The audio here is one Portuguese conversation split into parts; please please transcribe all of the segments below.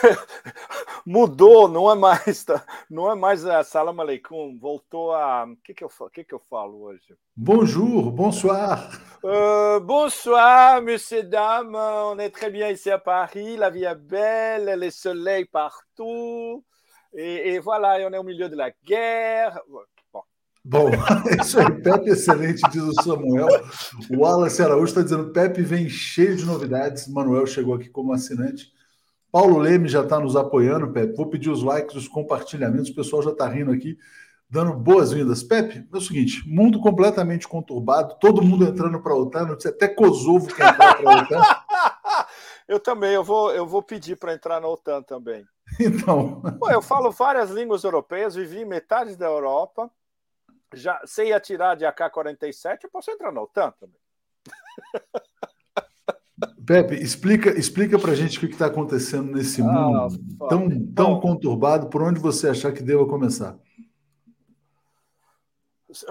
Mudou, não é mais, não é mais a Salam Aleikum, voltou a. O que, que, eu, que, que eu falo hoje? Bonjour, bonsoir. Uh, bonsoir, monsieur, dame. On est très bien ici à Paris, la vie est belle, le soleil partout. Et, et voilà, on est au milieu de la guerre. Bom, Bom, isso aí, Pepe excelente, diz o Samuel. O Wallace Araújo está dizendo: Pepe vem cheio de novidades. Manuel chegou aqui como assinante. Paulo Leme já está nos apoiando, Pepe. Vou pedir os likes, os compartilhamentos. O pessoal já está rindo aqui, dando boas-vindas. Pepe, é o seguinte: mundo completamente conturbado, todo mundo entrando para a OTAN, até Kosovo quer entrar para a OTAN. eu também, eu vou, eu vou pedir para entrar na OTAN também. Então. Pô, eu falo várias línguas europeias, vivi metade da Europa, já sei atirar de AK-47, eu posso entrar na OTAN também. Pepe, explica, explica para a gente o que está acontecendo nesse ah, mundo tão, tão conturbado, por onde você achar que deva começar.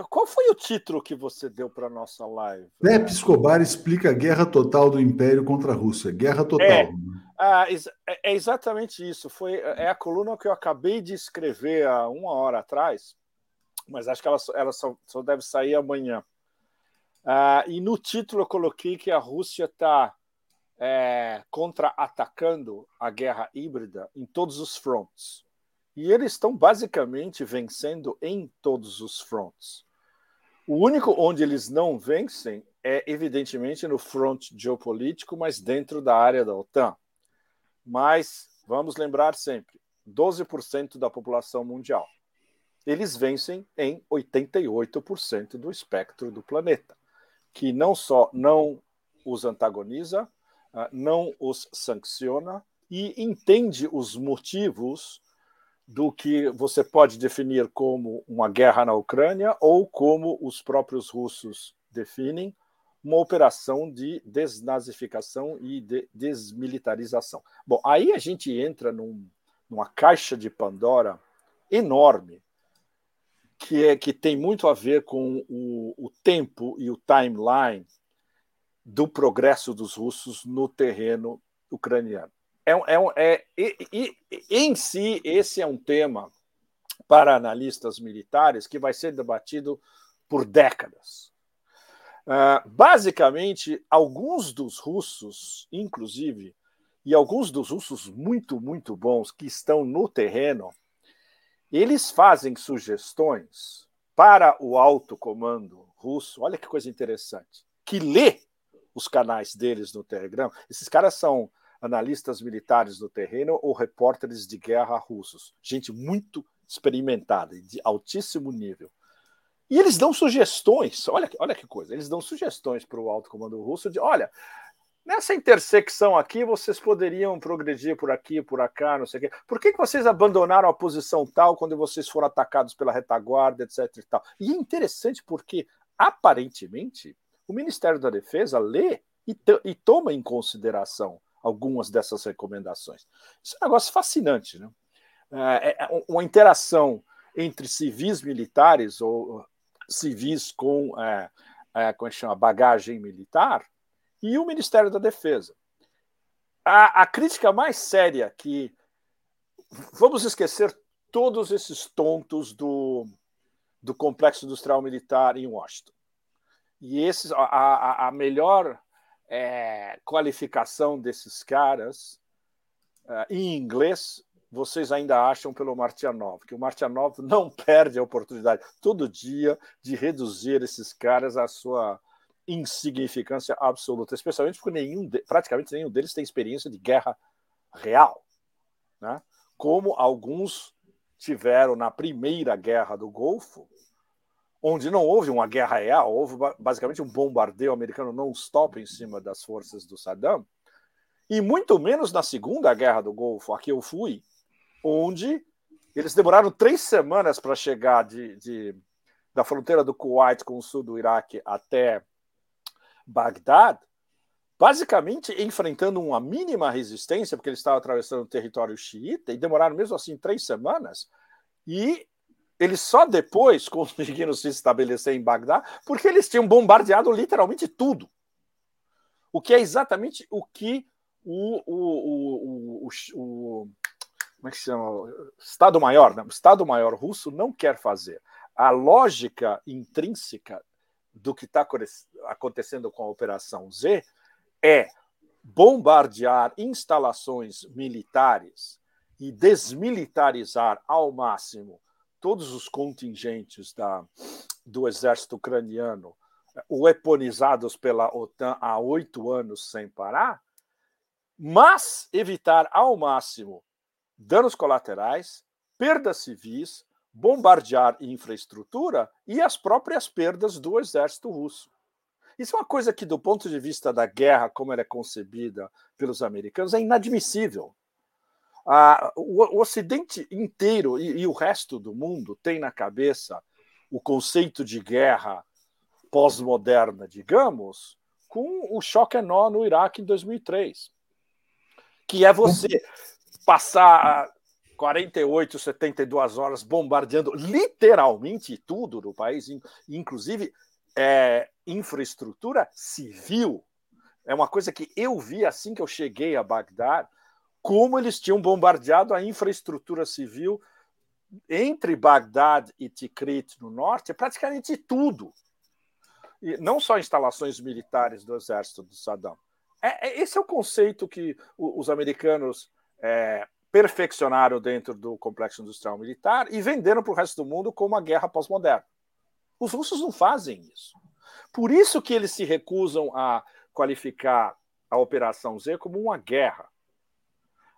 Qual foi o título que você deu para nossa live? Pepe Escobar explica a guerra total do Império contra a Rússia. Guerra total. É, ah, é exatamente isso. Foi, é a coluna que eu acabei de escrever há uma hora atrás, mas acho que ela, ela só, só deve sair amanhã. Ah, e no título eu coloquei que a Rússia está é, contra-atacando a guerra híbrida em todos os fronts. E eles estão basicamente vencendo em todos os fronts. O único onde eles não vencem é, evidentemente, no front geopolítico, mas dentro da área da OTAN. Mas vamos lembrar sempre: 12% da população mundial. Eles vencem em 88% do espectro do planeta, que não só não os antagoniza, não os sanciona e entende os motivos do que você pode definir como uma guerra na Ucrânia ou como os próprios russos definem, uma operação de desnazificação e de desmilitarização. Bom, aí a gente entra num, numa caixa de Pandora enorme, que, é, que tem muito a ver com o, o tempo e o timeline do progresso dos russos no terreno ucraniano. É, é, é, e, em si, esse é um tema para analistas militares que vai ser debatido por décadas. Uh, basicamente, alguns dos russos, inclusive, e alguns dos russos muito, muito bons que estão no terreno, eles fazem sugestões para o alto comando russo. Olha que coisa interessante, que lê os canais deles no Telegram. Esses caras são analistas militares no terreno ou repórteres de guerra russos. Gente muito experimentada, de altíssimo nível. E eles dão sugestões, olha, olha que coisa, eles dão sugestões para o alto comando russo de, olha, nessa intersecção aqui vocês poderiam progredir por aqui, por cá, não sei o quê. Por que, que vocês abandonaram a posição tal quando vocês foram atacados pela retaguarda, etc e tal? E é interessante porque, aparentemente, o Ministério da Defesa lê e, e toma em consideração algumas dessas recomendações. Isso é um negócio fascinante, né? É, é, é uma interação entre civis militares ou civis com, é, é, como é chama, bagagem militar e o Ministério da Defesa. A, a crítica mais séria que vamos esquecer todos esses tontos do, do complexo industrial militar em Washington. E esses, a, a, a melhor é, qualificação desses caras uh, em inglês, vocês ainda acham pelo Martianov, que o Martianov não perde a oportunidade todo dia de reduzir esses caras à sua insignificância absoluta, especialmente porque nenhum de, praticamente nenhum deles tem experiência de guerra real, né? como alguns tiveram na primeira guerra do Golfo, onde não houve uma guerra real, houve basicamente um bombardeio americano non-stop em cima das forças do Saddam, e muito menos na Segunda Guerra do Golfo, a que eu fui, onde eles demoraram três semanas para chegar de, de, da fronteira do Kuwait com o sul do Iraque até Bagdad, basicamente enfrentando uma mínima resistência, porque eles estavam atravessando o território xiita, e demoraram mesmo assim três semanas, e eles só depois conseguiram se estabelecer em Bagdá porque eles tinham bombardeado literalmente tudo. O que é exatamente o que o, o, o, o, como é que chama? Estado-Maior, né? o Estado-Maior russo não quer fazer. A lógica intrínseca do que está acontecendo com a Operação Z é bombardear instalações militares e desmilitarizar ao máximo todos os contingentes da, do exército ucraniano weaponizados pela OTAN há oito anos sem parar, mas evitar ao máximo danos colaterais, perdas civis, bombardear infraestrutura e as próprias perdas do exército russo. Isso é uma coisa que, do ponto de vista da guerra, como ela é concebida pelos americanos, é inadmissível. O, o, Ocidente inteiro e, e o resto do mundo tem na cabeça o conceito de guerra pós-moderna, digamos, com o choque enorme no Iraque em 2003, que é você passar 48, 72 horas bombardeando literalmente tudo no país, inclusive é, infraestrutura civil. É uma coisa que eu vi assim que eu cheguei a Bagdá, como eles tinham bombardeado a infraestrutura civil entre Bagdá e Tikrit no norte, praticamente tudo. E não só instalações militares do exército do Saddam. É, é, esse é o conceito que os americanos é, perfeccionaram dentro do complexo industrial militar e venderam para o resto do mundo como a guerra pós-moderna. Os russos não fazem isso. Por isso que eles se recusam a qualificar a Operação Z como uma guerra.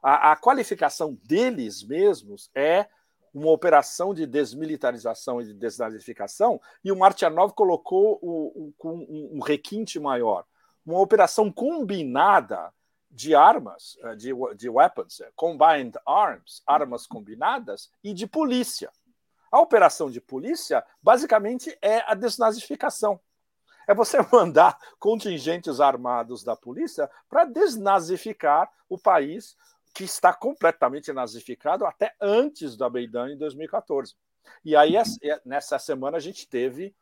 A, a qualificação deles mesmos é uma operação de desmilitarização e de desnazificação, e o Martianov colocou com um, um requinte maior, uma operação combinada de armas, eh, de, de weapons, eh, combined arms, armas combinadas, e de polícia. A operação de polícia, basicamente, é a desnazificação. É você mandar contingentes armados da polícia para desnazificar o país que está completamente nazificado até antes da Beidan em 2014. E aí, nessa semana, a gente teve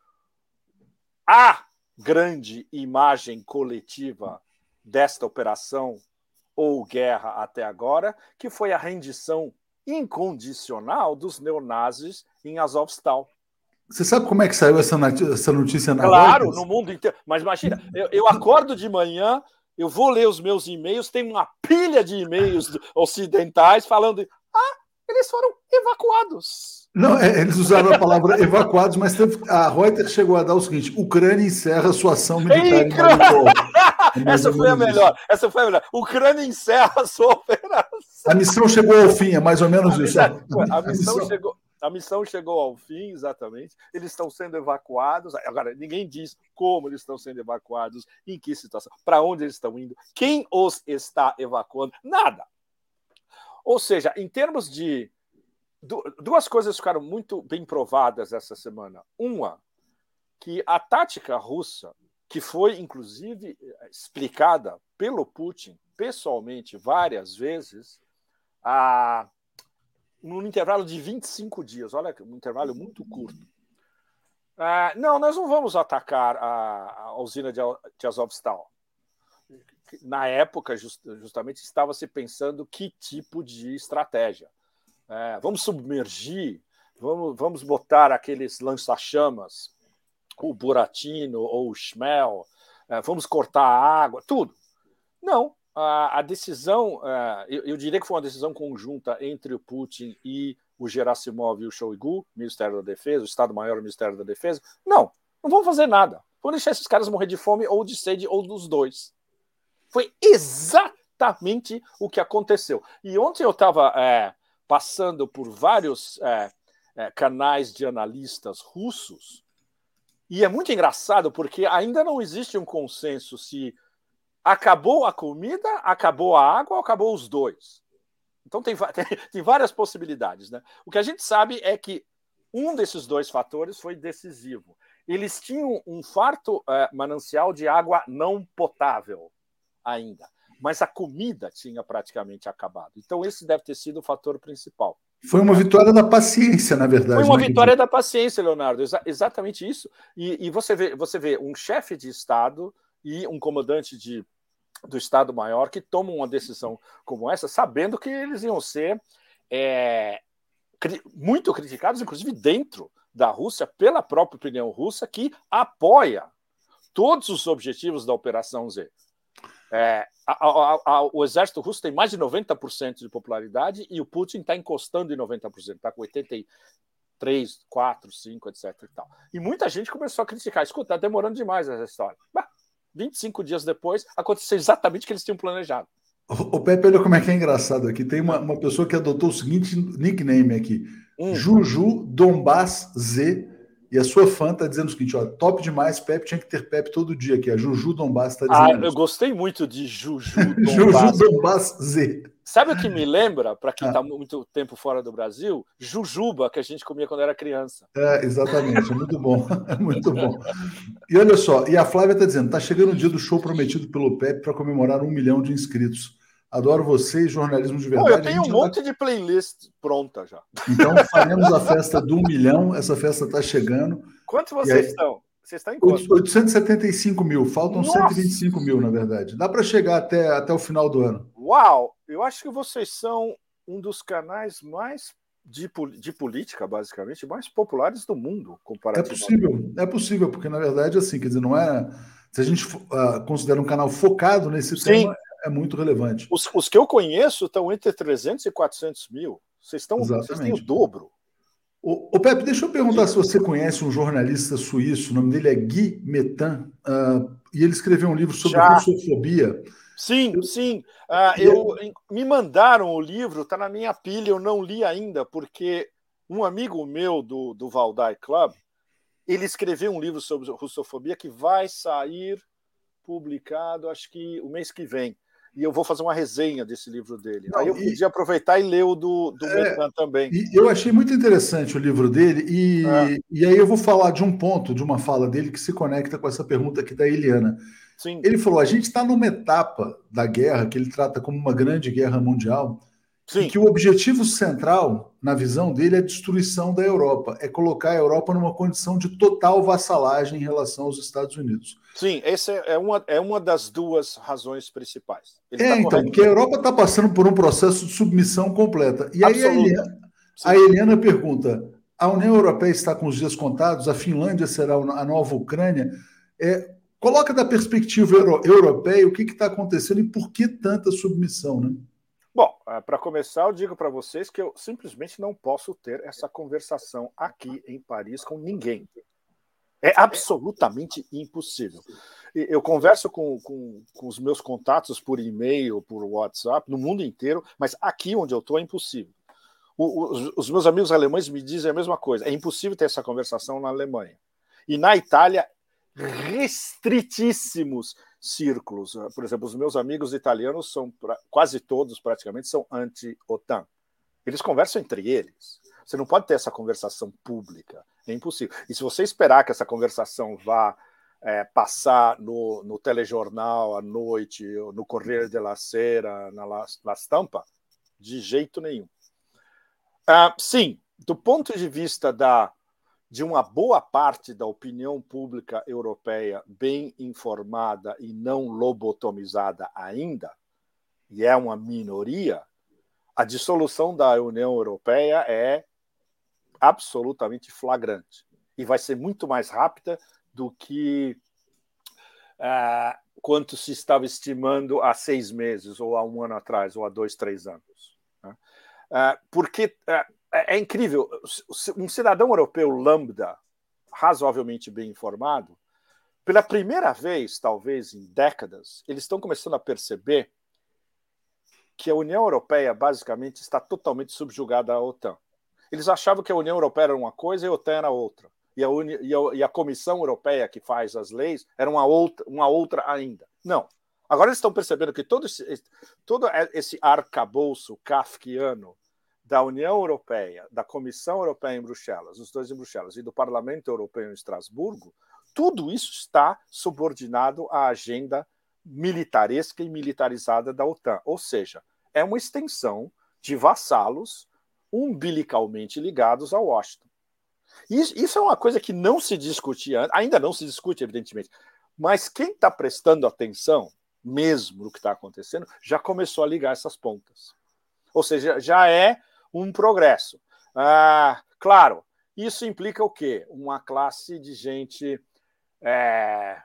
a grande imagem coletiva desta operação ou guerra até agora, que foi a rendição incondicional dos neonazis em Azovstal. Você sabe como é que saiu essa notícia na Claro, Reuters? no mundo inteiro. Mas imagina, eu, eu, acordo de manhã, eu vou ler os meus e-mails, tem uma pilha de e-mails ocidentais falando: ah, eles foram evacuados. Não, é, eles usaram a palavra evacuados, mas a Reuters chegou a dar o seguinte: Ucrânia encerra sua ação militar em Mariupol. Essa foi a melhor. Essa foi a melhor. Ucrânia encerra a sua operação. A missão chegou ao fim, é mais ou menos a isso. Missão, a, a, missão, missão chegou. A missão chegou ao fim, exatamente. Eles estão sendo evacuados. Agora, ninguém diz como eles estão sendo evacuados, em que situação, para onde eles estão indo, quem os está evacuando, nada. Ou seja, em termos de duas coisas ficaram muito bem provadas essa semana. Uma, que a tática russa, que foi inclusive explicada pelo Putin pessoalmente várias vezes, a, num intervalo de 25 dias, olha, um intervalo muito curto. Ah, não, nós não vamos atacar a, a usina de, de Azovstal. Na época, just, justamente, estava se pensando que tipo de estratégia é, vamos submergir, vamos, vamos botar aqueles lança-chamas, o Buratino ou o Schmel, é, vamos cortar a água, tudo. Não, a, decisão, é, eu, eu, diria que foi uma decisão conjunta entre o Putin e o Gerasimov e o Shoigu, Ministério da Defesa, o Estado-Maior do Ministério da Defesa. Não, não vamos fazer nada. Vamos deixar esses caras morrer de fome ou de sede ou dos dois. Foi exatamente o que aconteceu. E ontem eu estava é, passando por vários é, é, canais de analistas russos. E é muito engraçado porque ainda não existe um consenso se acabou a comida, acabou a água ou acabou os dois. Então tem, tem, tem várias possibilidades. Né? O que a gente sabe é que um desses dois fatores foi decisivo. Eles tinham um farto é, manancial de água não potável ainda mas a comida tinha praticamente acabado. Então, esse deve ter sido o fator principal. Foi uma vitória da paciência, na verdade. Foi uma né? vitória da paciência, Leonardo. Exa exatamente isso. E, e, você, vê, você vê um chefe de Estado e um comandante de do Estado-Maior que tomam uma decisão como essa, sabendo que eles iam ser é, muito criticados, inclusive dentro da Rússia, pela própria opinião russa, que apoia todos os objetivos da Operação Z. É, a, a, a, o exército russo tem mais de 90% de popularidade e o Putin está encostando em 90%, está com 83, 4, 5, etc. E, tal. e muita gente começou a criticar. Escuta, está demorando demais essa história. Bah, 25 dias depois, aconteceu exatamente o que eles tinham planejado. O Pepe, olha como é que é engraçado aqui. Tem uma, uma pessoa que adotou o seguinte nickname aqui: hum. Juju Donbass Z. E a sua fã está dizendo o seguinte: ó, top demais, Pepe tinha que ter Pepe todo dia aqui. A Juju Donbass está dizendo. Ah, isso. eu gostei muito de Juju Donbass. Juju Donbass Z. Sabe o que me lembra, para quem está ah. muito tempo fora do Brasil? Jujuba, que a gente comia quando era criança. É, exatamente, é muito bom. É muito bom. E olha só, e a Flávia está dizendo: está chegando o dia do show prometido pelo Pepe para comemorar um milhão de inscritos. Adoro vocês, jornalismo de verdade. Pô, eu tenho um monte tá... de playlist pronta já. Então faremos a festa do um milhão. Essa festa está chegando. Quantos vocês aí... estão? Vocês estão em quanto? 875 mil. Faltam Nossa. 125 mil, na verdade. Dá para chegar até, até o final do ano. Uau! Eu acho que vocês são um dos canais mais de, de política, basicamente, mais populares do mundo, comparativamente. É possível, é possível, porque na verdade, assim, quer dizer, não é. Se a gente uh, considera um canal focado nesse Sim. tema, é muito relevante. Os, os, que eu conheço estão entre 300 e 400 mil. Vocês, estão, vocês têm o dobro. O, o Pepe, deixa eu perguntar se você conhece um jornalista suíço, o nome dele é Guy Metan, uh, e ele escreveu um livro sobre Já. russofobia. Sim, sim. Uh, eu, me mandaram o livro, está na minha pilha, eu não li ainda, porque um amigo meu do, do Valdai Club, ele escreveu um livro sobre russofobia que vai sair publicado, acho que o mês que vem e eu vou fazer uma resenha desse livro dele. Não, Aí eu e... podia aproveitar e ler o do, do é, também. eu achei muito interessante o livro dele, e, é. e aí eu vou falar de um ponto, de uma fala dele, que se conecta com essa pergunta aqui da Eliana. Sim. Ele falou: a gente está numa etapa da guerra que ele trata como uma grande guerra mundial, Sim. Que o objetivo central, na visão dele, é a destruição da Europa, é colocar a Europa numa condição de total vassalagem em relação aos Estados Unidos. Sim, essa é uma, é uma das duas razões principais. Ele é, tá então, porque a Europa está passando por um processo de submissão completa. E aí a Eliana, a Eliana pergunta: a União Europeia está com os dias contados, a Finlândia será a nova Ucrânia. É, coloca da perspectiva euro, europeia o que está acontecendo e por que tanta submissão, né? Bom, eh, para começar, eu digo para vocês que eu simplesmente não posso ter essa conversação aqui em Paris com ninguém. É absolutamente impossível. Eu converso com, com, com os meus contatos por e-mail, por WhatsApp, no mundo inteiro, mas aqui onde eu estou é impossível. O, os, os meus amigos alemães me dizem a mesma coisa. É impossível ter essa conversação na Alemanha. E na Itália, restritíssimos círculos. Por exemplo, os meus amigos italianos são quase todos praticamente são anti-OTAN. Eles conversam entre eles. Você não pode ter essa conversação pública, é impossível. E se você esperar que essa conversação vá é, passar no, no, telejornal à noite, no Correio de la Sera, na la Stampa, de jeito nenhum. Ah, sim, do ponto de vista da de uma boa parte da opinião pública europeia bem informada e não lobotomizada ainda, e é uma minoria, a dissolução da União Europeia é absolutamente flagrante e vai ser muito mais rápida do que uh, quanto se estava estimando há seis meses, ou há um ano atrás, ou há dois, três anos. Né? Uh, porque uh, é, é incrível. Um cidadão europeu lambda, razoavelmente bem informado, pela primeira vez, talvez em décadas, eles estão começando a perceber que a União Europeia basicamente está totalmente subjugada à OTAN. Eles achavam que a União Europeia era uma coisa e a OTAN era outra. E a, Uni, e a, e a Comissão Europeia que faz as leis era uma outra, uma outra ainda. Não. Agora eles estão percebendo que todo esse, todo esse arcabouço kafkiano da União Europeia, da Comissão Europeia em Bruxelas, os dois em Bruxelas, e do Parlamento Europeu em Estrasburgo, tudo isso está subordinado à agenda militaresca e militarizada da OTAN. Ou seja, é uma extensão de vassalos umbilicalmente ligados a Washington. Isso, é uma coisa que não se discutia, ainda não se discute, evidentemente, mas quem está prestando atenção mesmo no que está acontecendo, já começou a ligar essas pontas. Ou seja, já é um progresso. Ah, claro, isso implica o quê? Uma classe de gente é,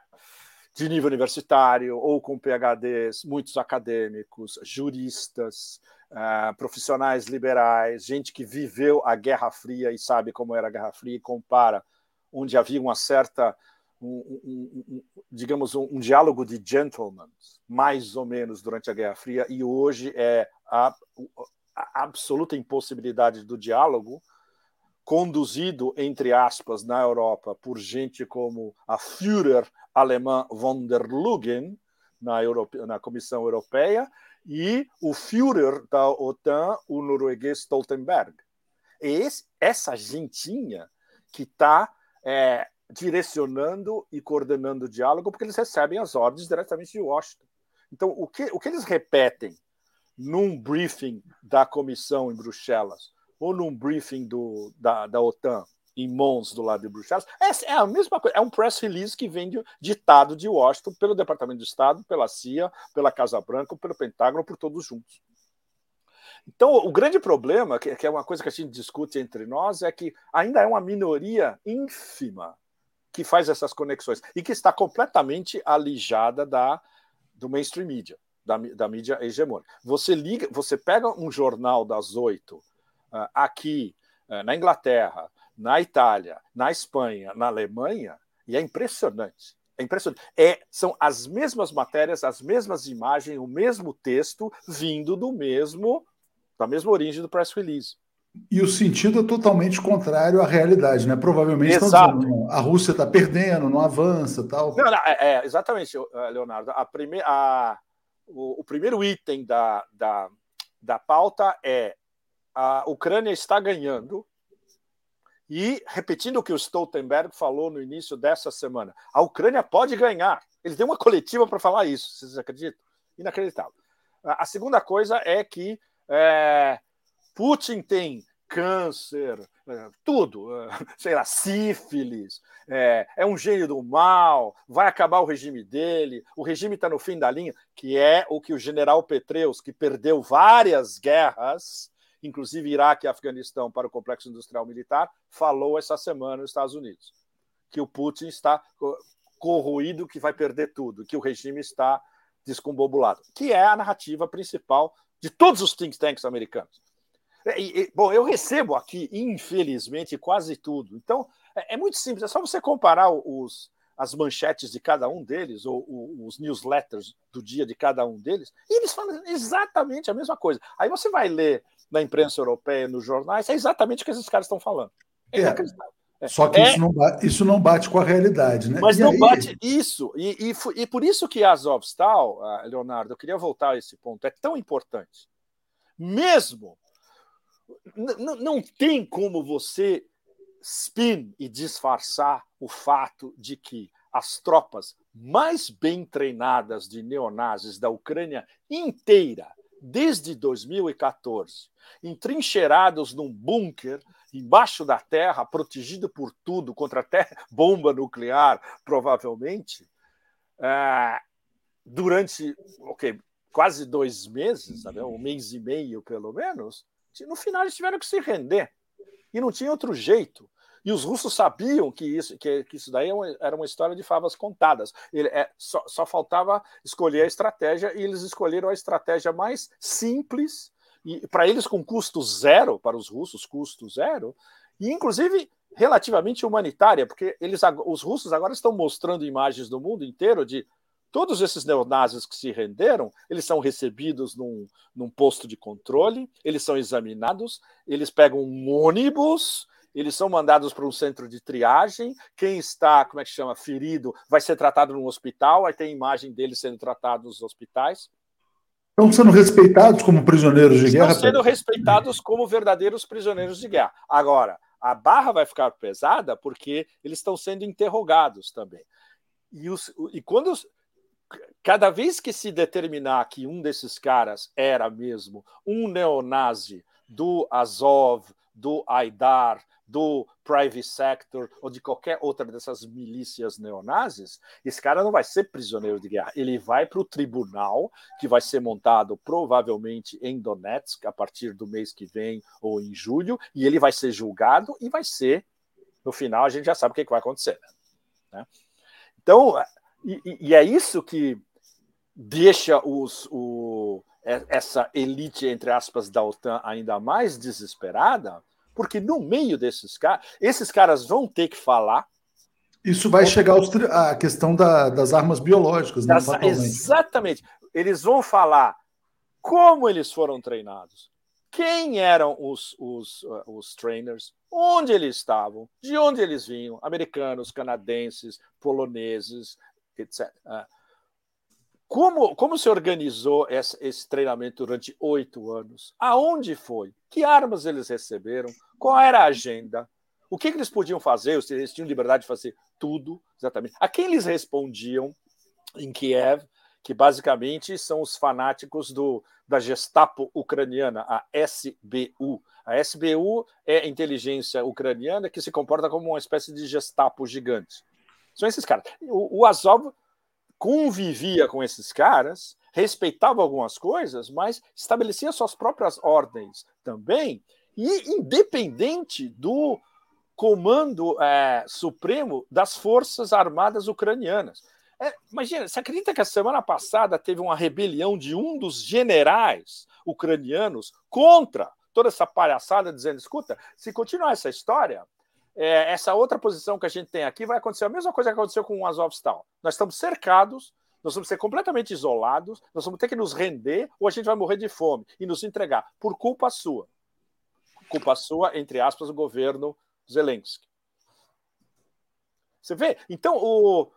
de nível universitário ou com PhDs, muitos acadêmicos, juristas, uh, profissionais liberais, gente que viveu a Guerra Fria e sabe como era a Guerra Fria e compara, onde havia uma certa, um, um, um, digamos, um, diálogo de gentlemen, mais ou menos, durante a Guerra Fria, e hoje é a, a absoluta impossibilidade do diálogo, conduzido, entre aspas, na Europa por gente como a Führer alemã von der Leyen, na, Europe... na Comissão Europeia, e o Führer da OTAN, o norueguês Stoltenberg. É esse, essa gentinha que está é, direcionando e coordenando o diálogo, porque eles recebem as ordens diretamente de Washington. Então, o que, o que eles repetem num briefing da comissão em Bruxelas, ou num briefing do, da, da OTAN em Mons, do lado de Bruxelas, é, é, a mesma coisa. É um press release que vem de, ditado de Washington pelo Departamento de Estado, pela CIA, pela Casa Branca, pelo Pentágono, por todos juntos. Então, o grande problema, que, que é uma coisa que a gente discute entre nós, é que ainda é uma minoria ínfima que faz essas conexões e que está completamente alijada da, do mainstream media, da, da mídia hegemônica. Você liga, você pega um jornal das oito uh, aqui uh, na Inglaterra, na Itália, na Espanha, na Alemanha, e é impressionante. É impressionante. É, são as mesmas matérias, as mesmas imagens, o mesmo texto vindo do mesmo da mesma origem do press release. E o sentido é totalmente contrário à realidade, né? Provavelmente dizendo, a Rússia está perdendo, não avança tal. Não, não, é, é, exatamente, Leonardo. A prime, a, o, o, primeiro item da, da, da pauta é a Ucrânia está ganhando, e repetindo o que o Stoltenberg falou no início dessa semana, a Ucrânia pode ganhar. Ele deu uma coletiva para falar isso, vocês acreditam? Inacreditável. A segunda coisa é que é, Putin tem câncer, é, tudo, é, sei lá, sífilis, é, é, um gênio do mal, vai acabar o regime dele, o regime está no fim da linha, que é o que o general Petreus, que perdeu várias guerras, inclusive Iraque e Afeganistão, para o complexo industrial militar, falou essa semana nos Estados Unidos. Que o Putin está corroído, que vai perder tudo, que o regime está descombobulado, que é a narrativa principal de todos os think tanks americanos. E, e, bom, eu recebo aqui, infelizmente, quase tudo. Então, é, é muito simples, é só você comparar os, as manchetes de cada um deles, ou, ou, os newsletters do dia de cada um deles, e eles falam exatamente a mesma coisa. Aí você vai ler na imprensa europeia, nos jornais, é exatamente o que esses caras estão falando. É, é. é. Só que é, isso, não bate, isso não bate com a realidade, né? Mas e não aí... bate isso. E, e, e, por isso que Azovstal, ah, Leonardo, eu queria voltar a esse ponto, é tão importante. Mesmo não tem como você spin e disfarçar o fato de que as tropas mais bem treinadas de neonazis da Ucrânia inteira, desde 2014, entrincheirados num bunker embaixo da terra, protegido por tudo, contra até bomba nuclear, provavelmente, é, durante okay, quase dois meses, um mês e meio pelo menos, no final eles tiveram que se render. E não tinha outro jeito. E os russos sabiam que isso, que, que isso daí é era uma história de favas contadas. Ele, é, só, só faltava escolher a estratégia, e eles escolheram a estratégia mais simples, e para eles com custo zero, para os russos, custo zero, e inclusive relativamente humanitária, porque eles, os russos agora estão mostrando imagens do mundo inteiro de todos esses neonazis que se renderam, eles são recebidos num, num posto de controle, eles são examinados, eles pegam um ônibus eles são mandados para um centro de triagem. Quem está, como é que chama, ferido, vai ser tratado no hospital. Aí tem imagem deles sendo tratados nos hospitais. Estão sendo respeitados como prisioneiros de guerra? Estão sendo respeitados como verdadeiros prisioneiros de guerra. Agora, a barra vai ficar pesada porque eles estão sendo interrogados também. E, os, e quando cada vez que se determinar que um desses caras era mesmo um neonazi do Azov, do Aidar, do Private Sector ou de qualquer outra dessas milícias neonazis, esse cara não vai ser prisioneiro de guerra. Ele vai para o tribunal, que vai ser montado provavelmente em Donetsk a partir do mês que vem ou em julho, e ele vai ser julgado e vai ser, no final, a gente já sabe o que, vai acontecer. Né? Então, e, e, é isso que deixa os, o, essa elite, entre aspas, da OTAN ainda mais desesperada, porque no meio desses caras, esses caras vão ter que falar. Isso vai chegar à questão da, das armas biológicas, né, das, Exatamente. Eles vão falar como eles foram treinados, quem eram os, os, os trainers, onde eles estavam, de onde eles vinham, americanos, canadenses, poloneses, etc. Como, como se organizou esse, treinamento durante oito anos? Aonde foi? Que armas eles receberam? Qual era a agenda? O que, que eles podiam fazer? Eles tinham liberdade de fazer tudo, exatamente. A quem eles respondiam em Kiev? Que basicamente são os fanáticos do, da Gestapo ucraniana, a SBU. A SBU é inteligência ucraniana que se comporta como uma espécie de Gestapo gigante. São esses caras. O, o Azov convivia com esses caras, respeitava algumas coisas, mas estabelecia suas próprias ordens também, e independente do comando é, supremo das forças armadas ucranianas. É, imagina, você acredita que a semana passada teve uma rebelião de um dos generais ucranianos contra toda essa palhaçada, dizendo: escuta, se continuar essa história, é, essa outra posição que a gente tem aqui vai acontecer a mesma coisa que aconteceu com o Azovstal. Nós estamos cercados, nós vamos ser completamente isolados, nós vamos ter que nos render ou a gente vai morrer de fome e nos entregar por culpa sua. Culpa sua, entre aspas, o governo Zelensky. Você vê? Então, o...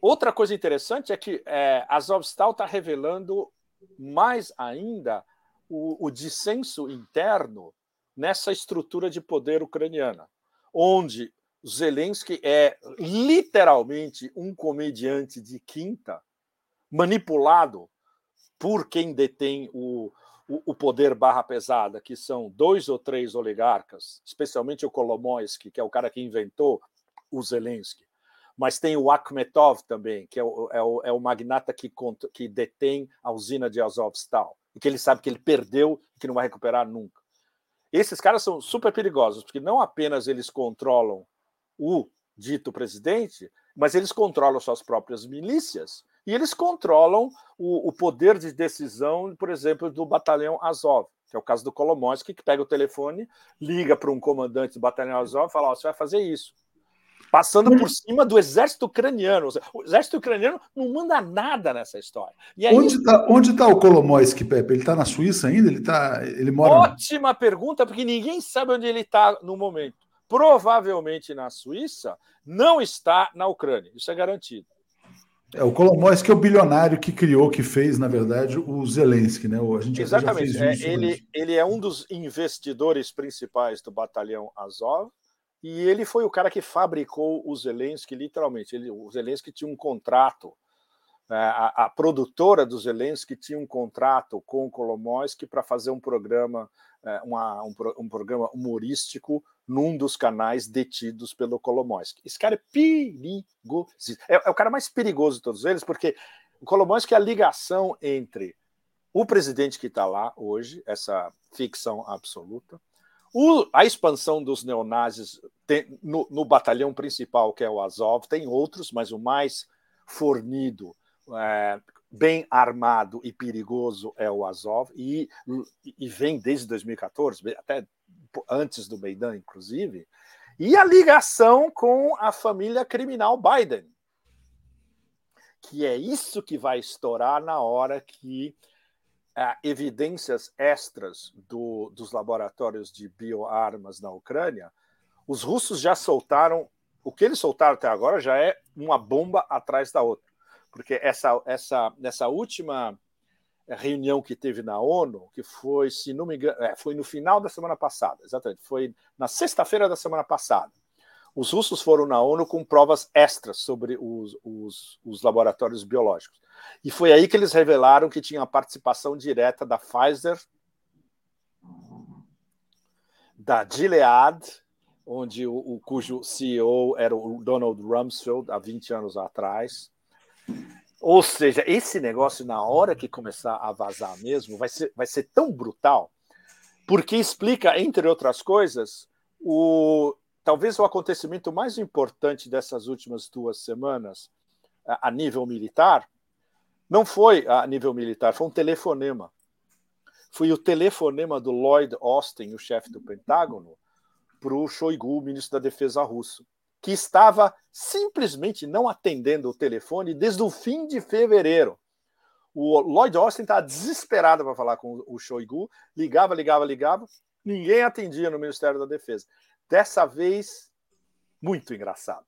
outra coisa interessante é que é, Azovstal está revelando mais ainda o, o dissenso interno nessa estrutura de poder ucraniana onde Zelensky é literalmente um comediante de quinta, manipulado por quem detém o, o, o, poder barra pesada, que são dois ou três oligarcas, especialmente o Kolomoisky, que é o cara que inventou o Zelensky. Mas tem o Akhmetov também, que é o, é o, é o magnata que, que detém a usina de Azovstal, e que ele sabe que ele perdeu e que não vai recuperar nunca. Esses caras são super perigosos, porque não apenas eles controlam o dito presidente, mas eles controlam suas próprias milícias e eles controlam o, o poder de decisão, por exemplo, do batalhão Azov, que é o caso do Kolomoisky, que pega o telefone, liga para um comandante do batalhão Azov e fala: oh, você vai fazer isso passando por cima do exército ucraniano. O exército ucraniano não manda nada nessa história. Aí... Onde está onde tá o Kolomoisky, Pepe? Ele está na Suíça ainda? Ele, tá, ele mora... Ótima pergunta, porque ninguém sabe onde ele está no momento. Provavelmente na Suíça, não está na Ucrânia. Isso é garantido. É, o Kolomoisky é o bilionário que criou, que fez, na verdade, o Zelensky, né? A gente Exatamente. É, ele, ele é um dos investidores principais do batalhão Azov e ele foi o cara que fabricou o Zelensky, literalmente. Ele, o Zelensky tinha um contrato, né, a, a, produtora do Zelensky tinha um contrato com o Kolomoisky para fazer um programa, é, uma, um, um, programa humorístico num dos canais detidos pelo Kolomoisky. Esse cara é perigoso. É, é o cara mais perigoso de todos eles, porque o Kolomoisky é a ligação entre o presidente que está lá hoje, essa ficção absoluta, o, a expansão dos neonazis tem, no, no, batalhão principal, que é o Azov, tem outros, mas o mais fornido, é, bem armado e perigoso é o Azov, e, e vem desde 2014, até antes do Maidan, inclusive, e a ligação com a família criminal Biden, que é isso que vai estourar na hora que uh, evidências extras do, dos laboratórios de bioarmas na Ucrânia, os russos já soltaram. O que eles soltaram até agora já é uma bomba atrás da outra. Porque essa, essa, nessa última reunião que teve na ONU, que foi, se não me engano, é, foi no final da semana passada, exatamente, foi na sexta-feira da semana passada. Os russos foram na ONU com provas extras sobre os, os, os laboratórios biológicos. E foi aí que eles revelaram que tinha a participação direta da Pfizer, da Gilead, onde o, o, cujo CEO era o Donald Rumsfeld há 20 anos atrás. Ou seja, esse negócio, na hora que começar a vazar mesmo, vai ser, vai ser tão brutal, porque explica, entre outras coisas, o, talvez o acontecimento mais importante dessas últimas duas semanas, a, a nível militar, não foi a nível militar, foi um telefonema. Foi o telefonema do Lloyd Austin, o chefe do Pentágono, para o Shoigu, ministro da Defesa russo, que estava simplesmente não atendendo o telefone desde o fim de fevereiro. O Lloyd Austin está desesperado para falar com o Shoigu, ligava, ligava, ligava, ninguém atendia no Ministério da Defesa. Dessa vez, muito engraçado.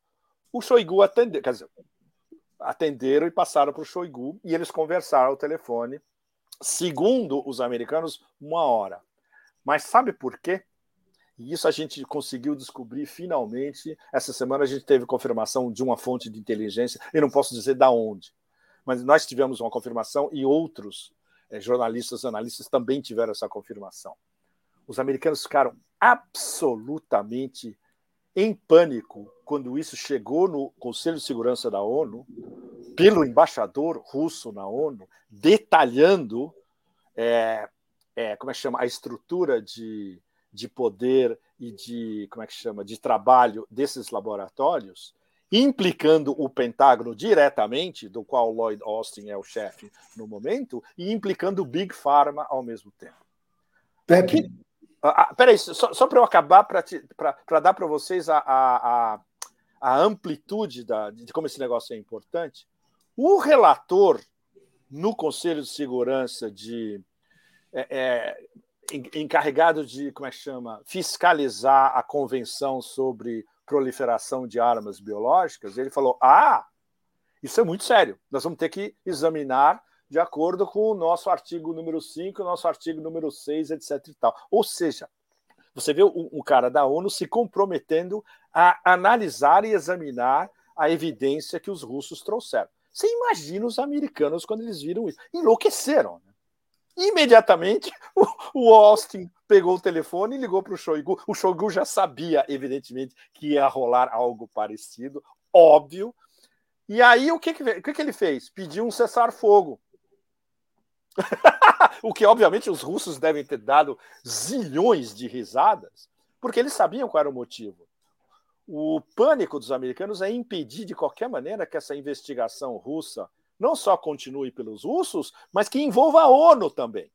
O Shoigu atendeu, quer dizer, atenderam e passaram para o Shoigu e eles conversaram ao telefone, segundo os americanos, uma hora. Mas sabe por quê? E isso a gente conseguiu descobrir finalmente. Essa semana a gente teve confirmação de uma fonte de inteligência, eu não posso dizer da onde, mas nós tivemos uma confirmação e outros é, jornalistas, analistas também tiveram essa confirmação. Os americanos ficaram absolutamente em pânico quando isso chegou no Conselho de Segurança da ONU, pelo embaixador russo na ONU, detalhando é, é, como é que chama a estrutura de de poder e de como é que chama de trabalho desses laboratórios, implicando o Pentágono diretamente, do qual Lloyd Austin é o chefe no momento, e implicando o Big Pharma ao mesmo tempo. Pepe. Ah, peraí, só, só para eu acabar, para dar para vocês a, a, a amplitude da, de como esse negócio é importante. O relator no Conselho de Segurança de é, é, encarregado de, como é que chama, fiscalizar a convenção sobre proliferação de armas biológicas, ele falou: "Ah, isso é muito sério. Nós vamos ter que examinar de acordo com o nosso artigo número 5, o nosso artigo número 6, etc e tal". Ou seja, você vê o cara da ONU se comprometendo a analisar e examinar a evidência que os russos trouxeram. Você imagina os americanos quando eles viram isso? Enlouqueceram. Né? Imediatamente, o, Austin pegou o telefone e ligou para o Shoigu. O Shoigu já sabia, evidentemente, que ia rolar algo parecido, óbvio. E aí, o que, que, o que, que ele fez? Pediu um cessar-fogo. o que, obviamente, os russos devem ter dado zilhões de risadas, porque eles sabiam qual era o motivo. O pânico dos americanos é impedir, de qualquer maneira, que essa investigação russa não só continue pelos russos, mas que envolva a ONU também.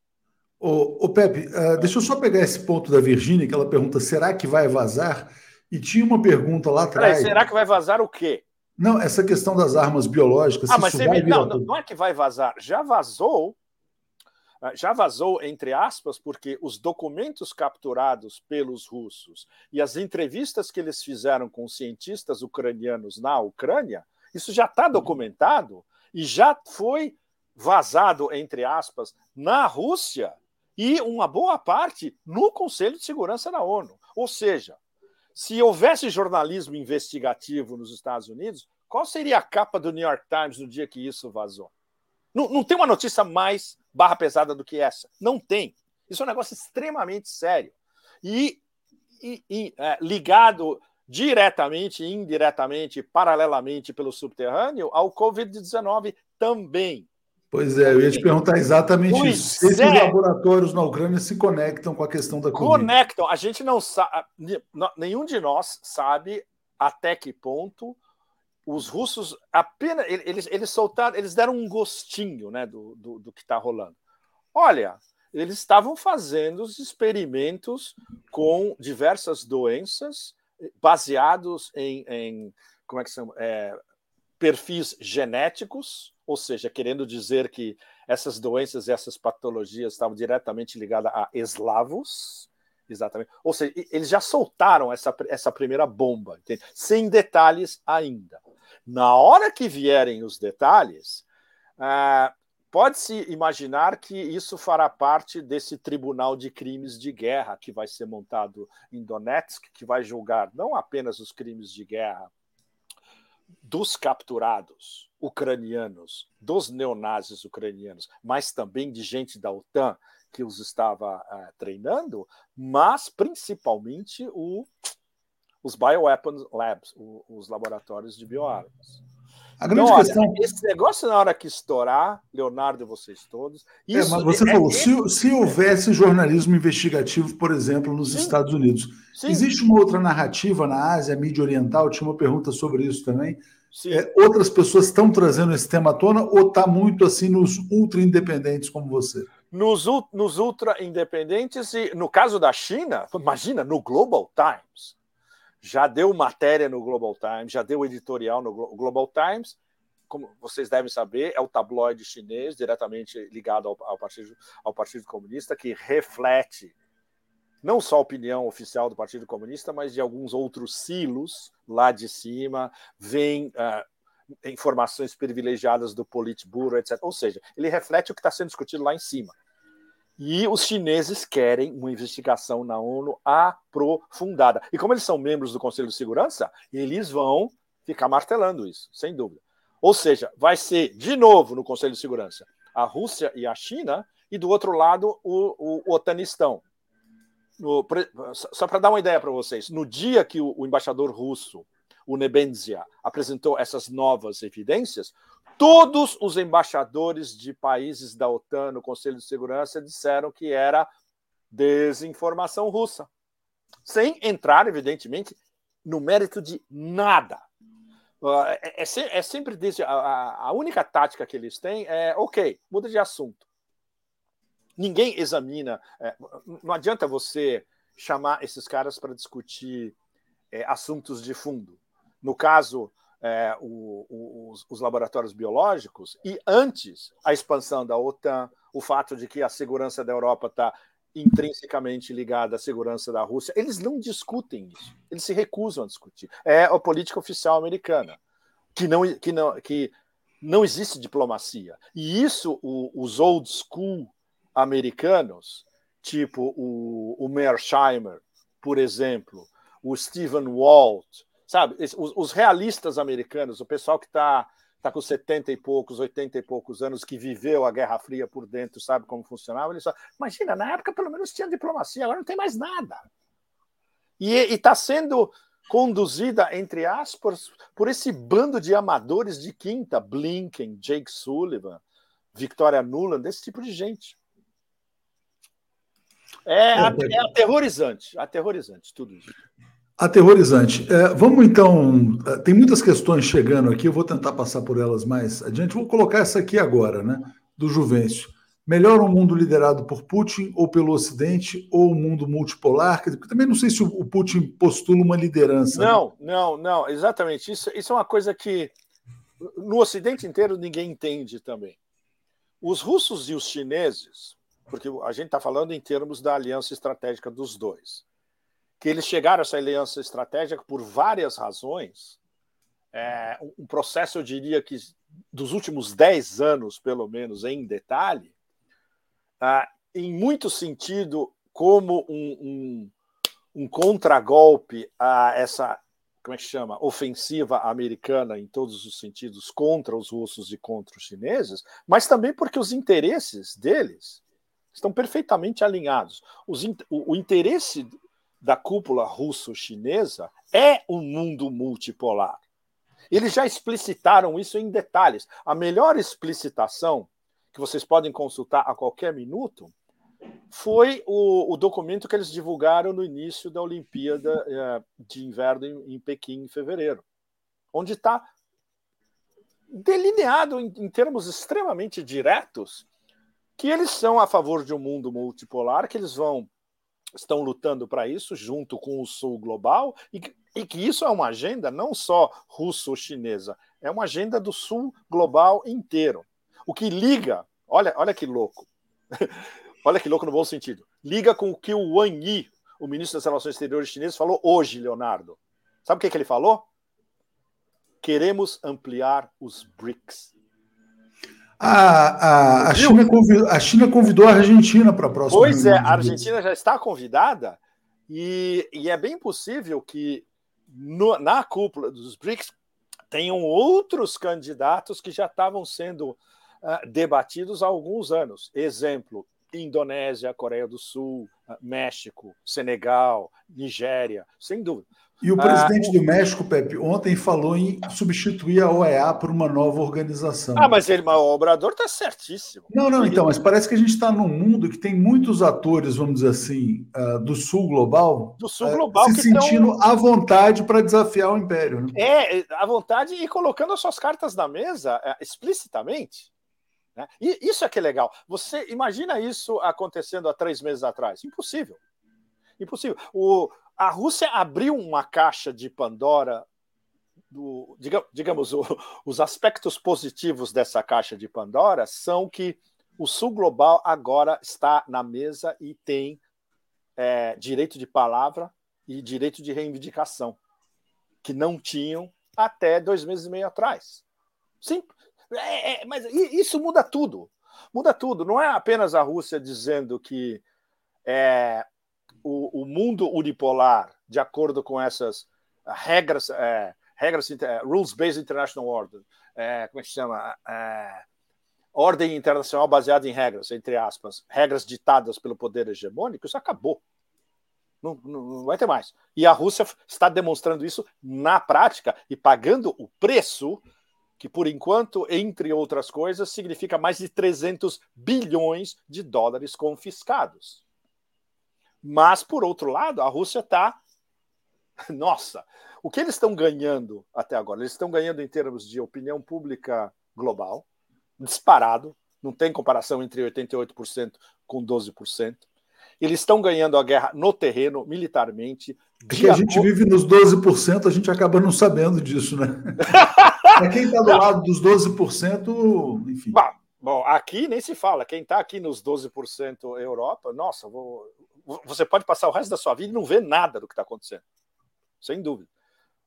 O, Pepe, uh, deixa eu só pegar esse ponto da Virgínia, que ela pergunta: será que vai vazar? E tinha uma pergunta lá atrás. Será que vai vazar o quê? Não, essa questão das armas biológicas. Ah, mas você me... não, não é que vai vazar. Já vazou, já vazou, entre aspas, porque os documentos capturados pelos russos e as entrevistas que eles fizeram com cientistas ucranianos na Ucrânia, isso já está documentado e já foi vazado, entre aspas, na Rússia e uma boa parte no Conselho de Segurança da ONU. Ou seja, se houvesse jornalismo investigativo nos Estados Unidos, qual seria a capa do New York Times no dia que isso vazou? Não, não tem uma notícia mais barra pesada do que essa. Não tem. Isso é um negócio extremamente sério. E, e, e é, ligado diretamente, indiretamente, paralelamente pelo subterrâneo ao Covid-19 também. Pois é, eu ia te perguntar exatamente pois isso. Esses é. laboratórios na Ucrânia se conectam com a questão da Covid. Conectam. A gente não sabe, nenhum de nós sabe até que ponto os russos apenas eles, eles soltaram, eles deram um gostinho né, do, do, do que está rolando. Olha, eles estavam fazendo os experimentos com diversas doenças baseados em, em como é que são é, perfis genéticos, ou seja, querendo dizer que essas doenças e essas patologias estavam diretamente ligadas a eslavos, exatamente. Ou seja, eles já soltaram essa, essa primeira bomba, entende? sem detalhes ainda. Na hora que vierem os detalhes, ah, Pode-se imaginar que isso fará parte desse tribunal de crimes de guerra que vai ser montado em Donetsk, que vai julgar não apenas os crimes de guerra dos capturados ucranianos, dos neonazis ucranianos, mas também de gente da OTAN que os estava uh, treinando, mas principalmente o, os bioweapons labs, o, os laboratórios de bioarmas. A grande então, questão. Olha, esse negócio, na hora que estourar, Leonardo e vocês todos. É, isso, é, mas você é, falou, é, se, se houvesse jornalismo investigativo, por exemplo, nos sim, Estados Unidos, sim. existe uma outra narrativa na Ásia, mídia oriental? Tinha uma pergunta sobre isso também. É, outras pessoas estão trazendo esse tema à tona ou está muito assim nos ultra independentes como você? Nos, nos ultra independentes e no caso da China, imagina no Global Times já deu matéria no Global Times, já deu editorial no Global Times. Como vocês devem saber, é o tabloide chinês diretamente ligado ao, ao, partido, ao Partido Comunista, que reflete não só a opinião oficial do Partido Comunista, mas de alguns outros silos lá de cima, vem uh, informações privilegiadas do Politburo, etc. Ou seja, ele reflete o que está sendo discutido lá em cima. E os chineses querem uma investigação na ONU aprofundada. E como eles são membros do Conselho de Segurança, eles vão ficar martelando isso, sem dúvida. Ou seja, vai ser de novo no Conselho de Segurança a Rússia e a China, e do outro lado o, o Otanistão. No, só para dar uma ideia para vocês, no dia que o, o embaixador russo, o Nebenzia, apresentou essas novas evidências, Todos os embaixadores de países da OTAN no Conselho de Segurança disseram que era desinformação russa, sem entrar, evidentemente, no mérito de nada. Ah, é, é, é sempre desse, a, a única tática que eles têm é ok, muda de assunto. Ninguém examina. É, não adianta você chamar esses caras para discutir é, assuntos de fundo. No caso é, o, o, os, os, laboratórios biológicos e antes a expansão da OTAN, o fato de que a segurança da Europa está intrinsecamente ligada à segurança da Rússia, eles não discutem isso, eles se recusam a discutir. É a política oficial americana, que não, que não, que não existe diplomacia. E isso o, os old school americanos, tipo o, o Mearsheimer, por exemplo, o Stephen Walt, sabe? Os, os realistas americanos, o pessoal que está tá com 70 e poucos, 80 e poucos anos, que viveu a Guerra Fria por dentro, sabe como funcionava, ele só. Imagina, na época pelo menos tinha diplomacia, agora não tem mais nada. E está sendo conduzida, entre aspas, por esse bando de amadores de quinta, Blinken, Jake Sullivan, Victoria Nuland, esse tipo de gente. É, é, aterrorizante, aterrorizante tudo isso. Aterrorizante. É, vamos então. É, tem muitas questões chegando aqui, eu vou tentar passar por elas mais adiante. Vou colocar essa aqui agora, né? Do Juvencio. Melhor um mundo liderado por Putin ou pelo Ocidente, ou um mundo multipolar? Porque também não sei se o Putin postula uma liderança. Né? Não, né? não, não, exatamente. Isso, isso é uma coisa que no Ocidente inteiro ninguém entende também. Os russos e os chineses, porque a gente está falando em termos da aliança estratégica dos dois que eles chegaram a essa aliança estratégica por várias razões. É, um processo, eu diria que dos últimos dez anos, pelo menos, em detalhe, ah, em muito sentido, como um, um, um contragolpe a essa, como é que chama, ofensiva americana em todos os sentidos contra os russos e contra os chineses, mas também porque os interesses deles estão perfeitamente alinhados. Os, o, o interesse da cúpula russo-chinesa é um mundo multipolar. Eles já explicitaram isso em detalhes. A melhor explicitação, que vocês podem consultar a qualquer minuto, foi o, o documento que eles divulgaram no início da Olimpíada eh, de Inverno em, em, Pequim, em fevereiro, onde está delineado em, em termos extremamente diretos que eles são a favor de um mundo multipolar, que eles vão estão lutando para isso, junto com o Sul global, e, e que isso é uma agenda não só russo-chinesa, é uma agenda do Sul global inteiro. O que liga, olha, olha que louco, olha que louco no bom sentido, liga com o que o Wang Yi, o ministro das Relações Exteriores chinês, falou hoje, Leonardo. Sabe o que, que ele falou? Queremos ampliar os BRICS. A, a, a, China convidou, a China convidou a Argentina para a próxima. Pois é, a Argentina já está convidada e, e é bem possível que no, na cúpula dos BRICS tenham outros candidatos que já estavam sendo uh, debatidos há alguns anos. Exemplo: Indonésia, Coreia do Sul, uh, México, Senegal, Nigéria, sem dúvida. E o presidente ah, do México, Pepe, ontem falou em substituir a OEA por uma nova organização. Ah, mas ele, o Obrador está certíssimo. Não, não, então, mas parece que a gente está num mundo que tem muitos atores, vamos dizer assim, uh, do Sul global, do Sul global uh, se sentindo tão... à vontade para desafiar o império. Né? É, à vontade e colocando as suas cartas na mesa uh, explicitamente. Né? E isso é que é legal. Você imagina isso acontecendo há três meses atrás? Impossível. Impossível. O, a Rússia abriu uma caixa de Pandora. Do, digamos, o, os aspectos positivos dessa caixa de Pandora são que o Sul Global agora está na mesa e tem é, direito de palavra e direito de reivindicação, que não tinham até dois meses e meio atrás. Sim, é, é, mas isso muda tudo. Muda tudo. Não é apenas a Rússia dizendo que é, o, o mundo unipolar, de acordo com essas regras, é, regras é, rules-based international order, é, como é que chama? É, ordem internacional baseada em regras, entre aspas, regras ditadas pelo poder hegemônico, isso acabou. Não, não, não, vai ter mais. E a Rússia está demonstrando isso na prática e pagando o preço que, por enquanto, entre outras coisas, significa mais de 300 bilhões de dólares confiscados. Mas, por outro lado, a Rússia está. Nossa, o que eles estão ganhando até agora? Eles estão ganhando em termos de opinião pública global, disparado, não tem comparação entre 88% com 12%. Eles estão ganhando a guerra no terreno, militarmente. É que a gente vive nos 12%, a gente acaba não sabendo disso, né? Para quem está do lado dos 12%, enfim. Bah, bom, aqui nem se fala. Quem está aqui nos 12% Europa, nossa, vou, você pode passar o resto da sua vida e não ver nada do que está acontecendo. Sem dúvida.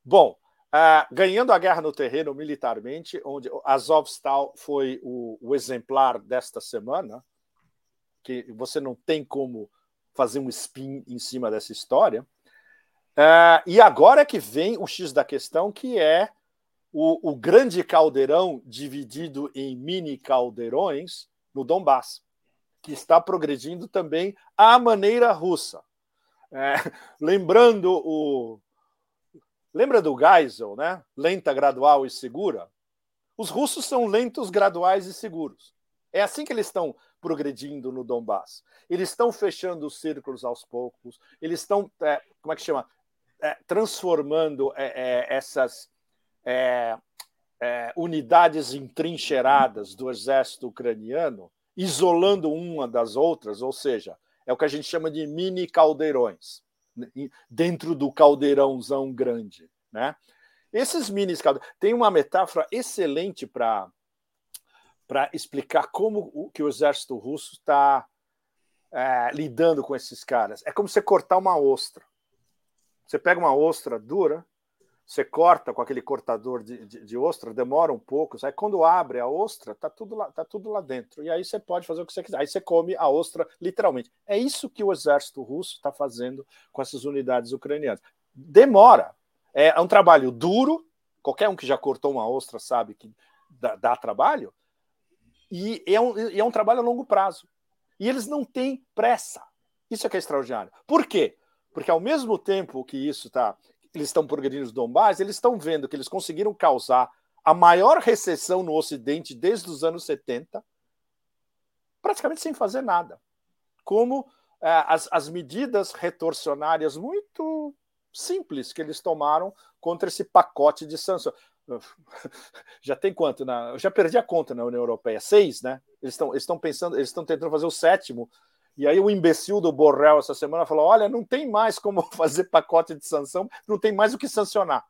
Bom, uh, ganhando a guerra no terreno militarmente, onde Azovstal foi o, o exemplar desta semana, que você não tem como fazer um spin em cima dessa história. Uh, e agora é que vem o X da questão, que é o, o grande caldeirão dividido em mini caldeirões no Donbass que está progredindo também à maneira russa. É, lembrando o. Lembra do Geisel, né? Lenta, gradual e segura? Os russos são lentos, graduais e seguros. É assim que eles estão progredindo no Donbass. Eles estão fechando os círculos aos poucos, eles estão, é, como é que chama? É, transformando é, é, essas é, unidades entrincheiradas do exército ucraniano isolando uma das outras, ou seja, é o que a gente chama de mini caldeirões, né, dentro do caldeirãozão grande. Né? Esses mini caldeirões. Tem uma metáfora excelente para explicar como o, que o exército russo está é, lidando com esses caras. É como você cortar uma ostra. Você pega uma ostra dura, você corta com aquele cortador de, de, de, ostra, demora um pouco, aí quando abre a ostra, tá tudo, lá, tá tudo lá dentro. E aí você pode fazer o que você quiser. Aí você come a ostra literalmente. É isso que o exército russo está fazendo com essas unidades ucranianas. Demora. É, é um trabalho duro. Qualquer um que já cortou uma ostra sabe que dá, dá trabalho. E é, um, é um trabalho a longo prazo. E eles não têm pressa. Isso é que é extraordinário. Por quê? Porque ao mesmo tempo que isso está eles estão progredindo no Donbass, eles estão vendo que eles conseguiram causar a maior recessão no Ocidente desde os anos 70, praticamente sem fazer nada. Como é, as, as medidas retorcionárias muito simples que eles tomaram contra esse pacote de sanções. Já tem quanto? Na, eu já perdi a conta na União Europeia. Seis, né? Eles estão pensando, eles estão tentando fazer o sétimo e aí o imbecil do Borrell essa semana falou: olha, não tem mais como fazer pacote de sanção, não tem mais o que sancionar.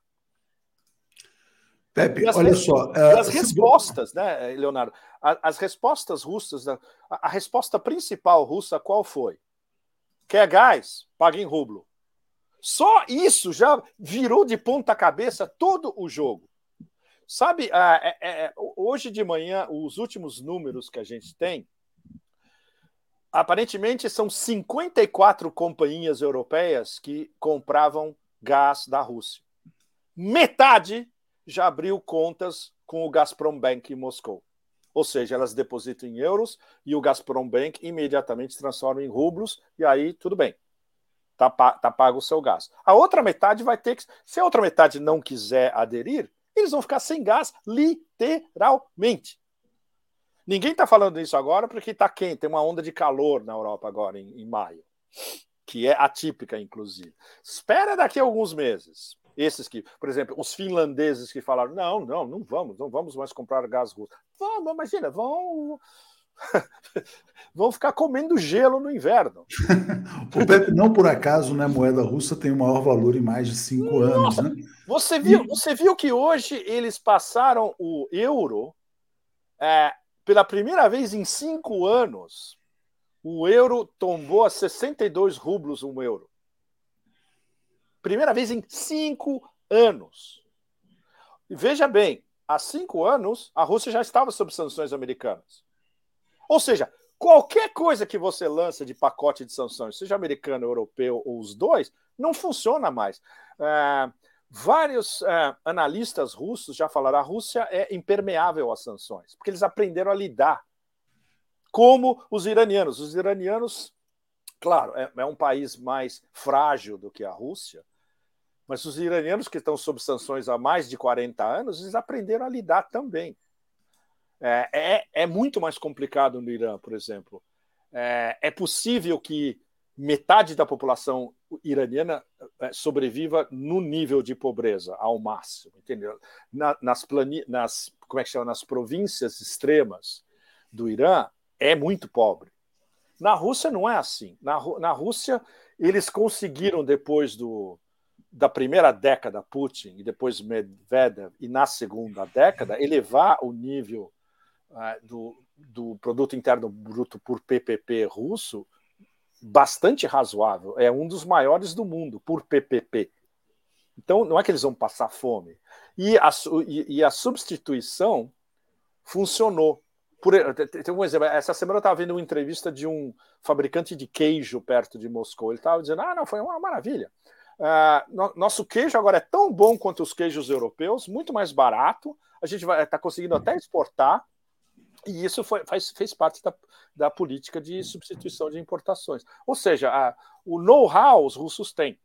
Pepe, olha só. Uh, as respostas, né, Leonardo? As respostas russas, a, a resposta principal russa qual foi? Quer gás? Paga em rublo. Só isso já virou de ponta cabeça todo o jogo. Sabe, uh, é, é, hoje de manhã, os últimos números que a gente tem, Aparentemente, são 54 companhias europeias que compravam gás da Rússia. Metade já abriu contas com o Gazprom Bank em Moscou. Ou seja, elas depositam em euros e o Gazprom Bank imediatamente transforma em rublos, e aí tudo bem. Tá, tá pago o seu gás. A outra metade vai ter que. Se a outra metade não quiser aderir, eles vão ficar sem gás, literalmente. Ninguém está falando isso agora porque está quente, tem uma onda de calor na Europa agora, em, em maio, que é atípica, inclusive. Espera daqui a alguns meses. Esses que, por exemplo, os finlandeses que falaram: não, não, não vamos, não vamos mais comprar gás russo. Vamos, imagina, vão. vão ficar comendo gelo no inverno. o Pepe, não por acaso, né, moeda russa tem o maior valor em mais de cinco Nossa, anos. Né? Você, viu, e... você viu que hoje eles passaram o euro é, pela primeira vez em cinco anos, o euro tombou a 62 rublos um euro. Primeira vez em cinco anos. Veja bem, há cinco anos a Rússia já estava sob sanções americanas. Ou seja, qualquer coisa que você lança de pacote de sanções, seja americano, europeu ou os dois, não funciona mais. É, Vários é, analistas russos já falaram a Rússia é impermeável às sanções, porque eles aprenderam a lidar. Como os iranianos. Os iranianos, claro, é, é um país mais frágil do que a Rússia, mas os iranianos que estão sob sanções há mais de 40 anos, eles aprenderam a lidar também. É, é, é muito mais complicado no Irã, por exemplo. É, é possível que metade da população iraniana eh, sobreviva no nível de pobreza ao máximo, entendeu? Na, nas, plani, nas como é que chama? nas províncias extremas do Irã é muito pobre. Na Rússia não é assim. Na, na Rússia eles conseguiram depois do da primeira década Putin e depois Medvedev e na segunda década elevar o nível uh, do, do produto interno bruto por PPP russo bastante razoável. É um dos maiores do mundo por PPP. Então, não é que eles vão passar fome. E a, e, e a substituição funcionou. Por, tem um exemplo. Essa semana eu estava vendo uma entrevista de um fabricante de queijo perto de Moscou. Ele estava dizendo: ah, não, foi uma maravilha. Uh, nosso queijo agora é tão bom quanto os queijos europeus, muito mais barato. A gente está conseguindo até exportar. E isso foi, faz, fez parte da, da política de substituição de importações. Ou seja, a, o know-how os russos têm.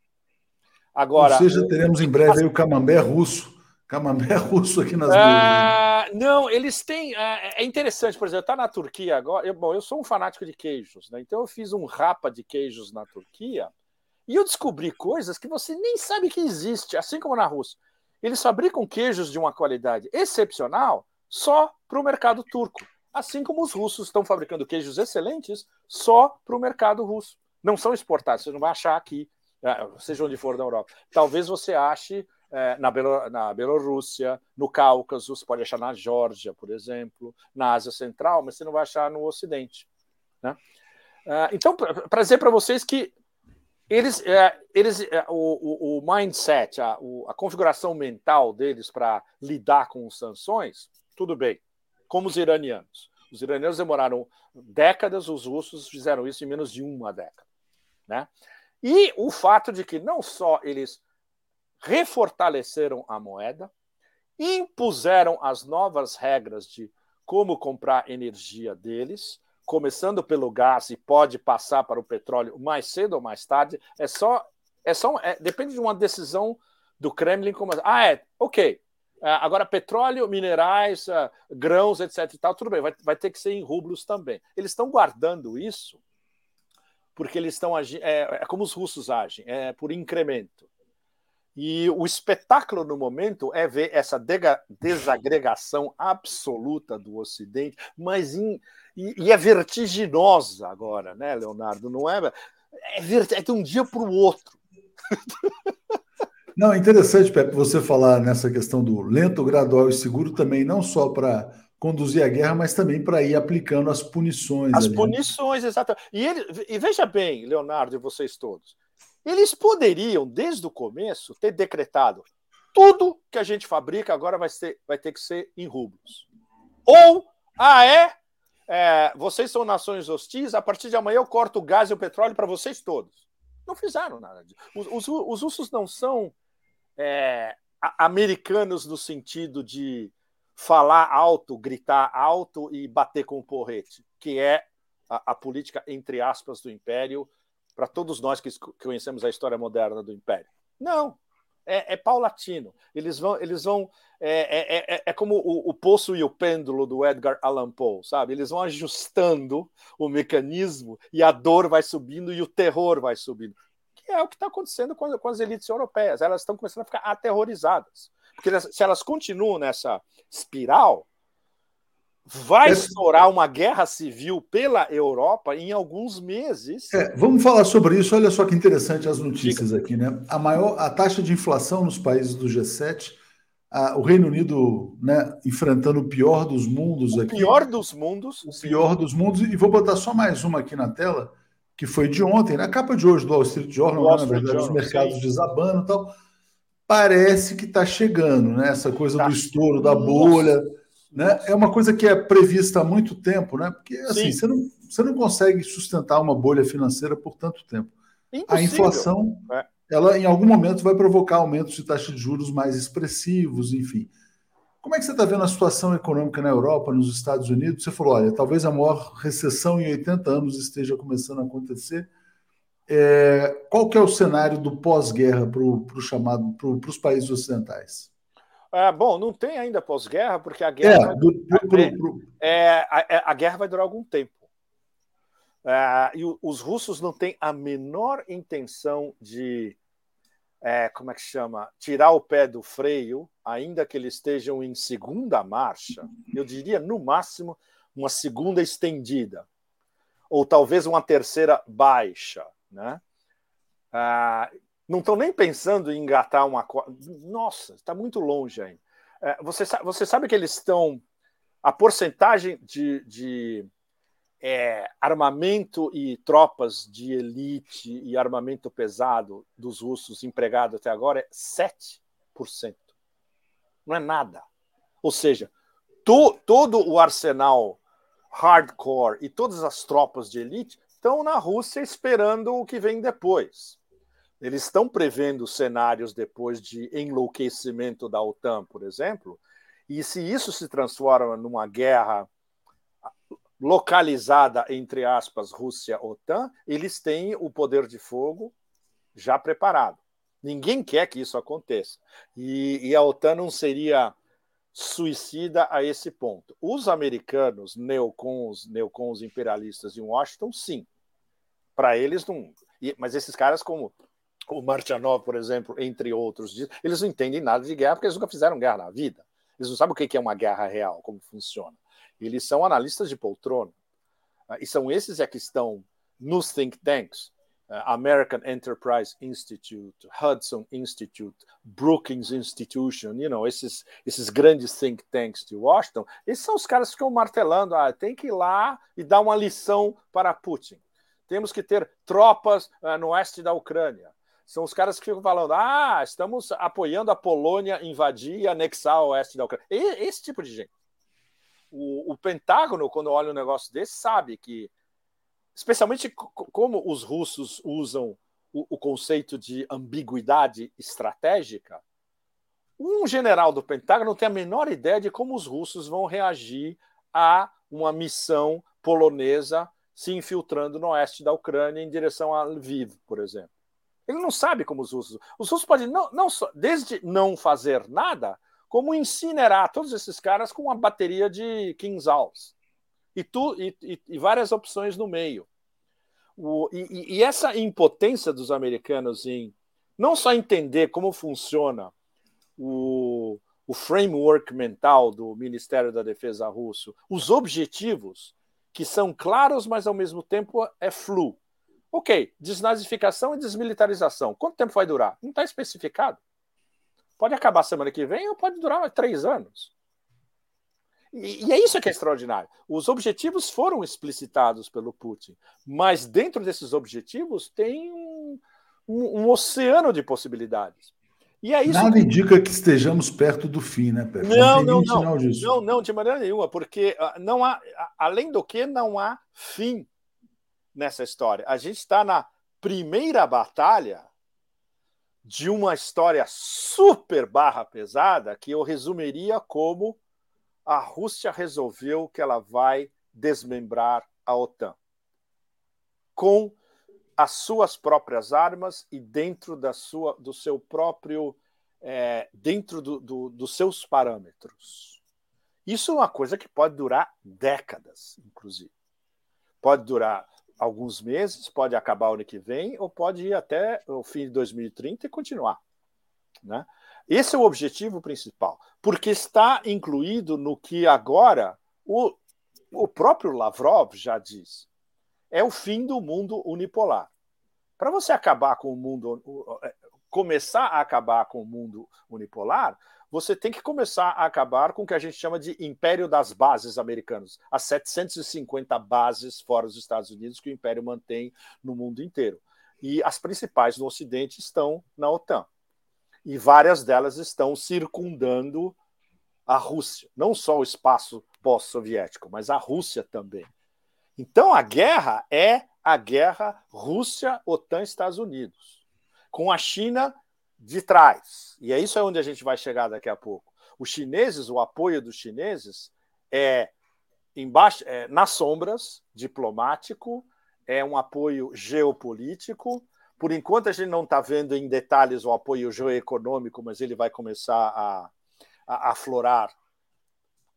Agora, Ou seja, teremos em breve as... o camembert russo. Camembert russo aqui nas ah, Não, eles têm. Ah, é interessante, por exemplo, está na Turquia agora. Eu, bom, eu sou um fanático de queijos, né? Então eu fiz um rapa de queijos na Turquia e eu descobri coisas que você nem sabe que existe, assim como na Rússia. Eles fabricam queijos de uma qualidade excepcional só para o mercado turco. Assim como os russos estão fabricando queijos excelentes só para o mercado russo. Não são exportados, você não vai achar aqui, é, seja onde for na Europa. Talvez você ache é, na, Belo, na Bielorrússia, no Cáucaso, você pode achar na Geórgia, por exemplo, na Ásia Central, mas você não vai achar no Ocidente. Né? É, então, para dizer para vocês que eles, eles o, o mindset, a, a configuração mental deles para lidar com sanções tudo bem. Como os iranianos. Os iranianos demoraram décadas, os russos fizeram isso em menos de uma década. Né? E o fato de que não só eles refortaleceram a moeda, impuseram as novas regras de como comprar energia deles, começando pelo gás e pode passar para o petróleo mais cedo ou mais tarde. É só, é só, é, depende de uma decisão do Kremlin como ah é, ok, agora, petróleo, minerais, é, grãos, etc. e tal, tudo bem, vai, vai ter que ser em rublos também. Eles estão guardando isso porque eles estão agindo. É, é, como os russos agem, é por incremento. E o espetáculo no momento é ver essa desagregação absoluta do Ocidente, mas in, e, e, é vertiginosa agora, né, Leonardo? Não é? É, é de um dia para o outro. Não, interessante, Pepe, você falar nessa questão do lento, gradual e seguro também, não só para conduzir a guerra, mas também para ir aplicando as punições. As ali. Né? punições, exatamente. E, ele, e veja bem, Leonardo e vocês todos, eles poderiam, desde o começo, ter decretado tudo que a gente fabrica agora vai, ser, vai ter que ser em rublos. Ou, ah, é? é vocês são nações hostis, a partir de amanhã eu corto o gás e o petróleo para vocês todos. Não fizeram nada disso. Os, os, os russos não são é, americanos no sentido de falar alto, gritar alto e bater com o porrete, que é a, a política, entre aspas, do império, para todos nós que conhecemos a história moderna do império. Não, é, é paulatino. Eles vão, eles vão é, é, é, é como o, o, poço e o pêndulo do Edgar Allan Poe, sabe? Eles vão ajustando o mecanismo e a dor vai subindo e o terror vai subindo. Que é o que está acontecendo com, com, as elites europeias. Elas estão começando a ficar aterrorizadas. Porque elas, se elas continuam nessa espiral, vai estourar uma guerra civil pela Europa em alguns meses. É, vamos falar sobre isso. Olha só que interessante as notícias aqui, né? A maior a taxa de inflação nos países do G7 o Reino Unido né, enfrentando o pior dos mundos o aqui. Pior dos mundos. O pior dos mundos. E vou botar só mais uma aqui na tela, que foi de ontem, na capa de hoje do Wall Street Journal, né, na verdade, Journal, os mercados sim. desabando e tal. Parece que está chegando, né? Essa coisa tá. do estouro da bolha. Né? É uma coisa que é prevista há muito tempo, né? Porque assim, você não, você não consegue sustentar uma bolha financeira por tanto tempo. Impossível. A inflação. É ela em algum momento vai provocar aumentos de taxa de juros mais expressivos, enfim. Como é que você está vendo a situação econômica na Europa, nos Estados Unidos? Você falou, olha, talvez a maior recessão em 80 anos esteja começando a acontecer. É, qual que é o cenário do pós-guerra para o chamado para os países ocidentais? Ah, bom, não tem ainda pós-guerra, porque a guerra. É, do, pro, pro... É, a, é, a, guerra vai durar algum tempo. É, e os russos não têm a menor intenção de é, como é que chama, tirar o pé do freio, ainda que eles estejam em segunda marcha, eu diria no máximo uma segunda estendida, ou talvez uma terceira baixa, né? Ah, não estão nem pensando em engatar uma. Nossa, está muito longe ainda. É, você, você sabe que eles estão. A porcentagem de, de é, armamento e tropas de elite e armamento pesado dos russos empregado até agora é 7%. Não é nada. Ou seja, to, todo o arsenal hardcore e todas as tropas de elite estão na Rússia esperando o que vem depois. Eles estão prevendo cenários depois de enlouquecimento da OTAN, por exemplo, e se isso se transforma numa guerra localizada, entre aspas, Rússia-OTAN, eles têm o poder de fogo já preparado. Ninguém quer que isso aconteça. E, e, a OTAN não seria suicida a esse ponto. Os americanos, neocons, neocons imperialistas em Washington, sim. Para eles, não. Mas esses caras, como o Marchanov, por exemplo, entre outros, eles não entendem nada de guerra porque eles nunca fizeram guerra na vida. Eles não sabem o que é uma guerra real, como funciona. Eles são analistas de poltrona. Ah, e são esses é que estão nos think tanks. Ah, American Enterprise Institute, Hudson Institute, Brookings Institution, you know, esses, esses grandes think tanks de Washington, esses são os caras que ficam martelando, ah, tem que ir lá e dar uma lição para Putin. Temos que ter tropas uh, no oeste da Ucrânia. São os caras que ficam falando, ah, estamos apoiando a Polônia invadir e anexar o oeste da Ucrânia. E, esse tipo de gente. O, o Pentágono, quando olha um negócio desse, sabe que, especialmente como os russos usam o, o conceito de ambiguidade estratégica, um general do Pentágono tem a menor ideia de como os russos vão reagir a uma missão polonesa se infiltrando no oeste da Ucrânia em direção a Lviv, por exemplo. Ele não sabe como os russos. Os russos podem não, não só, desde não fazer nada, como incinerar todos esses caras com uma bateria de Kinzhaus e, tu, e, e, e várias opções no meio. O, e, e, essa impotência dos americanos em não só entender como funciona o, o framework mental do Ministério da Defesa russo, os objetivos, que são claros, mas ao mesmo tempo é flu. Ok, desnazificação e desmilitarização. Quanto tempo vai durar? Não está especificado. Pode acabar semana que vem ou pode durar três anos. E, e, é isso que é extraordinário. Os objetivos foram explicitados pelo Putin, mas dentro desses objetivos tem um, um, um oceano de possibilidades. E é isso Nada que... indica que estejamos perto do fim, né, Pedro? Não, não, não. Não, não, de maneira nenhuma, porque ah, não há, além do que, não há fim nessa história. A gente está na primeira batalha de uma história super barra pesada que eu resumiria como a Rússia resolveu que ela vai desmembrar a OTAN com as suas próprias armas e dentro da sua, do seu próprio é, dentro do, do, dos seus parâmetros. Isso é uma coisa que pode durar décadas, inclusive. Pode durar alguns meses, pode acabar o ano que vem, ou pode ir até o fim de 2030 e continuar. Né? Esse é o objetivo principal, porque está incluído no que agora o, o próprio Lavrov já diz. É o fim do mundo unipolar. Para você acabar com o mundo, é, começar a acabar com o mundo unipolar, você tem que começar a acabar com o que a gente chama de império das bases americanos, as 750 bases fora dos Estados Unidos que o império mantém no mundo inteiro. E as principais no Ocidente estão na OTAN. E várias delas estão circundando a Rússia, não só o espaço pós-soviético, mas a Rússia também. Então a guerra é a guerra Rússia-OTAN-Estados Unidos, com a China de trás. E é isso é onde a gente vai chegar daqui a pouco. Os chineses, o apoio dos chineses é embaixo, é, nas sombras, diplomático, é um apoio geopolítico. Por enquanto, a gente não está vendo em detalhes o apoio geoeconômico, mas ele vai começar a, aflorar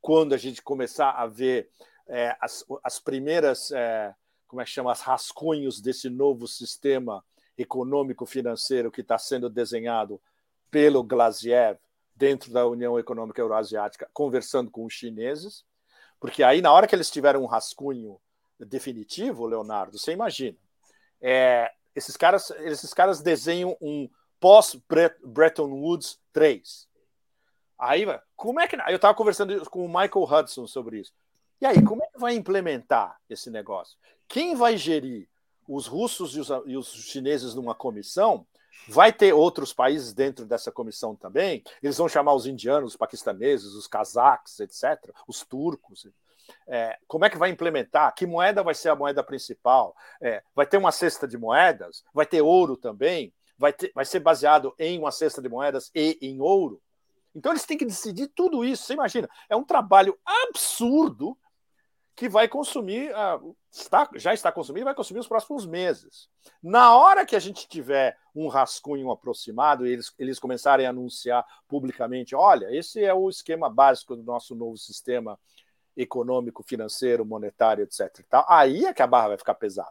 quando a gente começar a ver é, as, as primeiras, é, como é que chama, as rascunhos desse novo sistema econômico-financeiro que está sendo desenhado pelo Glaziev dentro da União Econômica Euroasiática, conversando com os chineses, porque aí, na hora que eles tiverem um rascunho definitivo, Leonardo, você imagina, é, esses, caras, esses caras desenham um pós-Bretton Woods 3. Aí, como é que. Eu estava conversando com o Michael Hudson sobre isso. E aí, como é que vai implementar esse negócio? Quem vai gerir os russos e os, e os chineses numa comissão, vai ter outros países dentro dessa comissão também. Eles vão chamar os indianos, os paquistaneses, os cazaques, etc., os turcos. É, como é que vai implementar? Que moeda vai ser a moeda principal? É, vai ter uma cesta de moedas? Vai ter ouro também? Vai, ter, vai ser baseado em uma cesta de moedas e em ouro? Então eles têm que decidir tudo isso. Você imagina? É um trabalho absurdo que vai consumir, uh, está, já está consumindo, vai consumir os próximos meses. Na hora que a gente tiver um rascunho aproximado e eles, eles começarem a anunciar publicamente: olha, esse é o esquema básico do nosso novo sistema econômico, financeiro, monetário, etc. E tal, aí é que a barra vai ficar pesada.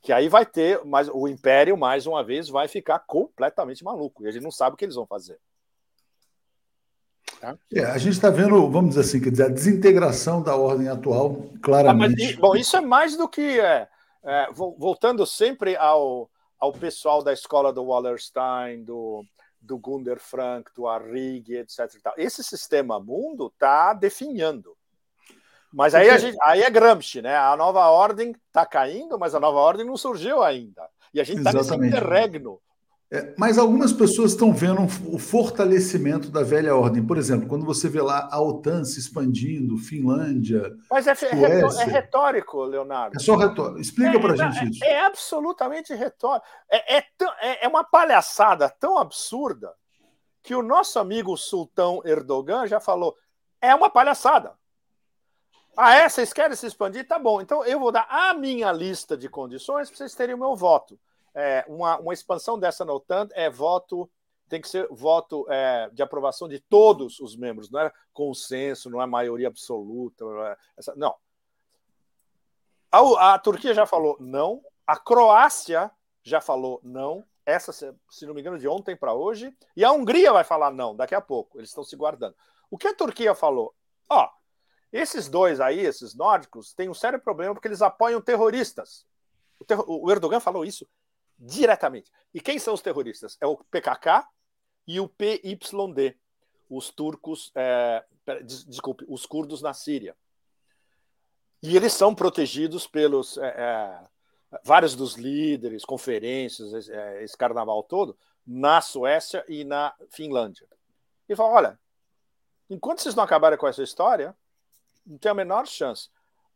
Que aí vai ter, mas o império, mais uma vez, vai ficar completamente maluco. E a gente não sabe o que eles vão fazer. Tá? É, a gente está vendo, vamos dizer assim, quer dizer, a desintegração da ordem atual, claramente. Ah, mas, bom, isso é mais do que. É, é, voltando sempre ao, ao pessoal da escola do Wallerstein, do, do Gunder Frank, do Arrighi, etc. Esse sistema mundo está definhando. Mas aí, gente, aí é Gramsci, né? A nova ordem está caindo, mas a nova ordem não surgiu ainda. E a gente está nesse interregno. É, mas algumas pessoas estão vendo o fortalecimento da velha ordem. Por exemplo, quando você vê lá a OTAN se expandindo, Finlândia. Mas é, é, é retórico, Leonardo. É só retórico. Explica é, para a gente isso. É, absolutamente retórico. É, é, é uma palhaçada tão absurda que o nosso amigo sultão Erdogan já falou: é uma palhaçada. Ah, é? Vocês querem se expandir? Tá bom. Então eu vou dar a minha lista de condições para vocês terem o meu voto é, uma, uma expansão dessa na OTAN é voto, tem que ser voto é, de aprovação de todos os membros, não é consenso, não é maioria absoluta. Não. É, essa, não. A, a, Turquia já falou não, a Croácia já falou não, essa, se não me engano, de ontem para hoje, e a Hungria vai falar não daqui a pouco, eles estão se guardando. O que a Turquia falou? Ó, esses dois aí, esses nórdicos, têm um sério problema porque eles apoiam terroristas. O, o Erdogan falou isso diretamente. E quem são os terroristas? É o PKK e o PYD, os turcos, é, desculpe, os curdos na Síria. E eles são protegidos pelos é, é, vários dos líderes, conferências, é, esse carnaval todo, na Suécia e na Finlândia. E fala: olha, enquanto vocês não acabarem com essa história, não tem a menor chance.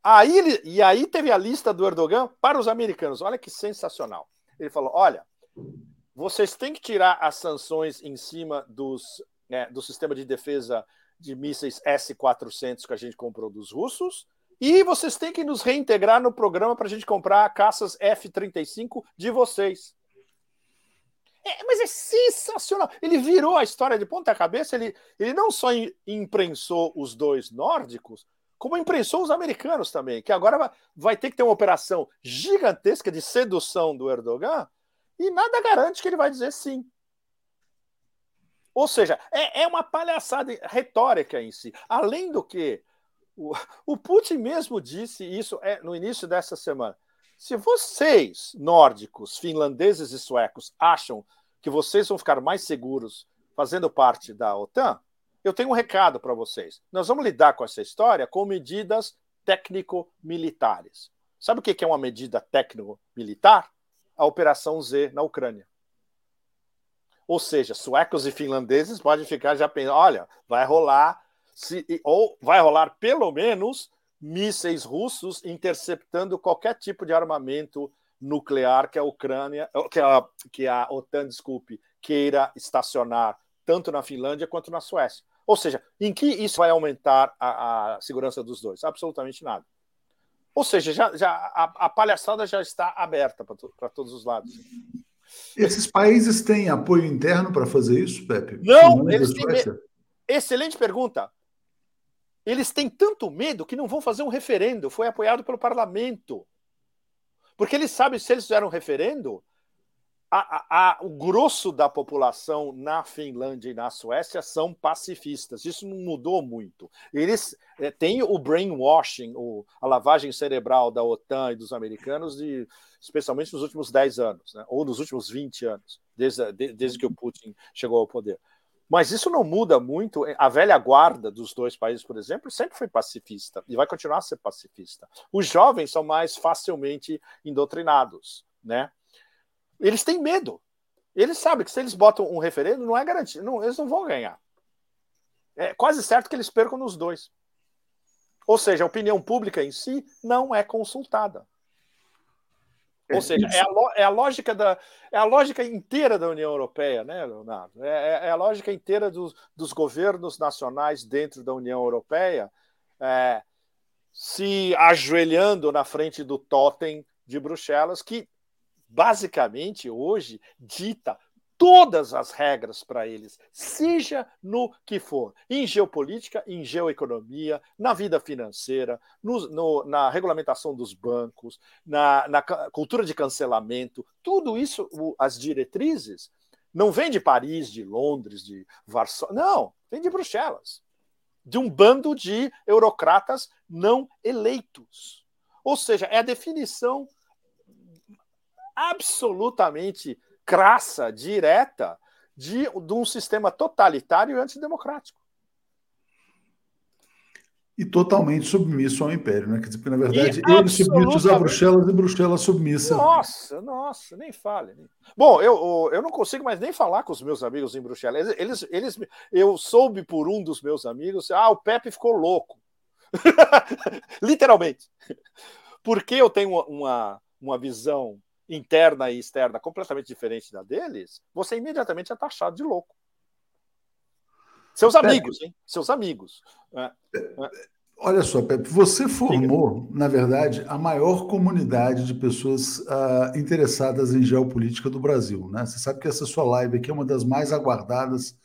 Aí, e aí teve a lista do Erdogan para os americanos. Olha que sensacional. Ele falou: olha, vocês têm que tirar as sanções em cima dos, né, do sistema de defesa de mísseis S-400 que a gente comprou dos russos, e vocês têm que nos reintegrar no programa para a gente comprar caças F-35 de vocês. É, mas é sensacional. Ele virou a história de ponta cabeça. Ele, ele não só imprensou os dois nórdicos, como imprensou os americanos também, que agora vai, vai ter que ter uma operação gigantesca de sedução do Erdogan e nada garante que ele vai dizer sim. Ou seja, é, é uma palhaçada retórica em si. Além do que, o, o Putin mesmo disse isso é, no início dessa semana. Se vocês, nórdicos, finlandeses e suecos, acham que vocês vão ficar mais seguros fazendo parte da OTAN, eu tenho um recado para vocês. Nós vamos lidar com essa história com medidas técnico-militares. Sabe o que é uma medida técnico-militar? A Operação Z na Ucrânia. Ou seja, suecos e finlandeses podem ficar já pensando: olha, vai rolar, se, ou vai rolar pelo menos mísseis russos interceptando qualquer tipo de armamento nuclear que a Ucrânia, que a, que a OTAN, desculpe, queira estacionar tanto na Finlândia quanto na Suécia. Ou seja, em que isso vai aumentar a, a segurança dos dois? Absolutamente nada. Ou seja, já, já a, a palhaçada já está aberta para todos os lados. Esses países têm apoio interno para fazer isso, Pepe? Não, eles têm. Excelente pergunta. Eles têm tanto medo que não vão fazer um referendo. Foi apoiado pelo parlamento. Porque eles sabem se eles fizeram um referendo, a, a, o grosso da população na Finlândia e na Suécia são pacifistas. Isso não mudou muito. Eles é, têm o brainwashing, o, a lavagem cerebral da OTAN e dos americanos, de, especialmente nos últimos 10 anos, né? ou nos últimos 20 anos, desde, de, desde que o Putin chegou ao poder. Mas isso não muda muito. A velha guarda dos dois países, por exemplo, sempre foi pacifista e vai continuar a ser pacifista. Os jovens são mais facilmente indoutrinados, né? Eles têm medo. Eles sabem que se eles botam um referendo, não é garantido, não, eles não vão ganhar. É quase certo que eles percam nos dois. Ou seja, a opinião pública em si não é consultada. Ou seja, é a, é a, lógica da é a lógica inteira da União Europeia, né, Leonardo? É, é, é a lógica inteira dos, dos, governos nacionais dentro da União Europeia é, se ajoelhando na frente do totem de Bruxelas, que basicamente hoje dita todas as regras para eles, seja no que for, em geopolítica, em geoeconomia, na vida financeira, no, no, na regulamentação dos bancos, na, na, cultura de cancelamento, tudo isso, as diretrizes, não vem de Paris, de Londres, de Varsóvia, não, vem de Bruxelas, de um bando de eurocratas não eleitos. Ou seja, é a definição absolutamente crassa, direta, de, de um sistema totalitário e antidemocrático. E totalmente submisso ao império, né? Quer dizer, porque, na verdade, e eles a Bruxelas e Bruxelas submissa. Nossa, nossa, nem fale. Bom, eu, eu não consigo mais nem falar com os meus amigos em Bruxelas. Eles, eles, eu soube por um dos meus amigos, ah, o Pepe ficou louco. Literalmente. Porque eu tenho uma, uma visão interna e externa completamente diferente da deles, você imediatamente é taxado de louco. Seus amigos, hein? Seus amigos. É, é. Olha só, Pepe, você formou, na verdade, a maior comunidade de pessoas uh, interessadas em geopolítica do Brasil. Né? Você sabe que essa sua live aqui é uma das mais aguardadas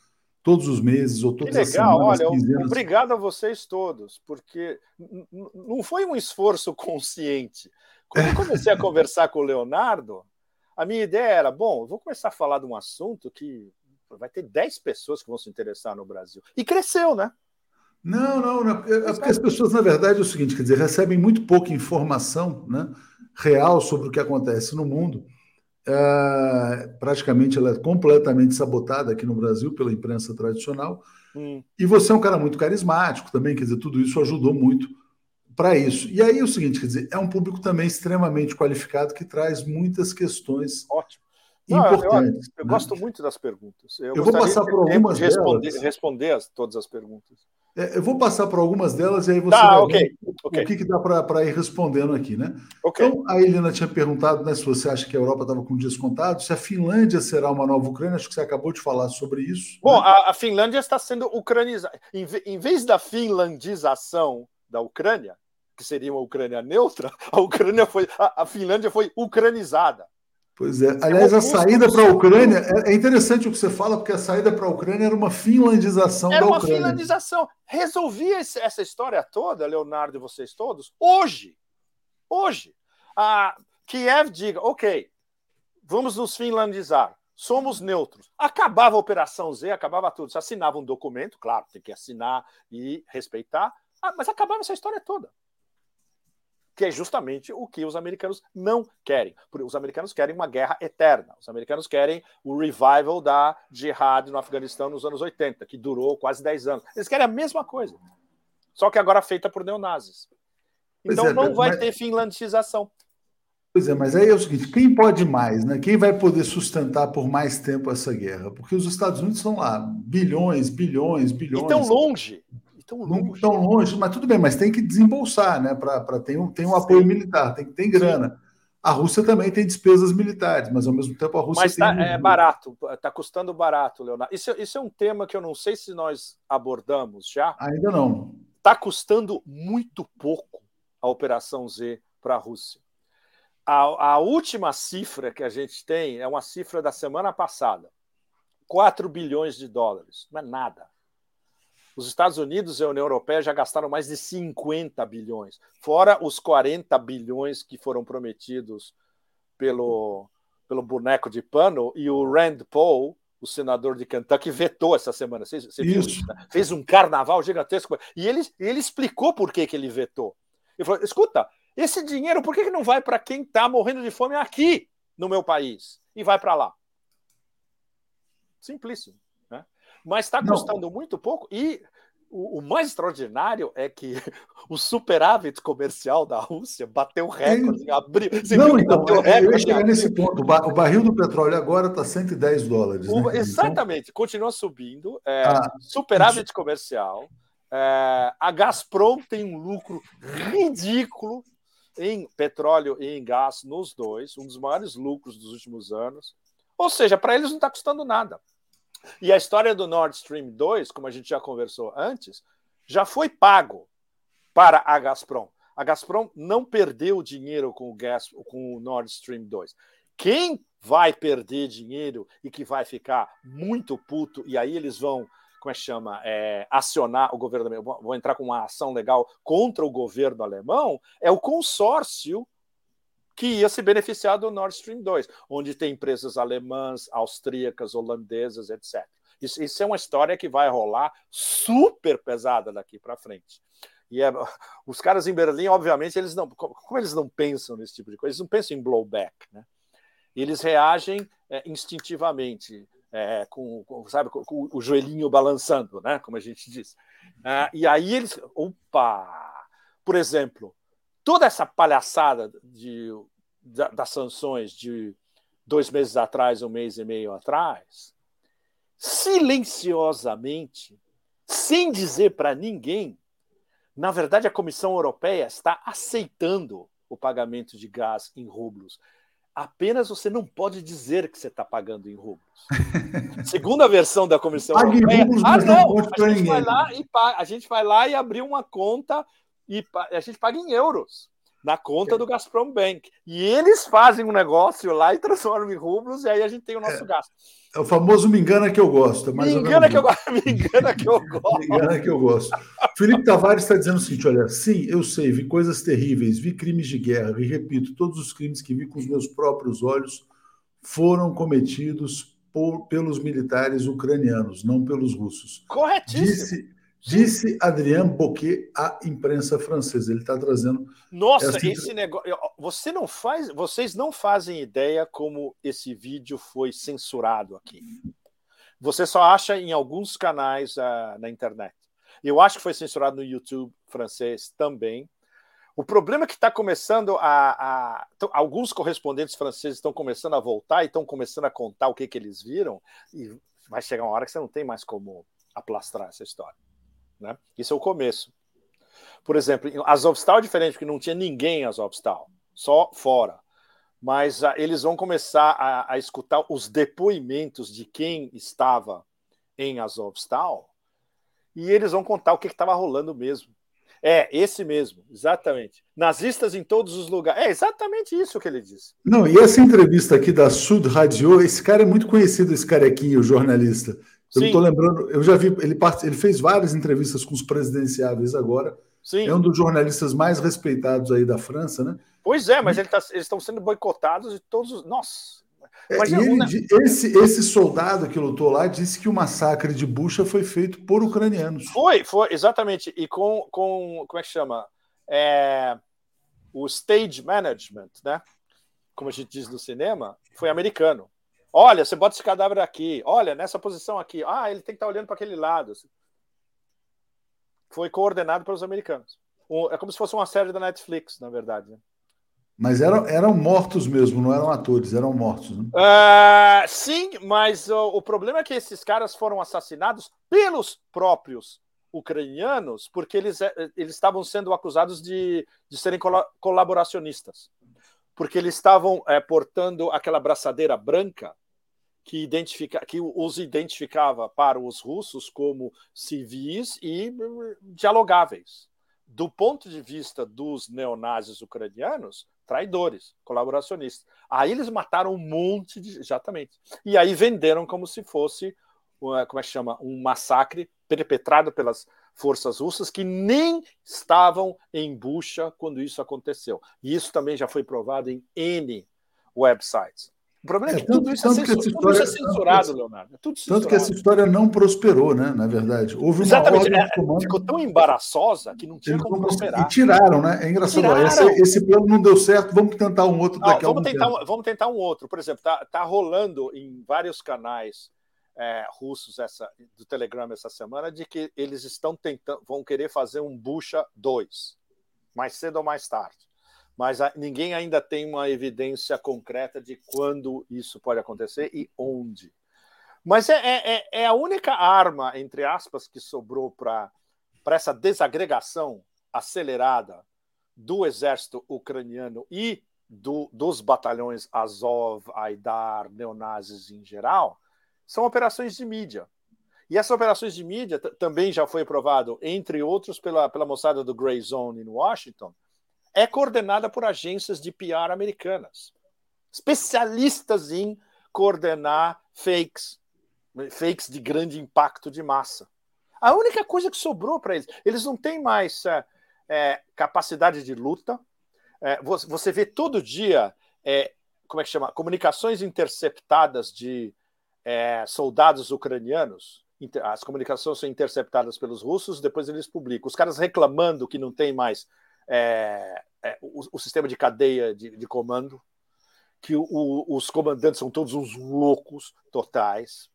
todos os meses ou todas que legal, as semanas. Olha, obrigado a vocês todos, porque não foi um esforço consciente. Quando eu comecei a conversar com o Leonardo, a minha ideia era: bom, vou começar a falar de um assunto que vai ter 10 pessoas que vão se interessar no Brasil. E cresceu, né? Não, não, não. É porque as pessoas, na verdade, é o seguinte: quer dizer, recebem muito pouca informação né, real sobre o que acontece no mundo. É, praticamente ela é completamente sabotada aqui no Brasil pela imprensa tradicional. Hum. E você é um cara muito carismático também, quer dizer, tudo isso ajudou muito para isso. E aí é o seguinte, quer dizer, é um público também extremamente qualificado que traz muitas questões Ótimo. importantes. eu, eu, eu né? gosto muito das perguntas. Eu, vou passar por algumas de responder, responder as, todas as perguntas. É, eu vou passar por algumas delas e aí você tá, vai okay. ver okay. o que, que dá para ir respondendo aqui, né? Okay. Então, a Helena tinha perguntado né, se você acha que a Europa estava com dias contados, se a Finlândia será uma nova Ucrânia, acho que você acabou de falar sobre isso. Bom, né? a, a, Finlândia está sendo ucranizada. Em, em vez da finlandização da Ucrânia, que seria uma Ucrânia neutra, a Ucrânia foi, a, a Finlândia foi ucranizada. Pois é. Aliás, a saída para a Ucrânia é, é interessante o que você fala, porque a saída para a Ucrânia era uma finlandização era da Ucrânia. Era uma finlandização. Resolvia essa história toda, Leonardo e vocês todos, hoje. Hoje. A Kiev diga, ok, vamos nos finlandizar. Somos neutros. Acabava a Operação Z, acabava tudo. Você assinava um documento, claro, tem que assinar e respeitar, ah, mas acabava essa história toda que é justamente o que os americanos não querem. Os americanos querem uma guerra eterna. Os americanos querem o revival da jihad no Afeganistão nos anos 80, que durou quase 10 anos. Eles querem a mesma coisa, só que agora feita por neonazis. Então é, não vai mas... ter finlandização. Pois é, mas aí é o seguinte: quem pode mais, né? Quem vai poder sustentar por mais tempo essa guerra? Porque os Estados Unidos estão lá, bilhões, bilhões, bilhões. E tão longe tão longe. Tão longe, mas tudo bem, mas tem que desembolsar, né? Para ter um, tem um apoio militar, tem que ter grana. Sim. A Rússia também tem despesas militares, mas ao mesmo tempo a Rússia mas tá, tem. é barato, está custando barato, Leonardo. Isso, isso é um tema que eu não sei se nós abordamos já. Ainda não. Está custando muito pouco a Operação Z para a Rússia. A, a última cifra que a gente tem é uma cifra da semana passada: 4 bilhões de dólares. Não é nada. Os Estados Unidos e a União Europeia já gastaram mais de 50 bilhões, fora os 40 bilhões que foram prometidos pelo, pelo boneco de pano, e o Rand Paul, o senador de Kentucky, vetou essa semana. Você, você viu isso? Né? Fez um carnaval gigantesco. E ele, ele explicou por que, que ele vetou. Ele falou: escuta, esse dinheiro, por que, que não vai para quem está morrendo de fome aqui no meu país? E vai para lá. Simplíssimo mas está custando muito pouco. E o, o, mais extraordinário é que o superávit comercial da Rússia bateu recorde em abril. Você Não, então, bateu recorde eu ia chegar nesse ponto. O barril do petróleo agora está 110 dólares. O, né? Exatamente, então... continua subindo. É, ah, superávit isso. comercial. É, a Gazprom tem um lucro ridículo em petróleo e em gás nos dois, um dos maiores lucros dos últimos anos. Ou seja, para eles não está custando nada. E a história do Nord Stream 2, como a gente já conversou antes, já foi pago para a Gazprom. A Gazprom não perdeu dinheiro com o, gas, com o Nord Stream 2. Quem vai perder dinheiro e que vai ficar muito puto, e aí eles vão, como é que chama, é, acionar o governo vão entrar com uma ação legal contra o governo alemão, é o consórcio que ia se beneficiar do Nord Stream 2, onde tem empresas alemãs, austríacas, holandesas, etc. Isso, isso é uma história que vai rolar super pesada daqui para frente. E é, os caras em Berlim, obviamente, eles não, como eles não pensam nesse tipo de coisa, eles não pensam em blowback, né? Eles reagem é, instintivamente, é, com, com, sabe, com, com, o joelhinho balançando, né? Como a gente diz. Ah, e aí eles, opa, por exemplo, toda essa palhaçada de, da, das sanções de dois meses atrás, um mês e meio atrás, silenciosamente, sem dizer para ninguém, na verdade a Comissão Europeia está aceitando o pagamento de gás em rublos. Apenas você não pode dizer que você está pagando em rublos. Segunda versão da Comissão Pague Europeia. Rublos, ah, não, não a gente, vai lá e, a gente vai lá e abrir uma conta e a gente paga em euros na conta do Gazprom Bank. E eles fazem um negócio lá e transformam em rublos, e aí a gente tem o nosso é, gasto. É o famoso me engana que eu gosto. É me engana que eu gosto. Me engana que eu gosto. me engana que eu gosto. Felipe Tavares está dizendo o seguinte: olha, sim, eu sei, vi coisas terríveis, vi crimes de guerra, e repito, todos os crimes que vi com os meus próprios olhos foram cometidos por, pelos militares ucranianos, não pelos russos. Corretíssimo. Disse, Disse Adrien Boquet à imprensa francesa. Ele está trazendo. Nossa, essa... esse negócio. Você não faz. Vocês não fazem ideia como esse vídeo foi censurado aqui. Você só acha em alguns canais uh, na internet. Eu acho que foi censurado no YouTube francês também. O problema é que está começando a, a, Alguns correspondentes franceses estão começando a voltar e estão começando a contar o que, que eles viram, e vai chegar uma hora que você não tem mais como aplastrar essa história. Né? Isso é o começo. Por exemplo, Azovstal é diferente, porque não tinha ninguém em Azovstal, só fora. Mas uh, eles vão começar a, a, escutar os depoimentos de quem estava em Azovstal e eles vão contar o que estava rolando mesmo. É, esse mesmo, exatamente. Nazistas em todos os lugares. É exatamente isso que ele disse. Não, e essa entrevista aqui da Sud Radio, esse cara é muito conhecido, esse carequinho, jornalista. Eu tô lembrando, eu já vi, ele, ele fez várias entrevistas com os presidenciáveis agora. Sim. É um dos jornalistas mais respeitados aí da França, né? Pois é, mas ele tá, eles estão sendo boicotados de todos os. Nossa! É, ele, esse, esse soldado que lutou lá disse que o massacre de Bucha foi feito por ucranianos. Foi, foi, exatamente. E com, com como é que chama? É, o stage management, né? Como a gente diz no cinema, foi americano. Olha, você bota esse cadáver aqui. Olha, nessa posição aqui. Ah, ele tem que estar olhando para aquele lado. Foi coordenado pelos americanos. É como se fosse uma série da Netflix, na verdade. Né? Mas eram, eram mortos mesmo, não eram atores, eram mortos. Né? Uh, sim, mas o, o, problema é que esses caras foram assassinados pelos próprios ucranianos, porque eles, eh, eles estavam sendo acusados de, de serem colaboracionistas. Porque eles estavam é, portando aquela braçadeira branca que, identifica, que os identificava para os russos como civis e hum, dialogáveis. Do ponto de vista dos neonazis ucranianos, traidores, colaboracionistas. Aí eles mataram um monte de. Exatamente. E aí venderam como se fosse, como é que chama? Um massacre perpetrado pelas forças russas que nem estavam em bucha quando isso aconteceu. E isso também já foi provado em N websites. O problema é, é que, tudo, isso é censur... história, tudo, isso é censurado, Leonardo. É tudo censurado. Tanto que essa história não prosperou, né? Na verdade. Houve Exatamente. É, ficou tão embaraçosa que não tinha como prosperar. E tiraram, né? É engraçado. Esse, esse, plano não deu certo, vamos tentar um outro daqui não, vamos tentar um, Vamos tentar um outro. Por exemplo, tá, tá rolando em vários canais é, russos essa, do Telegram essa semana de que eles estão tentando, vão querer fazer um Bucha 2, mais cedo ou mais tarde mas ninguém ainda tem uma evidência concreta de quando isso pode acontecer e onde. Mas é, é, é, é a única arma, entre aspas, que sobrou para essa desagregação acelerada do exército ucraniano e do, dos batalhões Azov, Aidar, neonazis em geral, são operações de mídia. E essas operações de mídia também já foi aprovado, entre outros, pela, pela moçada do Grey Zone em Washington, é coordenada por agências de PR americanas, especialistas em coordenar fakes, fakes de grande impacto de massa. A única coisa que sobrou para eles, eles não têm mais é, é, capacidade de luta. É, você vê todo dia, é, como é que chama, comunicações interceptadas de é, soldados ucranianos. As comunicações são interceptadas pelos russos, depois eles publicam. Os caras reclamando que não tem mais é, é, o, o, sistema de cadeia de, de comando, que o, os comandantes são todos uns loucos totais,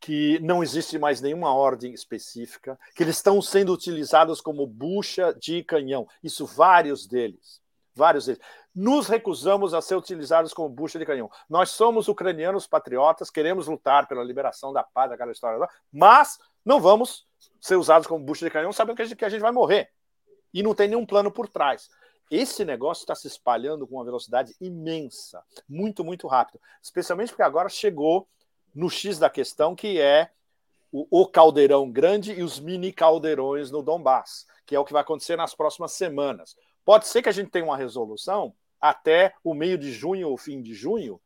que não existe mais nenhuma ordem específica, que eles estão sendo utilizados como bucha de canhão. Isso vários deles, vários deles. Nos recusamos a ser utilizados como bucha de canhão. Nós somos ucranianos patriotas, queremos lutar pela liberação da paz, daquela história, mas não vamos ser usados como bucha de canhão, sabendo que a gente, que a gente vai morrer e não tem nenhum plano por trás. Esse negócio está se espalhando com uma velocidade imensa, muito, muito rápido. Especialmente porque agora chegou no X da questão, que é o, o caldeirão grande e os mini caldeirões no Donbass, que é o que vai acontecer nas próximas semanas. Pode ser que a gente tenha uma resolução até o meio de junho ou fim de junho,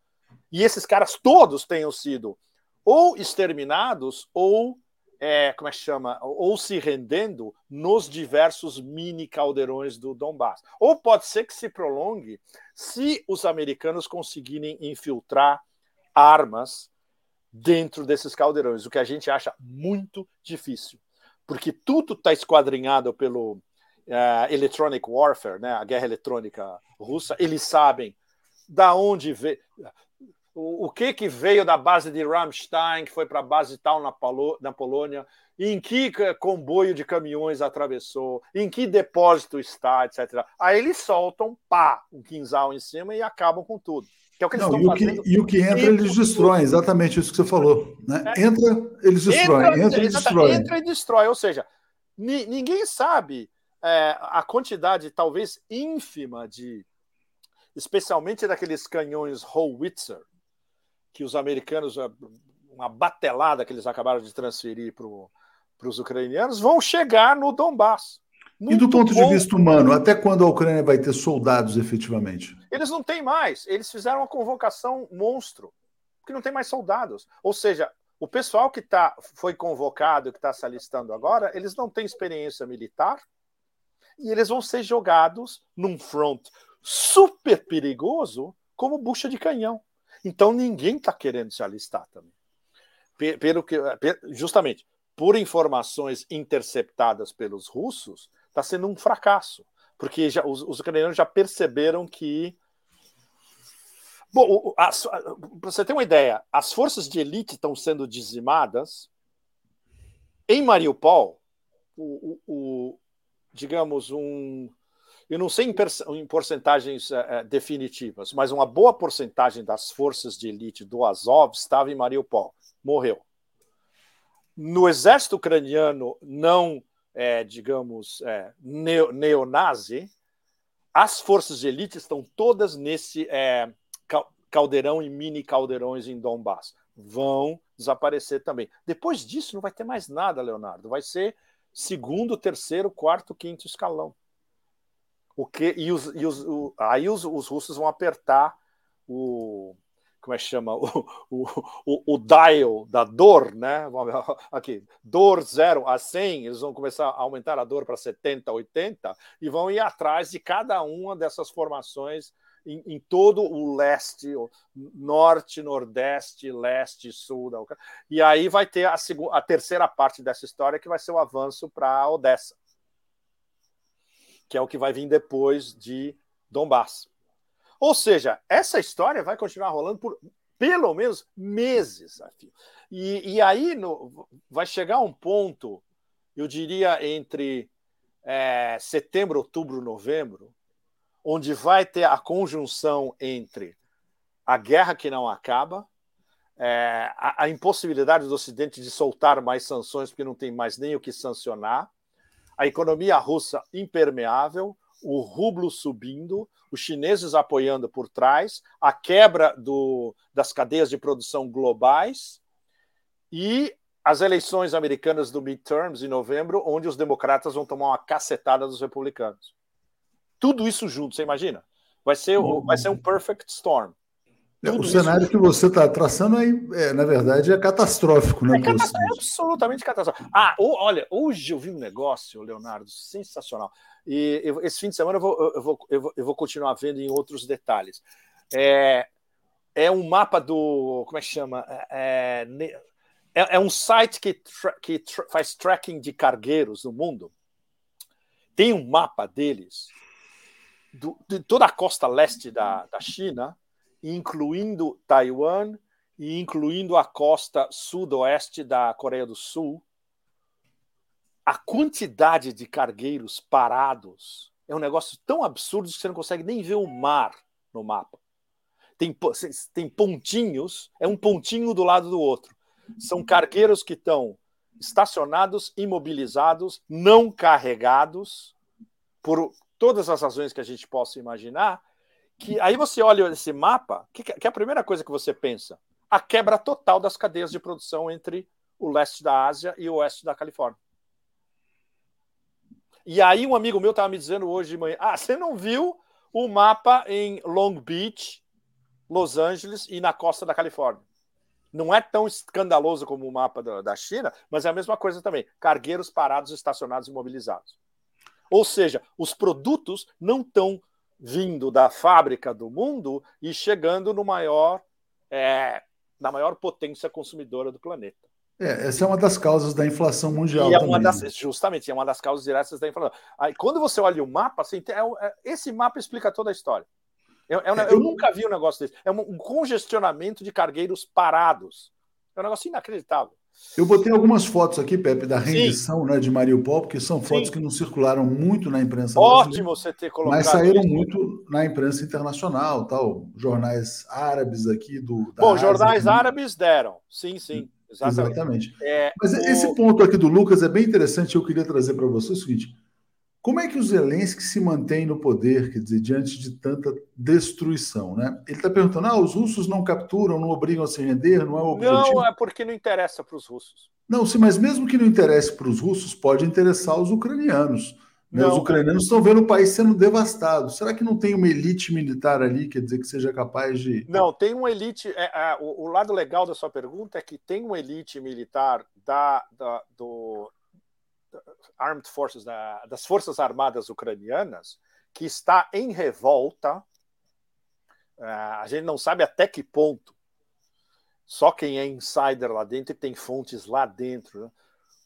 e esses caras todos tenham sido ou exterminados ou é, como é que chama, ou se rendendo nos diversos mini caldeirões do Donbass. Ou pode ser que se prolongue se os americanos conseguirem infiltrar armas dentro desses caldeirões, o que a gente acha muito difícil, porque tudo está esquadrinhado pelo uh, electronic warfare, né, a guerra eletrônica russa. Eles sabem da onde veio o, o que, que veio da base de Ramstein, que foi para a base tal na, Polo, na Polônia, em que comboio de caminhões atravessou, em que depósito está, etc. Aí eles soltam, pá, um quinzal em cima e acabam com tudo. Que é o que eles Não, estão e. O que, e o que entra, eles destroem, exatamente isso que você falou. Né? É. Entra, eles destroem. Entra, entra, e destrói. Entra e destrói, ou seja, ninguém sabe é, a quantidade, talvez ínfima, de. especialmente daqueles canhões Howitzer, que os americanos, uma batelada que eles acabaram de transferir para os ucranianos, vão chegar no Donbass. e do ponto bom. de vista humano, até quando a Ucrânia vai ter soldados efetivamente? Eles não têm mais. Eles fizeram uma convocação monstro, porque não tem mais soldados. Ou seja, o pessoal que tá, foi convocado, que está se alistando agora, eles não têm experiência militar e eles vão ser jogados num front super perigoso como bucha de canhão. Então ninguém está querendo se alistar também. Pelo que, justamente por informações interceptadas pelos russos, está sendo um fracasso, porque já, os, os ucranianos já perceberam que Bom, para você ter uma ideia, as forças de elite estão sendo dizimadas. Em Mariupol, o, o, o digamos, um. Eu não sei em, porcentagens uh, definitivas, mas uma boa porcentagem das forças de elite do Azov estava em Mariupol. Morreu. No exército ucraniano não, é, digamos, é, neonazi, as forças de elite estão todas nesse é, caldeirão e mini caldeirões em Donbass. Vão desaparecer também. Depois disso, não vai ter mais nada, Leonardo. Vai ser segundo, terceiro, quarto, quinto escalão. O que e os, e os o, aí os, os, russos vão apertar o como é que chama o, o, o, o dial da dor, né? Aqui, dor 0 a 100, eles vão começar a aumentar a dor para 70, 80 e vão ir atrás de cada uma dessas formações em, em, todo o leste, norte, nordeste, leste, sul da Ucrânia. E aí vai ter a, segunda, a terceira parte dessa história, que vai ser o avanço para Odessa, que é o que vai vir depois de Donbass. Ou seja, essa história vai continuar rolando por pelo menos meses. E, e aí no, vai chegar um ponto, eu diria, entre é, setembro, outubro, novembro, onde vai ter a conjunção entre a guerra que não acaba, é, a, a, impossibilidade do Ocidente de soltar mais sanções, porque não tem mais nem o que sancionar, a economia russa impermeável, o rublo subindo, os chineses apoiando por trás, a quebra do, das cadeias de produção globais e as eleições americanas do midterms em novembro, onde os democratas vão tomar uma cacetada dos republicanos tudo isso junto, você imagina? Vai ser, vai ser um perfect storm. É, tudo o cenário que você está traçando aí, é, na verdade, é catastrófico, né? É, catastrófico, é absolutamente catastrófico. Ah, olha, hoje eu vi um negócio, Leonardo, sensacional. E eu, esse fim de semana eu vou, eu, vou, eu, vou, eu vou continuar vendo em outros detalhes. É, é um mapa do. Como é que chama? É, é, é um site que, tra, que tra, faz tracking de cargueiros no mundo. Tem um mapa deles do, de toda a costa leste da, da China, incluindo Taiwan e incluindo a costa sudoeste da Coreia do Sul, a quantidade de cargueiros parados é um negócio tão absurdo que você não consegue nem ver o mar no mapa. Tem, tem pontinhos, é um pontinho do lado do outro. São cargueiros que estão estacionados, imobilizados, não carregados, por todas as razões que a gente possa imaginar, que aí você olha esse mapa, que, que é a primeira coisa que você pensa? A quebra total das cadeias de produção entre o leste da Ásia e o oeste da Califórnia. E aí um amigo meu estava me dizendo hoje de manhã, ah, você não viu o mapa em Long Beach, Los Angeles e na costa da Califórnia? Não é tão escandaloso como o mapa da, da China, mas é a mesma coisa também. Cargueiros parados, estacionados e imobilizados. Ou seja, os produtos não estão vindo da fábrica do mundo e chegando no maior, é, na maior potência consumidora do planeta. É, essa é uma das causas da inflação mundial. E é uma das, justamente, é uma das causas diretas da inflação. Aí, quando você olha o mapa, assim, é, é, esse mapa explica toda a história. Eu, eu, eu, nunca vi um negócio desse. É um, um congestionamento de cargueiros parados. É um negócio inacreditável. Eu botei algumas fotos aqui, Pepe, da rendição né, de Mariupol, porque são fotos Sim. que não circularam muito na imprensa Ótimo você ter colocado Mas saíram isso. muito na imprensa internacional, tal, jornais árabes aqui do. Bom, Ásia, jornais árabes deram, sim, sim. Exatamente. Exatamente. É, Mas o... esse ponto aqui do Lucas é bem interessante. Eu queria trazer para você o seguinte: como é que o Zelensky se mantém no poder, quer dizer, diante de tanta destruição, né? Ele está perguntando: ah, os russos não capturam, não obrigam a se render, não é o objetivo? Não, é porque não interessa para os russos. Não, sim, mas mesmo que não interesse para os russos, pode interessar os ucranianos. Né? Os ucranianos estão vendo o país sendo devastado. Será que não tem uma elite militar ali, quer dizer, que seja capaz de. Não, tem uma elite. É, é, o, o, lado legal da sua pergunta é que tem uma elite militar da, da do Armed Forces, da, das Forças Armadas Ucranianas, que está em revolta. É, a gente não sabe até que ponto. Só quem é insider lá dentro e tem fontes lá dentro, né?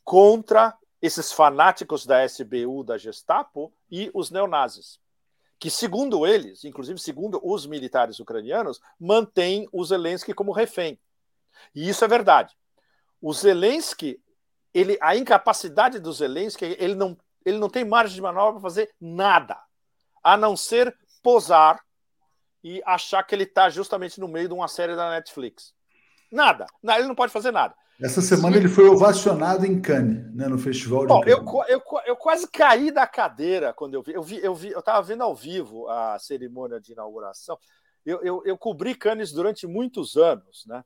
contra esses fanáticos da SBU, da Gestapo e os neonazis, que, segundo eles, inclusive segundo os militares ucranianos, mantêm o Zelensky como refém. E isso é verdade. O Zelensky, ele, a incapacidade do Zelensky, ele não, ele não tem margem de manobra para fazer nada, a não ser posar e achar que ele está justamente no meio de uma série da Netflix. Nada. Ele não pode fazer nada. Essa semana ele foi ovacionado em Cannes, né, no festival de Bom. Eu, eu, eu quase caí da cadeira quando eu vi. Eu vi, eu vi, eu estava vendo ao vivo a cerimônia de inauguração. Eu, eu, eu cobri Cannes durante muitos anos, né?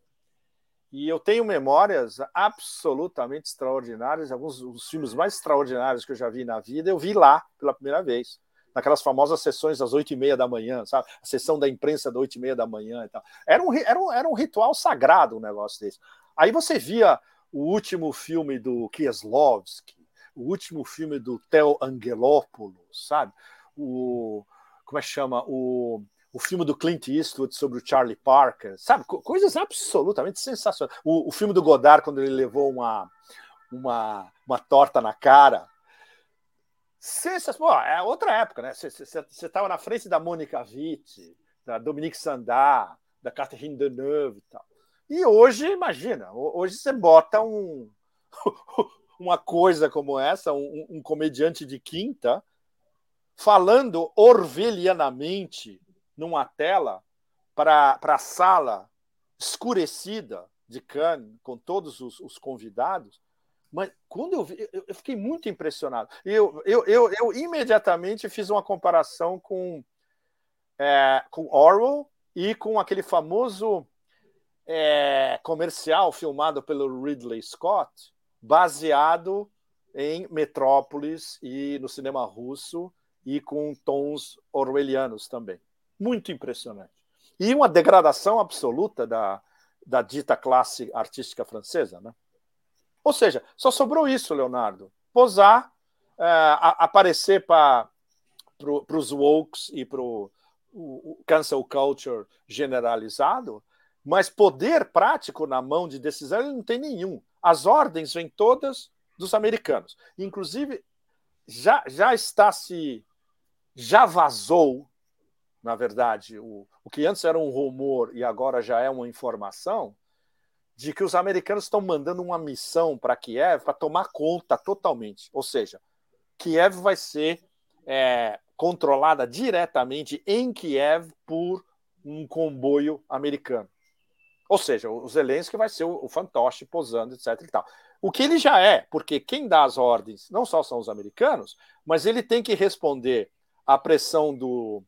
E eu tenho memórias absolutamente extraordinárias, alguns dos filmes mais extraordinários que eu já vi na vida, eu vi lá pela primeira vez naquelas famosas sessões das oito e meia da manhã, sabe? A sessão da imprensa das oito e meia da manhã e tal. Era um, era um, era um ritual sagrado um negócio desse. Aí você via o último filme do Kieslowski, o último filme do Theo Angelopoulos, sabe? O como é que chama o o filme do Clint Eastwood sobre o Charlie Parker, sabe? Coisas absolutamente sensacionais. O, o filme do Godard quando ele levou uma uma, uma torta na cara. Sensacional. é outra época, né? Você estava na frente da Mônica Witt, da Dominique Sandar, da Catherine Deneuve e tal. E hoje, imagina, hoje você bota um, uma coisa como essa, um, um comediante de quinta, falando orvelianamente numa tela para a sala escurecida de Cannes, com todos os, os, convidados. Mas quando eu vi, eu, eu fiquei muito impressionado. Eu, eu, eu, eu, imediatamente fiz uma comparação com, é, com Orwell e com aquele famoso é, comercial filmado pelo Ridley Scott, baseado em Metrópolis e no cinema russo e com tons orwellianos também. Muito impressionante. E uma degradação absoluta da, da dita classe artística francesa. Né? Ou seja, só sobrou isso, Leonardo. Posar, é, a, aparecer para pro, os wokes e para o cancel culture generalizado mas poder prático na mão de decisão ele não tem nenhum. As ordens vêm todas dos americanos. Inclusive, já, já está se. Já vazou, na verdade, o, o que antes era um rumor e agora já é uma informação, de que os americanos estão mandando uma missão para Kiev para tomar conta totalmente. Ou seja, Kiev vai ser é, controlada diretamente em Kiev por um comboio americano. Ou seja, o Zelensky vai ser o, o fantoche posando, etc. E tal. O que ele já é, porque quem dá as ordens não só são os americanos, mas ele tem que responder à pressão do,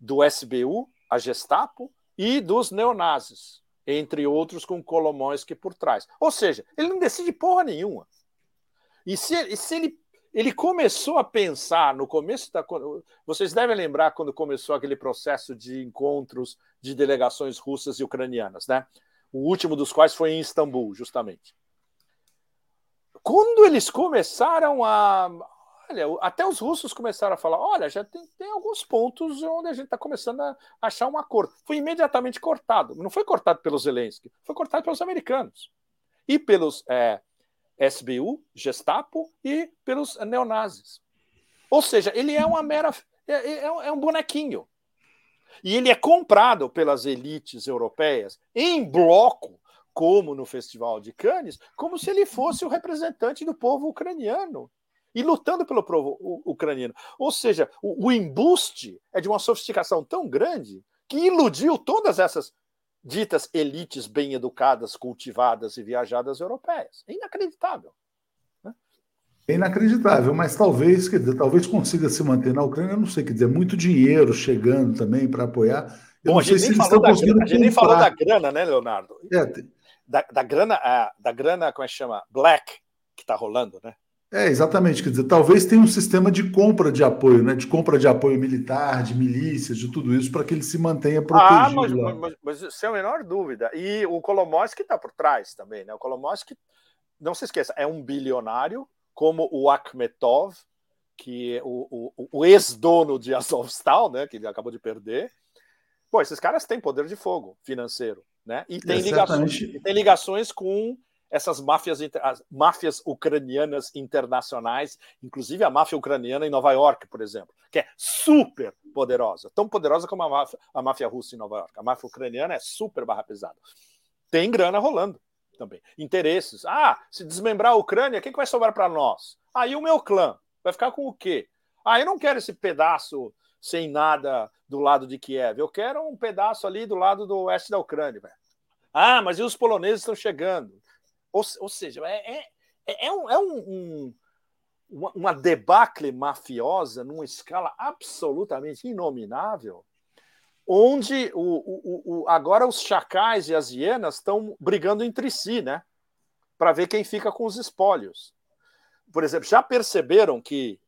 do SBU, a Gestapo, e dos neonazis, entre outros com Kolomoisky por trás. Ou seja, ele não decide porra nenhuma. E se, e se ele, ele começou a pensar no começo da. Vocês devem lembrar quando começou aquele processo de encontros de delegações russas e ucranianas, né? O último dos quais foi em Istambul, justamente. Quando eles começaram a. Olha, até os russos começaram a falar: olha, já tem, tem alguns pontos onde a gente está começando a achar um acordo. Foi imediatamente cortado. Não foi cortado pelos Zelensky, foi cortado pelos americanos. E pelos é, SBU, Gestapo e pelos neonazis. Ou seja, ele é uma mera. É, é, é um bonequinho. E ele é comprado pelas elites europeias em bloco, como no Festival de Cannes, como se ele fosse o representante do povo ucraniano e lutando pelo povo ucraniano. Ou seja, o, o embuste é de uma sofisticação tão grande que iludiu todas essas ditas elites bem educadas, cultivadas e viajadas europeias. É inacreditável. Né? É inacreditável, mas talvez, quer dizer, talvez consiga se manter na Ucrânia, não sei, quer dizer, muito dinheiro chegando também para apoiar. Eu Bom, a gente, nem falou, da grana, a gente nem falou da grana, né, Leonardo? É, da, da, grana, da grana, como é que chama? Black, que está rolando, né? É, exatamente. Quer dizer, talvez tenha um sistema de compra de apoio, né? De compra de apoio militar, de milícias, de tudo isso, para que ele se mantenha protegido. Ah, mas, lá. mas, mas sem a menor dúvida. E o Kolomoisky está por trás também, né? O Kolomoisky, não se esqueça, é um bilionário, como o Akhmetov, que é o, o, o ex-dono de Azovstal, né? Que ele acabou de perder. Pô, esses caras têm poder de fogo financeiro, né? E tem, ligações, e tem ligações com essas máfias, as máfias ucranianas internacionais, inclusive a máfia ucraniana em Nova York, por exemplo, que é super poderosa, tão poderosa como a máfia, a máfia russa em Nova York. A máfia ucraniana é super barra pesada. Tem grana rolando também. Interesses. Ah, se desmembrar a Ucrânia, o que, vai sobrar para nós? Aí o meu clã vai ficar com o quê? Ah, eu não quero esse pedaço sem nada do lado de Kiev. Eu quero um pedaço ali do lado do oeste da Ucrânia. Ah, mas e os poloneses estão chegando? Ou, ou seja, é, é, é, um, é um, um, uma, uma debacle mafiosa numa escala absolutamente inominável, onde o, o, o, agora os chacais e as hienas estão brigando entre si, né? Para ver quem fica com os espólios. Por exemplo, já perceberam que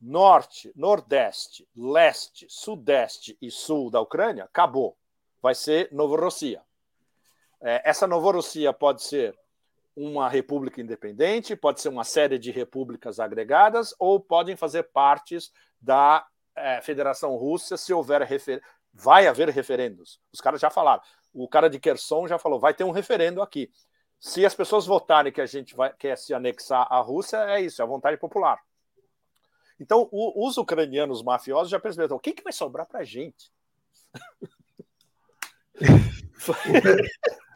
norte, nordeste, leste, sudeste e sul da Ucrânia acabou. Vai ser Novorossia. É, essa Novorossia pode ser uma república independente, pode ser uma série de repúblicas agregadas, ou podem fazer partes da é, Federação Russa se houver refer... vai haver referendos. Os caras já falaram. O cara de Kherson já falou, vai ter um referendo aqui. Se as pessoas votarem que a gente vai, quer se anexar à Rússia, é isso, é a vontade popular. Então, o, os ucranianos mafiosos já perceberam, o que, que vai sobrar para a gente?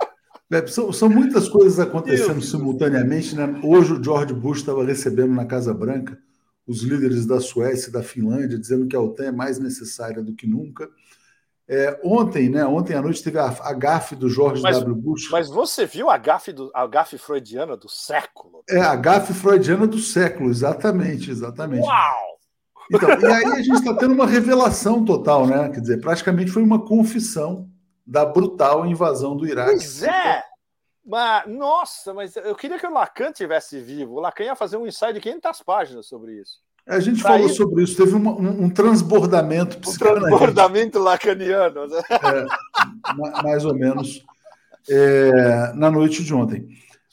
São, são, muitas coisas acontecendo Deus. simultaneamente. Né? Hoje o George Bush estava recebendo na Casa Branca os líderes da Suécia e da Finlândia, dizendo que a OTAN é mais necessária do que nunca. É, ontem, né? Ontem à noite teve a, a gafe do George mas, W. Bush. Mas você viu a gafe, do, a gafe freudiana do século? É, a gafe freudiana do século, exatamente, exatamente. Uau! Então, e aí a gente está tendo uma revelação total, né? Quer dizer, praticamente foi uma confissão da brutal invasão do Iraque. Pois é! Mas, nossa, mas eu queria que o Lacan tivesse vivo. O Lacan ia fazer um ensaio de 500 páginas sobre isso. A gente falou sobre isso, teve uma, um, um, transbordamento Um transbordamento lacaniano. Né? É, mais ou menos é, na noite de ontem.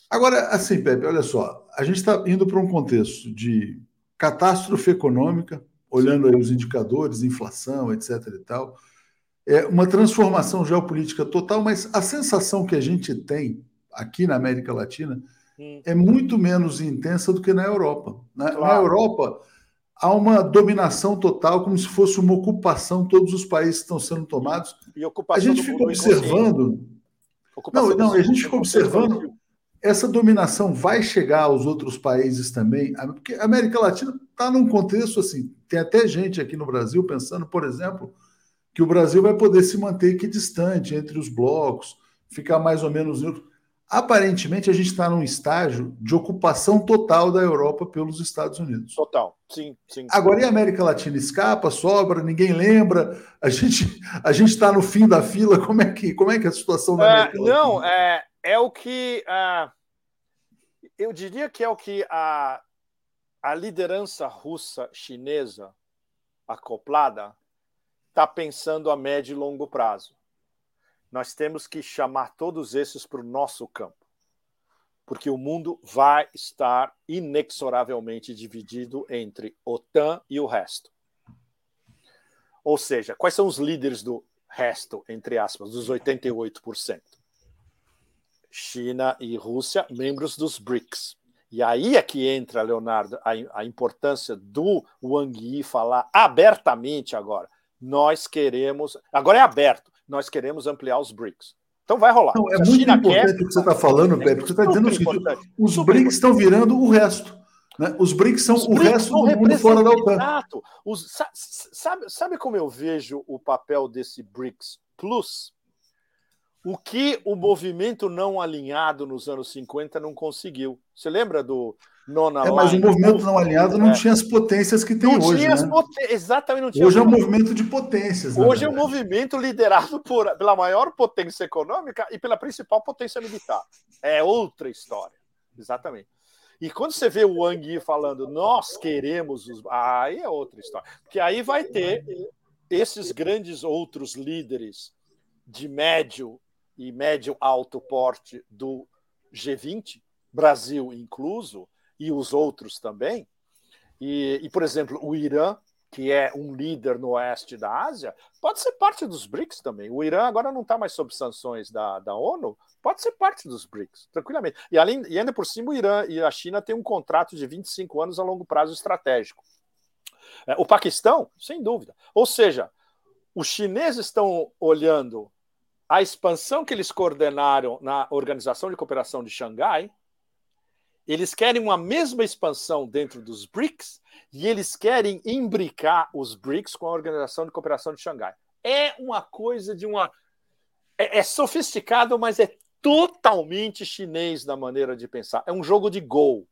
Agora, assim, Pepe, olha só, a gente está indo para um contexto de catástrofe econômica, olhando aí os indicadores, inflação, etc. e tal, é uma transformação geopolítica total, mas a sensação que a gente tem aqui na América Latina hum. é muito menos intensa do que na Europa. Na, claro. na, Europa, há uma dominação total, como se fosse uma ocupação, todos os países estão sendo tomados. a gente fica observando. Não, não, a gente fica observando. Essa dominação vai chegar aos outros países também, porque a América Latina está num contexto assim. Tem até gente aqui no Brasil pensando, por exemplo, que o Brasil vai poder se manter equidistante entre os blocos, ficar mais ou menos Aparentemente, a gente está num estágio de ocupação total da Europa pelos Estados Unidos. Total, sim, sim. Agora, e a América Latina escapa, sobra, ninguém lembra, a gente a gente está no fim da fila. Como é que como é que é a situação da América é, Latina? Não, é, é o que uh, eu diria que é o que a, a liderança russa chinesa acoplada está pensando a médio e longo prazo. Nós temos que chamar todos esses para o nosso campo, porque o mundo vai estar inexoravelmente dividido entre OTAN e o resto. Ou seja, quais são os líderes do resto, entre aspas, dos 88%? China e Rússia, membros dos BRICS. E aí é que entra, Leonardo, a, a importância do Wang Yi falar abertamente agora nós queremos. Agora é aberto, nós queremos ampliar os BRICS. Então vai rolar. Não, é muito China importante quer, o que você está falando, Pepe, porque você está dizendo o seguinte: os BRICS estão virando o resto. Né? Os BRICS são os o BRICS resto do mundo fora da OTAN. Exato. Os, sabe, sabe como eu vejo o papel desse BRICS Plus? O que o movimento não alinhado nos anos 50 não conseguiu. Você lembra do Nona é, Mas o movimento não alinhado não é. tinha as potências que tem não hoje. Tinha né? Exatamente, não tinha. Hoje é um movimento de potências. Hoje é um movimento liderado por, pela maior potência econômica e pela principal potência militar. É outra história. Exatamente. E quando você vê o Wang Yi falando, nós queremos os. Aí é outra história. Porque aí vai ter esses grandes outros líderes de médio e médio alto porte do G20, Brasil incluso, e os outros também. E, e, por exemplo, o Irã, que é um líder no oeste da Ásia, pode ser parte dos BRICS também. O Irã agora não está mais sob sanções da, da ONU, pode ser parte dos BRICS, tranquilamente. E, além, e ainda por cima, o Irã e a China têm um contrato de 25 anos a longo prazo estratégico. É, o Paquistão, sem dúvida. Ou seja, os chineses estão olhando a expansão que eles coordenaram na Organização de Cooperação de Xangai, eles querem uma mesma expansão dentro dos BRICS e eles querem imbricar os BRICS com a Organização de Cooperação de Xangai. É uma coisa de uma. É, é sofisticado, mas é totalmente chinês na maneira de pensar. É um jogo de gol.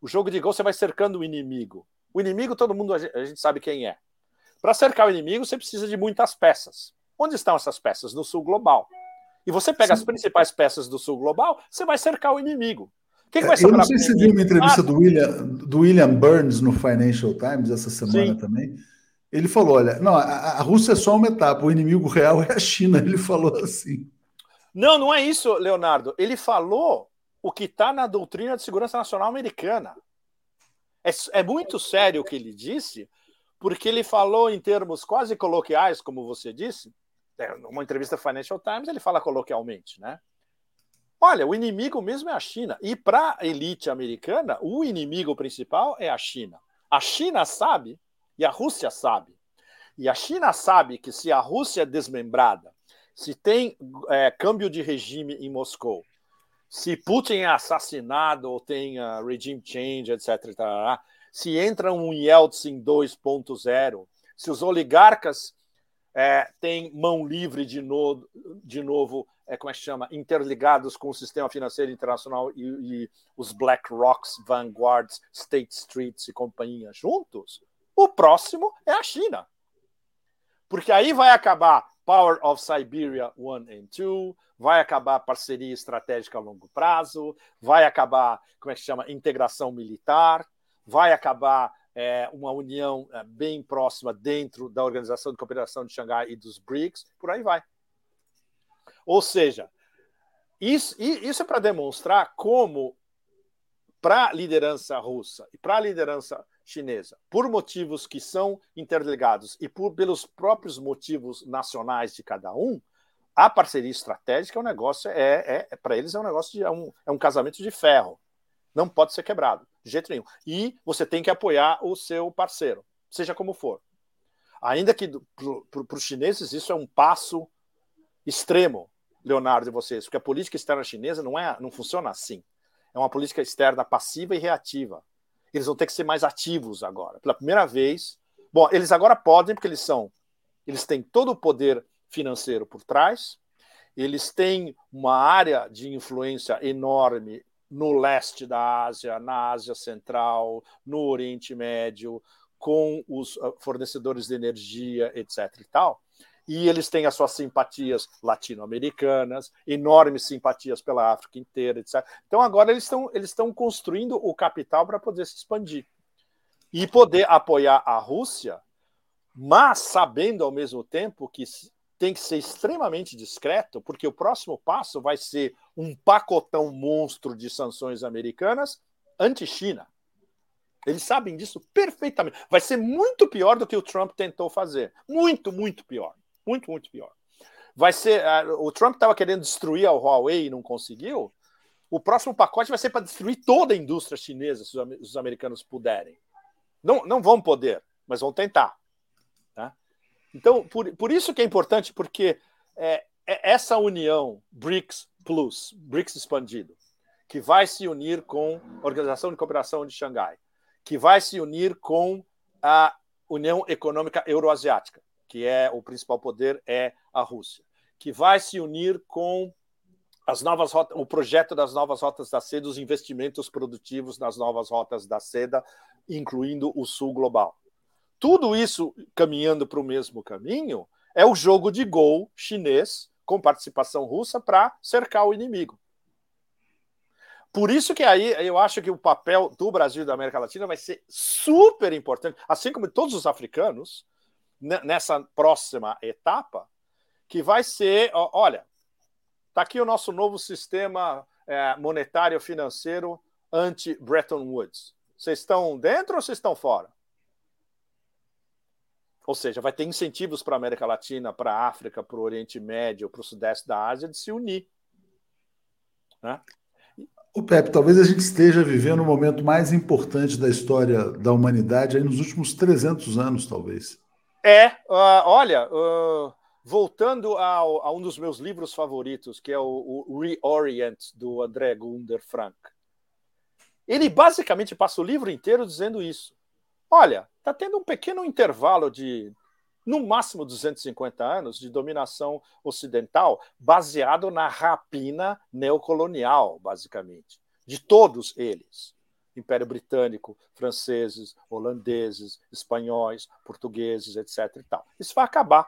O jogo de gol você vai cercando o inimigo. O inimigo, todo mundo, a gente sabe quem é. Para cercar o inimigo, você precisa de muitas peças. Onde estão essas peças? No sul global. E você pega Sim. as principais peças do sul global, você vai cercar o inimigo. Que que vai Eu não sei se você viu uma entrevista ah, do, William, do William Burns no Financial Times essa semana sim. também. Ele falou: olha, não, a, a, Rússia é só uma etapa, o inimigo real é a China. Ele falou assim. Não, não é isso, Leonardo. Ele falou o que está na doutrina de segurança nacional americana. É, é muito sério o que ele disse, porque ele falou em termos quase coloquiais, como você disse. É, numa entrevista Financial Times, ele fala coloquialmente, né? Olha, o inimigo mesmo é a China. E para a elite americana, o inimigo principal é a China. A China sabe e a Rússia sabe. E a China sabe que se a Rússia é desmembrada, se tem é, câmbio de regime em Moscou, se Putin é assassinado ou tem uh, regime change, etc., se entra um Yeltsin 2.0, se os oligarcas é, têm mão livre de, no, de novo é, como é que chama, interligados com o sistema financeiro internacional e, e os Black Rocks, Vanguards, State Streets e companhia juntos, o próximo é a China. Porque aí vai acabar Power of Siberia 1 and 2, vai acabar parceria estratégica a longo prazo, vai acabar, como é que chama, integração militar, vai acabar é, uma união é, bem próxima dentro da Organização de Cooperação de Xangai e dos BRICS, por aí vai. Ou seja, isso, isso é para demonstrar como, para a liderança russa e para a liderança chinesa, por motivos que são interligados e por, pelos próprios motivos nacionais de cada um, a parceria estratégica é um negócio, é, é, é para eles é um negócio de é um, é um casamento de ferro. Não pode ser quebrado, de jeito nenhum. E você tem que apoiar o seu parceiro, seja como for. Ainda que para os chineses isso é um passo extremo, Leonardo, e vocês, porque a política externa chinesa não, é, não funciona assim. É uma política externa passiva e reativa. Eles vão ter que ser mais ativos agora. Pela primeira vez. Bom, eles agora podem, porque eles são. Eles têm todo o poder financeiro por trás, eles têm uma área de influência enorme no leste da Ásia, na Ásia Central, no Oriente Médio, com os ah, fornecedores de energia, etc. e tal e eles têm as suas simpatias latino-americanas, enormes simpatias pela África inteira, etc. Então agora eles estão eles estão construindo o capital para poder se expandir e poder apoiar a Rússia, mas sabendo ao mesmo tempo que tem que ser extremamente discreto, porque o próximo passo vai ser um pacotão monstro de sanções americanas anti-China. Eles sabem disso perfeitamente. Vai ser muito pior do que o Trump tentou fazer. Muito, muito pior. Muito, muito pior. Vai ser. Uh, o Trump estava querendo destruir a Huawei e não conseguiu. O próximo pacote vai ser para destruir toda a indústria chinesa, se os americanos puderem. Não, não vão poder, mas vão tentar. Tá? Então, por, por isso que é importante, porque é, é essa união BRICS Plus, BRICS expandido, que vai se unir com a Organização de Cooperação de Xangai, que vai se unir com a União Econômica Euroasiática, que é o principal poder é a Rússia, que vai se unir com as novas rotas, o projeto das novas rotas da seda, os investimentos produtivos nas novas rotas da seda, incluindo o sul global. Tudo isso caminhando para o mesmo caminho é o jogo de gol chinês com participação russa para cercar o inimigo. Por isso que aí eu acho que o papel do Brasil e da América Latina vai ser super importante, assim como todos os africanos, nessa próxima etapa, que vai ser, olha, está aqui o nosso novo sistema é, monetário financeiro anti-Bretton Woods. Vocês estão dentro ou vocês estão fora? Ou seja, vai ter incentivos para a América Latina, para a África, para o Oriente Médio, para o Sudeste da Ásia de se unir. Né? O Pepe, talvez a gente esteja vivendo o momento mais importante da história da humanidade aí nos últimos 300 anos, talvez. É, uh, olha, uh, voltando ao, a um dos meus livros favoritos, que é o, o Reorient, do André Gunder Frank. Ele basicamente passa o livro inteiro dizendo isso. Olha, está tendo um pequeno intervalo de, no máximo, 250 anos de dominação ocidental, baseado na rapina neocolonial, basicamente, de todos eles. Império Britânico, franceses, holandeses, espanhóis, portugueses, etc. E tal. Isso vai acabar.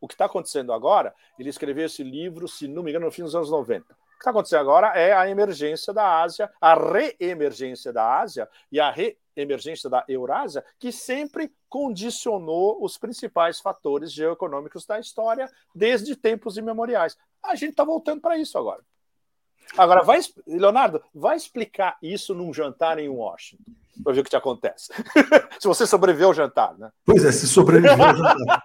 O que está acontecendo agora, ele escreveu esse livro, se não me engano, no fim dos anos 90. O que está acontecendo agora é a emergência da Ásia, a reemergência da Ásia e a re emergência da Eurásia, que sempre condicionou os principais fatores geoeconômicos da história desde tempos imemoriais. A gente está voltando para isso agora. Agora, vai, Leonardo, vai explicar isso num jantar em Washington, para ver o que te acontece. se você sobreviveu ao jantar, né? Pois é, se sobreviveu ao jantar.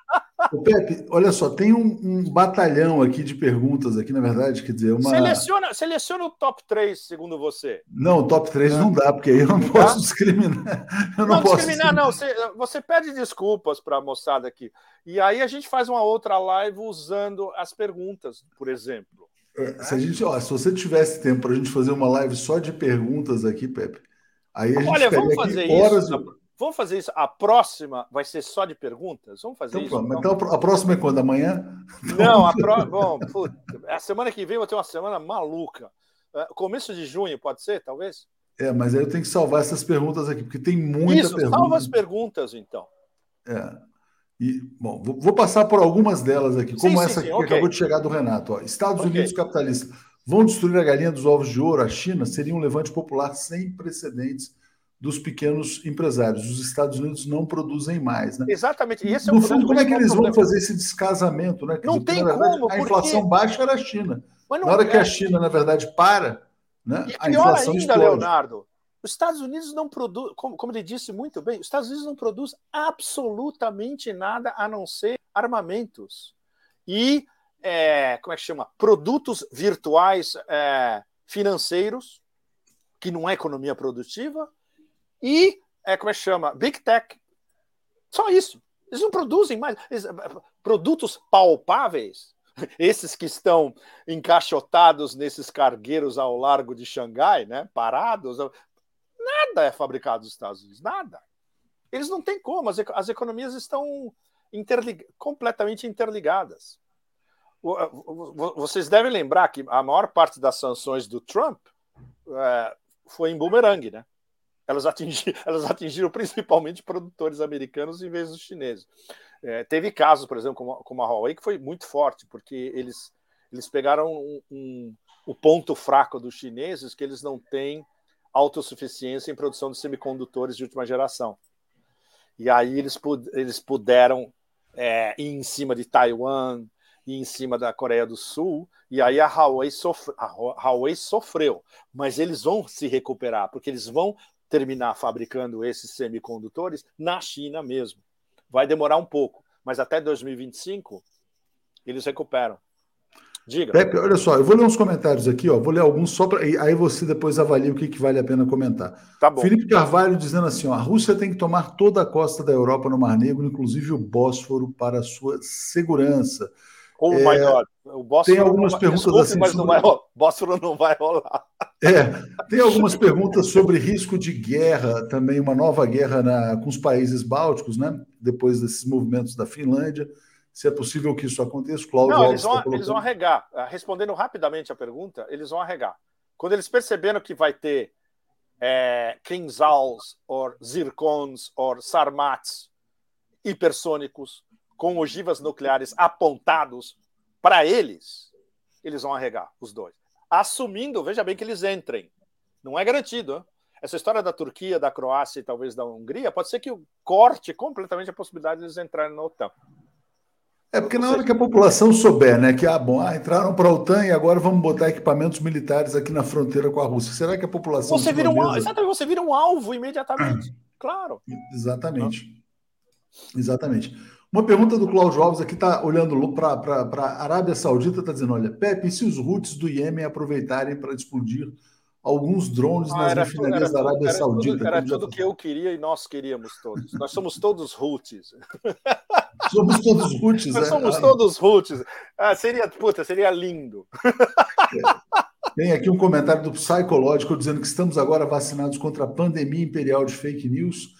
Ô, Pepe, olha só, tem um, um, batalhão aqui de perguntas aqui, na verdade, quer dizer, uma... Seleciona, seleciona o top 3, segundo você. Não, o top 3 não dá, porque aí eu não, não posso dá? discriminar. Eu não, não posso discriminar, não. Você, você pede desculpas para a moçada aqui. E aí a gente faz uma outra live usando as perguntas, por exemplo. É, se, a gente, ó, se você tivesse tempo para a gente fazer uma live só de perguntas aqui, Pepe, aí a gente Olha, vamos fazer horas... isso. Vamos fazer isso. A próxima vai ser só de perguntas? Vamos fazer então, isso. Então, então a próxima é quando? Amanhã? Não, a próxima. Bom, puta, a semana que vem eu vou ter uma semana maluca. É, começo de junho, pode ser, talvez? É, mas aí eu tenho que salvar essas perguntas aqui, porque tem muita isso, pergunta. Salva as perguntas, então. É. E, bom, vou passar por algumas delas aqui, como sim, essa sim, que okay. acabou de chegar do Renato. Ó. Estados okay. Unidos capitalistas vão destruir a galinha dos ovos de ouro. A China seria um levante popular sem precedentes dos pequenos empresários. Os Estados Unidos não produzem mais. Né? Exatamente. E esse é no fundo, como é que eles vão fazer esse descasamento? Né? não dizer, tem verdade, como. A inflação porque... baixa era a China. na hora é. que a China, na verdade, para, né? E a inflação ainda, explode. Leonardo, os Estados Unidos não produzem, como, como, ele disse muito bem, os Estados Unidos não produzem absolutamente nada a não ser armamentos. E, é, como é que chama? Produtos virtuais é, financeiros, que não é economia produtiva, e, é, como é que chama? Big Tech. Só isso. Eles não produzem mais. Eles, produtos palpáveis, esses que estão encaixotados nesses cargueiros ao largo de Xangai, né, parados, nada é fabricado nos Estados Unidos, nada. Eles não têm como, as, as economias estão interlig completamente interligadas. Vocês devem lembrar que a maior parte das sanções do Trump é, foi em bumerangue, né? elas atingiram, elas atingiram principalmente produtores americanos em vez dos chineses. É, teve casos, por exemplo, como, como, a Huawei, que foi muito forte, porque eles, eles pegaram um, um, o ponto fraco dos chineses, que eles não têm autossuficiência em produção de semicondutores de última geração. E aí eles, eles puderam é, ir em cima de Taiwan, ir em cima da Coreia do Sul, e aí a Huawei, sofre, a Huawei sofreu, mas eles vão se recuperar, porque eles vão terminar fabricando esses semicondutores na China mesmo. Vai demorar um pouco, mas até 2025 eles recuperam. Diga. Pepe, olha só, eu vou ler uns comentários aqui, ó. Vou ler alguns só para. Aí você depois avalia o que, que vale a pena comentar. Tá bom. Felipe Carvalho dizendo assim: ó, a Rússia tem que tomar toda a costa da Europa no Mar Negro, inclusive o Bósforo, para a sua segurança. Oh é, God. O Bósforo tem algumas perguntas desculpe, assim. Mas não vai, Bósforo não vai rolar. É, tem algumas perguntas sobre risco de guerra, também uma nova guerra na, com os países bálticos, né? Depois desses movimentos da Finlândia. Se é possível que isso aconteça. Cláudio Não, eles vão, tá eles vão arregar. Ah, respondendo rapidamente a pergunta, eles vão arregar. Quando eles perceberam que vai ter é, Kinzhals, ou Zircons, ou Sarmats hipersônicos com ogivas nucleares apontados para eles, eles vão arregar, os dois. Assumindo, veja bem, que eles entrem. Não é garantido. Hein? Essa história da Turquia, da Croácia e talvez da Hungria, pode ser que corte completamente a possibilidade de eles entrarem na OTAN. É porque na hora que a população souber, né, que ah, bom, ah, entraram para a OTAN e agora vamos botar equipamentos militares aqui na fronteira com a Rússia. Será que a população você vira um alvo, exatamente, você vira um alvo imediatamente. claro. Exatamente. Exatamente. Uma pergunta do Cláudio Alves aqui está olhando para a Arábia Saudita, está dizendo: olha, Pepe, e se os Houthis do Iêmen aproveitarem para explodir alguns drones ah, nas refinarias da Arábia era Saudita? Tudo, era tudo que eu queria e nós queríamos todos. Nós somos todos Houthis. Somos todos Houthis, Nós é? somos todos Houthis. Ah, seria, puta, seria lindo. É. Tem aqui um comentário do Psicológico dizendo que estamos agora vacinados contra a pandemia imperial de fake news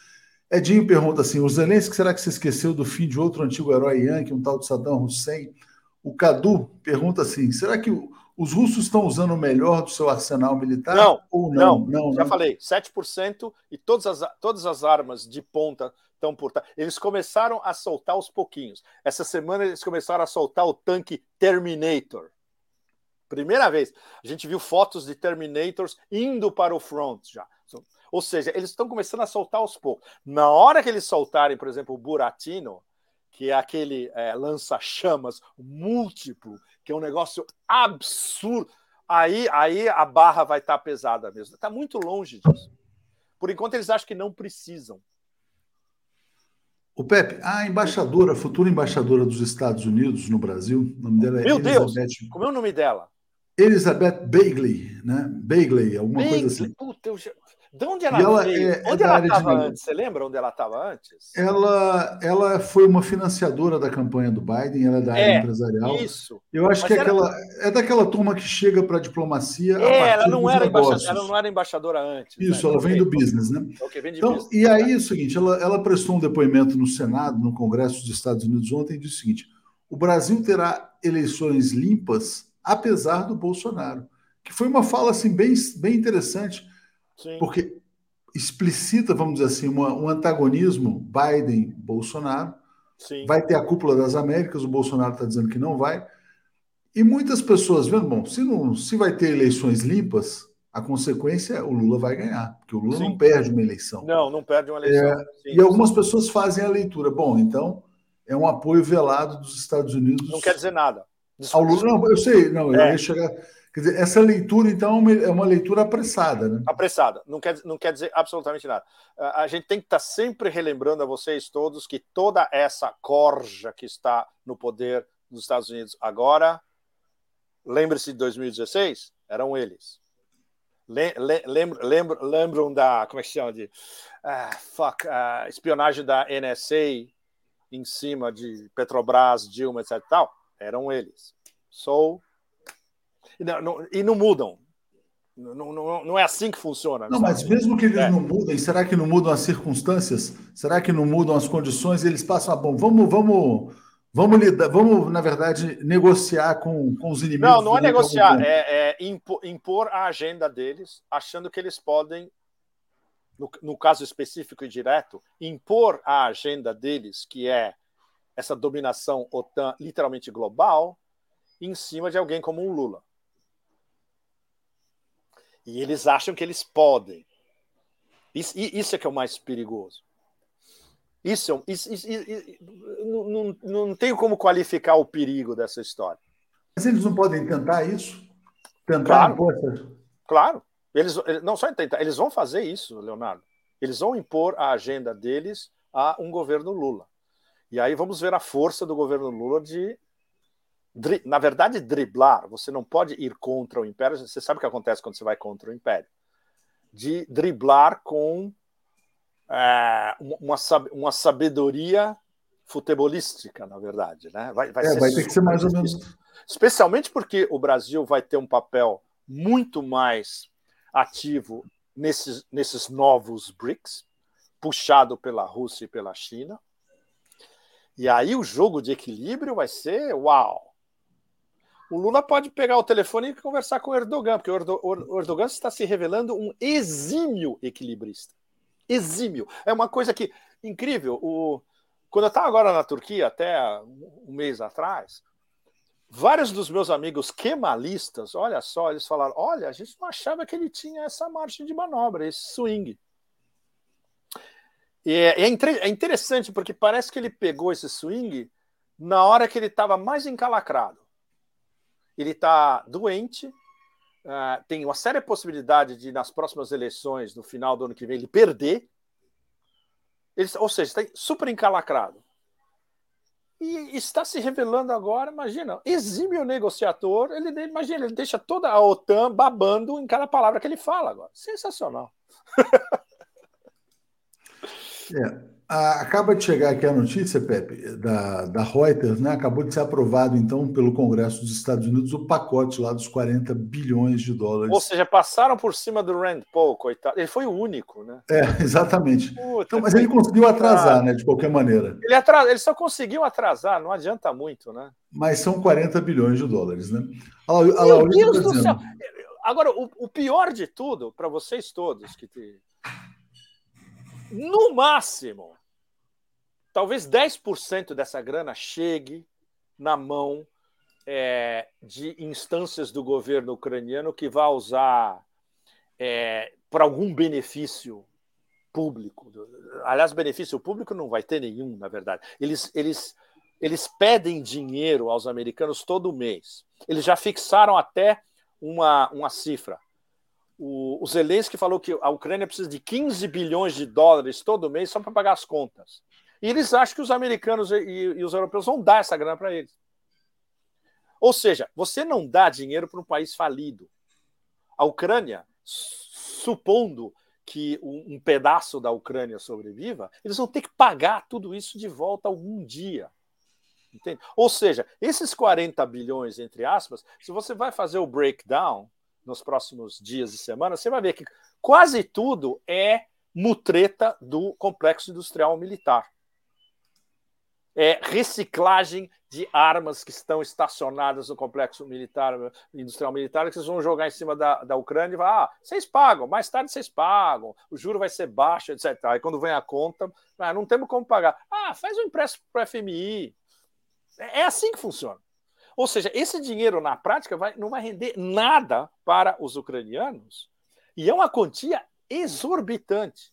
Edinho pergunta assim: o Zelensky, será que se esqueceu do fim de outro antigo herói Yankee, um tal de Saddam Hussein? O Cadu pergunta assim: será que os russos estão usando o melhor do seu arsenal militar? Não, ou não? Não, não já não. falei, 7% e todas as, todas as armas de ponta estão por. Eles começaram a soltar aos pouquinhos. Essa semana eles começaram a soltar o tanque Terminator. Primeira vez. A gente viu fotos de Terminators indo para o front já. Ou seja, eles estão começando a soltar aos poucos. Na hora que eles soltarem, por exemplo, o Buratino, que é aquele é, lança-chamas múltiplo, que é um negócio absurdo, aí, aí a barra vai estar tá pesada mesmo. Está muito longe disso. Por enquanto, eles acham que não precisam. O Pepe, a embaixadora, a futura embaixadora dos Estados Unidos no Brasil, o nome dela é Meu Elizabeth... Deus, como é o nome dela? Elizabeth Bagley, né? Bagley, alguma Bagley, coisa assim. Puta, eu já... De onde ela, ela veio? É, onde é ela estava antes? Você lembra onde ela estava antes? Ela, ela foi uma financiadora da campanha do Biden, ela é da área é, empresarial. Isso. Eu acho Mas que é era... aquela, é daquela turma que chega para a diplomacia. É, ela não, era embaixadora, ela não era embaixadora antes. Né? Isso, né? ela vem do business, né? Okay, então, business. E aí é o seguinte: ela, ela prestou um depoimento no Senado, no Congresso dos Estados Unidos ontem, e disse o seguinte: o Brasil terá eleições limpas, apesar do Bolsonaro. Que foi uma fala assim, bem, bem interessante Sim. Porque explicita, vamos dizer assim, uma, um antagonismo Biden-Bolsonaro. Vai ter a cúpula das Américas, o Bolsonaro está dizendo que não vai. E muitas pessoas vendo, bom, se, não, se vai ter eleições limpas, a consequência é o Lula vai ganhar, porque o Lula Sim. não perde uma eleição. Não, não perde uma eleição. É, Sim, e algumas pessoas fazem a leitura. Bom, então é um apoio velado dos Estados Unidos. Não quer dizer nada. Desculpa. Ao Lula, não, eu sei, não, é. eu ia chegar. Quer dizer, essa leitura, então, é uma leitura apressada, né? Apressada, não quer, não quer dizer absolutamente nada. A gente tem que estar sempre relembrando a vocês todos que toda essa corja que está no poder dos Estados Unidos agora, lembre-se de 2016, eram eles. Lembram, lembram da, como é que chama, de uh, fuck, uh, espionagem da NSA em cima de Petrobras, Dilma, etc. Tal? Eram eles. Sou não, não, e não mudam. Não, não, não, é assim que funciona. Não, mas mesmo que eles é. não mudem, será que não mudam as circunstâncias? Será que não mudam as condições? Eles passam a bom, vamos, vamos, vamos lidar, vamos, na verdade, negociar com, com os inimigos. Não, não é negociar, é, é impor, impor, a agenda deles, achando que eles podem, no, no caso específico e direto, impor a agenda deles, que é essa dominação OTAN literalmente global, em cima de alguém como o Lula. E eles acham que eles podem. Isso, isso é que é o mais perigoso. Isso, é isso, isso, isso não, não, não tenho como qualificar o perigo dessa história. Mas eles não podem tentar isso? Tentar claro, impor Claro. Eles, não só tentar, eles vão fazer isso, Leonardo. Eles vão impor a agenda deles a um governo Lula. E aí vamos ver a força do governo Lula de na verdade, driblar, você não pode ir contra o império, você sabe o que acontece quando você vai contra o império. De driblar com é, uma, uma sabedoria futebolística, na verdade. Né? Vai, vai, é, vai ter que ser mais ou menos. Especialmente porque o Brasil vai ter um papel muito mais ativo nesses, nesses novos BRICS, puxado pela Rússia e pela China. E aí o jogo de equilíbrio vai ser uau. O Lula pode pegar o telefone e conversar com o Erdogan, porque o Erdogan está se revelando um exímio equilibrista. Exímio. É uma coisa que incrível. O, quando eu estava agora na Turquia, até um mês atrás, vários dos meus amigos kemalistas, olha só, eles falaram: olha, a gente não achava que ele tinha essa margem de manobra, esse swing. E é, é, é interessante porque parece que ele pegou esse swing na hora que ele estava mais encalacrado. Ele está doente, uh, tem uma séria possibilidade de, nas próximas eleições, no final do ano que vem, ele perder. Ele, ou seja, está super encalacrado. E está se revelando agora, imagina, exímio negociador, ele imagina, ele deixa toda a OTAN babando em cada palavra que ele fala agora. Sensacional. É, acaba de chegar aqui a notícia, Pepe, da, da Reuters, né? Acabou de ser aprovado, então, pelo Congresso dos Estados Unidos o pacote lá dos 40 bilhões de dólares. Ou seja, passaram por cima do Rand Paul, coitado. Ele foi o único, né? É, exatamente. Puta, então, mas ele conseguiu atrasar, né? De qualquer maneira. Ele, atras... ele só conseguiu atrasar, não adianta muito, né? Mas são 40 bilhões de dólares, né? A, a Meu Deus tá do céu! Agora, o, o pior de tudo, para vocês todos que te no máximo, talvez 10% dessa grana chegue na mão é, de instâncias do governo ucraniano que vá usar é, para algum benefício público. Aliás, benefício público não vai ter nenhum, na verdade. Eles, eles, eles pedem dinheiro aos americanos todo mês. Eles já fixaram até uma, uma cifra o, o Zelensky falou que a Ucrânia precisa de 15 bilhões de dólares todo mês só para pagar as contas. E eles acham que os americanos e, e os europeus vão dar essa grana para eles. Ou seja, você não dá dinheiro para um país falido. A Ucrânia, supondo que um, um, pedaço da Ucrânia sobreviva, eles vão ter que pagar tudo isso de volta algum dia. Entende? Ou seja, esses 40 bilhões, entre aspas, se você vai fazer o breakdown, nos próximos dias e semanas, você vai ver que quase tudo é mutreta do complexo industrial militar. É reciclagem de armas que estão estacionadas no complexo militar, industrial militar, que vocês vão jogar em cima da, da Ucrânia e falar: ah, vocês pagam, mais tarde vocês pagam, o juro vai ser baixo, etc. Aí quando vem a conta, ah, não temos como pagar. Ah, faz um empréstimo para o FMI. É, é assim que funciona. Ou seja, esse dinheiro na prática vai, não vai render nada para os ucranianos e é uma quantia exorbitante.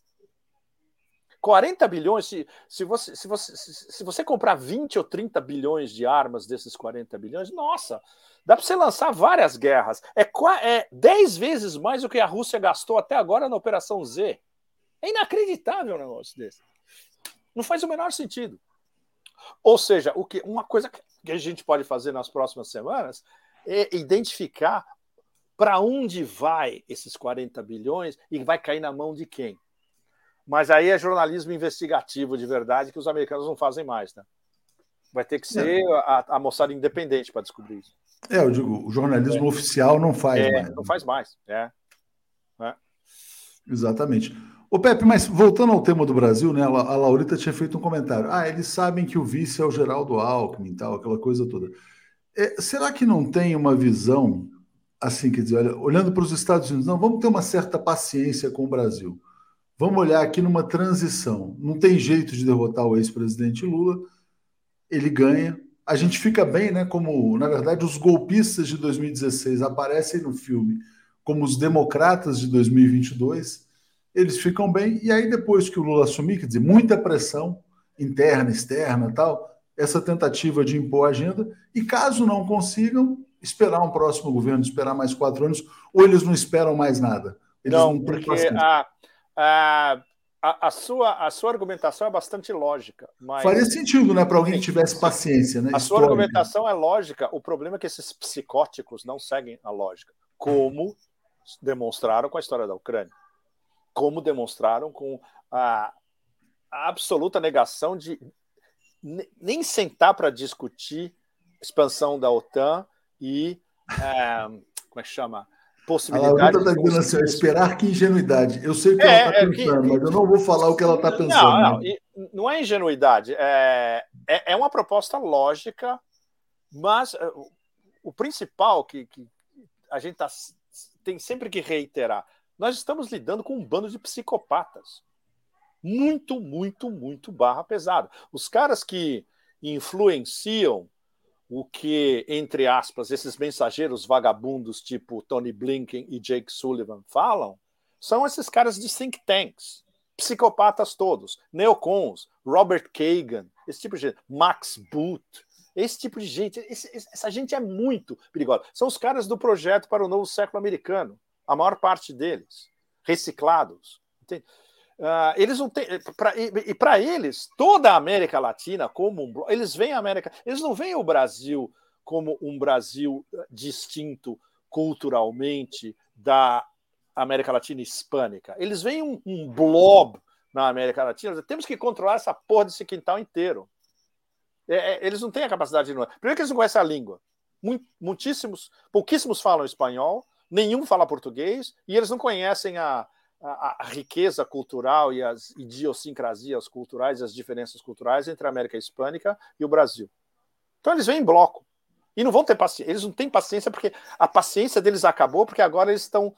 40 bilhões, se, se, você, se, você, se você comprar 20 ou 30 bilhões de armas desses 40 bilhões, nossa, dá para você lançar várias guerras. É, é 10 vezes mais do que a Rússia gastou até agora na Operação Z. É inacreditável um negócio desse. Não faz o menor sentido. Ou seja, o que uma coisa que a gente pode fazer nas próximas semanas é identificar para onde vai esses 40 bilhões e vai cair na mão de quem. Mas aí é jornalismo investigativo de verdade que os americanos não fazem mais, né? Vai ter que ser a, a moçada independente para descobrir isso. É, eu digo, o jornalismo é. oficial não faz é, mais. Não faz mais, é. é. Exatamente. Ô Pepe, mas voltando ao tema do Brasil, né? A Laurita tinha feito um comentário. Ah, eles sabem que o vice é o Geraldo Alckmin e tal, aquela coisa toda. É, será que não tem uma visão, assim, quer dizer, olha, olhando para os Estados Unidos, não, vamos ter uma certa paciência com o Brasil. Vamos olhar aqui numa transição. Não tem jeito de derrotar o ex-presidente Lula. Ele ganha. A gente fica bem, né? Como, na verdade, os golpistas de 2016 aparecem no filme como os democratas de 2022 eles ficam bem, e aí depois que o Lula assumir, quer dizer, muita pressão interna, externa tal, essa tentativa de impor a agenda, e caso não consigam, esperar um próximo governo, esperar mais quatro anos, ou eles não esperam mais nada? Eles não, não porque a, a, a, sua, a sua argumentação é bastante lógica. Mas... Faria sentido, né, para alguém que tivesse paciência, né? A sua argumentação é lógica, o problema é que esses psicóticos não seguem a lógica, como demonstraram com a história da Ucrânia como demonstraram com a, a absoluta negação de nem sentar para discutir expansão da OTAN e é, como é que chama possibilidades. A Laura está dizendo assim: esperar que ingenuidade. Eu sei o que é, ela está é, pensando, que, mas eu não vou falar o que ela está pensando. Não, não, não é ingenuidade. É, é, é, uma proposta lógica, mas é, o principal que, que a gente tá, tem sempre que reiterar: nós estamos lidando com um bando de psicopatas. Muito, muito, muito barra pesada. Os caras que influenciam o que, entre aspas, esses mensageiros vagabundos tipo Tony Blinken e Jake Sullivan falam, são esses caras de think tanks, psicopatas todos, neocons, Robert Kagan, esse tipo de gente, Max Boot, esse tipo de gente, esse, essa gente é muito perigosa. São os caras do projeto para o novo século americano, a maior parte deles, reciclados. Entende? Uh, eles não têm. Pra, e, e para eles, toda a América Latina, como um. Eles veem a América. Eles não veem o Brasil como um Brasil eh, distinto culturalmente da América Latina hispânica. Eles veem um, um blob na América Latina. Temos que controlar essa porra desse quintal inteiro. É, é, eles não têm a capacidade de. Primeiro que eles não conhecem a língua. Muitíssimos, pouquíssimos falam espanhol, nenhum fala português, e eles não conhecem a, a, a, riqueza cultural e as idiosincrasias culturais, as diferenças culturais entre a América Hispânica e o Brasil. Então eles vêm em bloco. E não vão ter paciência. Eles não têm paciência porque a paciência deles acabou, porque agora eles estão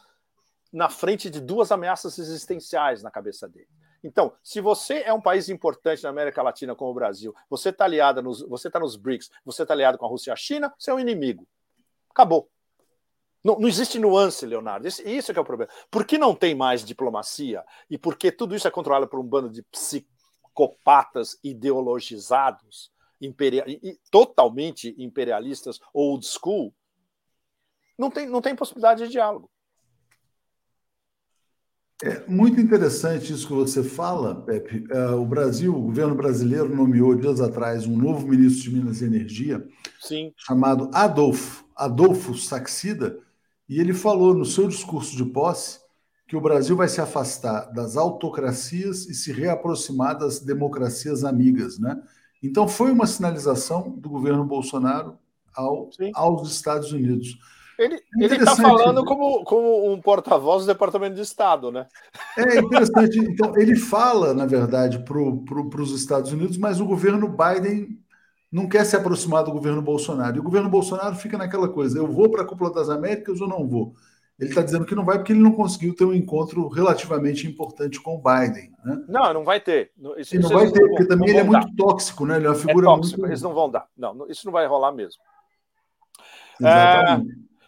na frente de duas ameaças existenciais na cabeça deles. Então, se você é um país importante na América Latina como o Brasil, você está aliado nos, você está nos BRICS, você está aliado com a Rússia e a China, você é um inimigo. Acabou. Não, não, existe nuance, Leonardo. Isso, isso é, é o problema. Por que não tem mais diplomacia? E por que tudo isso é controlado por um bando de psicopatas ideologizados, imperial, totalmente imperialistas, old school? Não tem, não tem possibilidade de diálogo. É muito interessante isso que você fala, Pepe. Uh, o Brasil, o governo brasileiro nomeou dias atrás um novo ministro de Minas e Energia, Sim. chamado Adolfo, Adolfo Saxida, e ele falou no seu discurso de posse que o Brasil vai se afastar das autocracias e se reaproximar das democracias amigas, né? Então foi uma sinalização do governo Bolsonaro ao, aos Estados Unidos. Ele está falando como, como um porta-voz do Departamento de Estado, né? É interessante. Então, ele fala, na verdade, para pro, os Estados Unidos, mas o governo Biden não quer se aproximar do governo Bolsonaro. E o governo Bolsonaro fica naquela coisa: eu vou para a Cúpula das Américas ou não vou? Ele está dizendo que não vai porque ele não conseguiu ter um encontro relativamente importante com o Biden. Né? Não, não vai ter. Isso, não vai ter, não, porque também ele é muito tóxico, né? Ele é uma é figura é tóxico, muito. Eles não vão dar. Não, isso não vai rolar mesmo. É,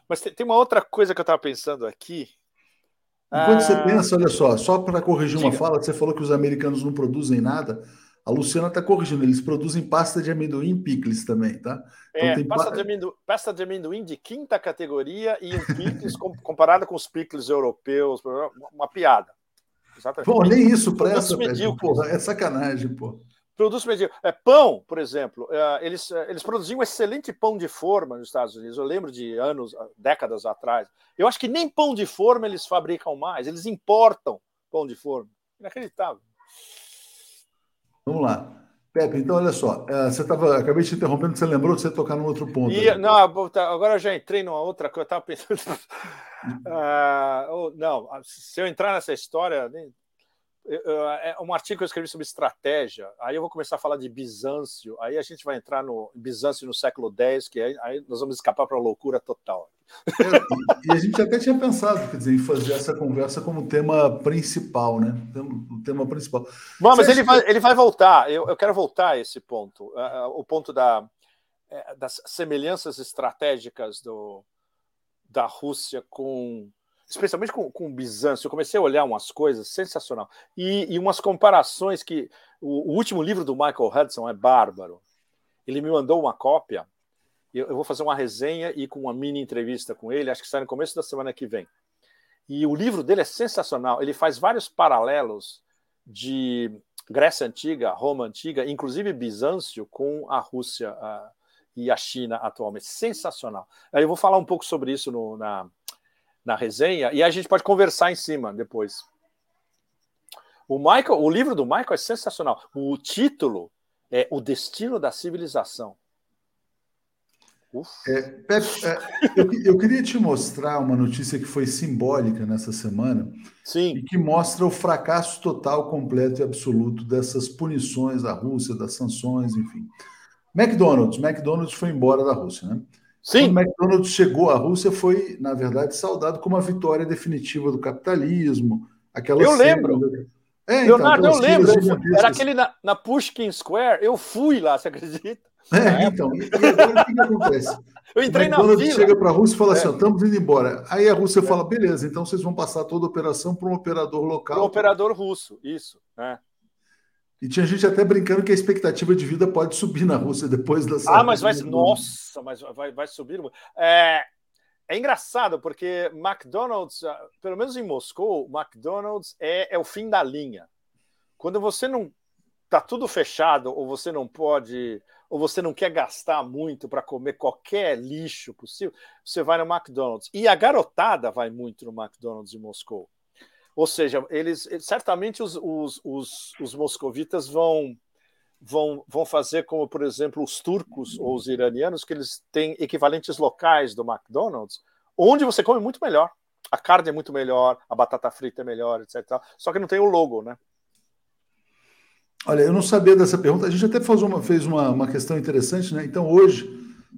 mas tem, tem, uma outra coisa que eu estava pensando aqui. Enquanto você ah, pensa, olha só, só para corrigir uma fala, você falou que os americanos não produzem nada. A Luciana está corrigindo, eles produzem pasta de amendoim picles também, tá? Então, é, pasta, pa... de amendoim, pasta de amendoim de quinta categoria e um picles comparado com os picles europeus, uma piada. Exatamente. Pô, nem isso presta, porra, é sacanagem, pô. Produtos medíocres. É, pão, por exemplo, é, eles, é, eles produziam um excelente pão de forma nos Estados Unidos. Eu lembro de anos, décadas atrás. Eu acho que nem pão de forma eles fabricam mais, eles importam pão de forma. Inacreditável. Vamos lá. Pepe, então olha só, é, você estava, acabei te interrompendo, você lembrou de você tocar num outro ponto. E, não, tá, agora eu já entrei numa outra coisa, eu estava pensando. uh, não, se eu entrar nessa história, é um artigo que eu escrevi sobre estratégia. Aí eu vou começar a falar de Bizâncio. Aí a gente vai entrar no Bizâncio no século X, que aí, aí nós vamos escapar para a loucura total. É, e a gente até tinha pensado, quer dizer, em fazer essa conversa como tema principal, né? O tema principal. Bom, mas ele vai, ele vai voltar. Eu, eu quero voltar a esse ponto, o ponto da, é, das semelhanças estratégicas do, da Rússia com especialmente com, com o Bizâncio, eu comecei a olhar umas coisas sensacional e, e umas comparações que o, o, último livro do Michael Hudson é bárbaro. Ele me mandou uma cópia. Eu, eu vou fazer uma resenha e com uma mini entrevista com ele. Acho que sai no começo da semana que vem. E o livro dele é sensacional. Ele faz vários paralelos de Grécia Antiga, Roma Antiga, inclusive Bizâncio, com a Rússia a, e a China atualmente. Sensacional. Eu vou falar um pouco sobre isso no, na, na resenha e a gente pode conversar em cima depois. O Michael, o livro do Michael é sensacional. O título é O Destino da Civilização. É, é, eu, eu, queria te mostrar uma notícia que foi simbólica nessa semana Sim. e que mostra o fracasso total, completo e absoluto dessas punições da Rússia, das sanções, enfim. McDonald's, McDonald's foi embora da Rússia, né? Sim. Quando McDonald's chegou à Rússia, foi, na verdade, saudado como a vitória definitiva do capitalismo. Aquela eu lembro. É, então, Leonardo, eu lembro. Era aquele na, na Pushkin Square. Eu fui lá, você acredita? É, então. E, o que, que acontece? Eu entrei na fila. chega para a Rússia e fala assim: é. estamos indo embora. Aí a Rússia é. fala: beleza, então vocês vão passar toda a operação para um operador local. Para um operador russo, isso. É. E tinha gente até brincando que a expectativa de vida pode subir na Rússia depois da Ah, mas vai. Nossa, mas vai, vai subir. É, é engraçado, porque McDonald's, ah, pelo menos em Moscou, McDonald's é, é o fim da linha. Quando você não. Tá tudo fechado, ou você não pode ou você não quer gastar muito para comer qualquer lixo possível, você vai no McDonald's. E a garotada vai muito no McDonald's em Moscou. Ou seja, eles certamente os, os, os, os moscovitas vão, vão, vão fazer como, por exemplo, os turcos ou os iranianos, que eles têm equivalentes locais do McDonald's, onde você come muito melhor. A carne é muito melhor, a batata frita é melhor, etc. Só que não tem o logo, né? Olha, eu não sabia dessa pergunta. A gente até fez uma, fez uma, uma questão interessante, né? Então, hoje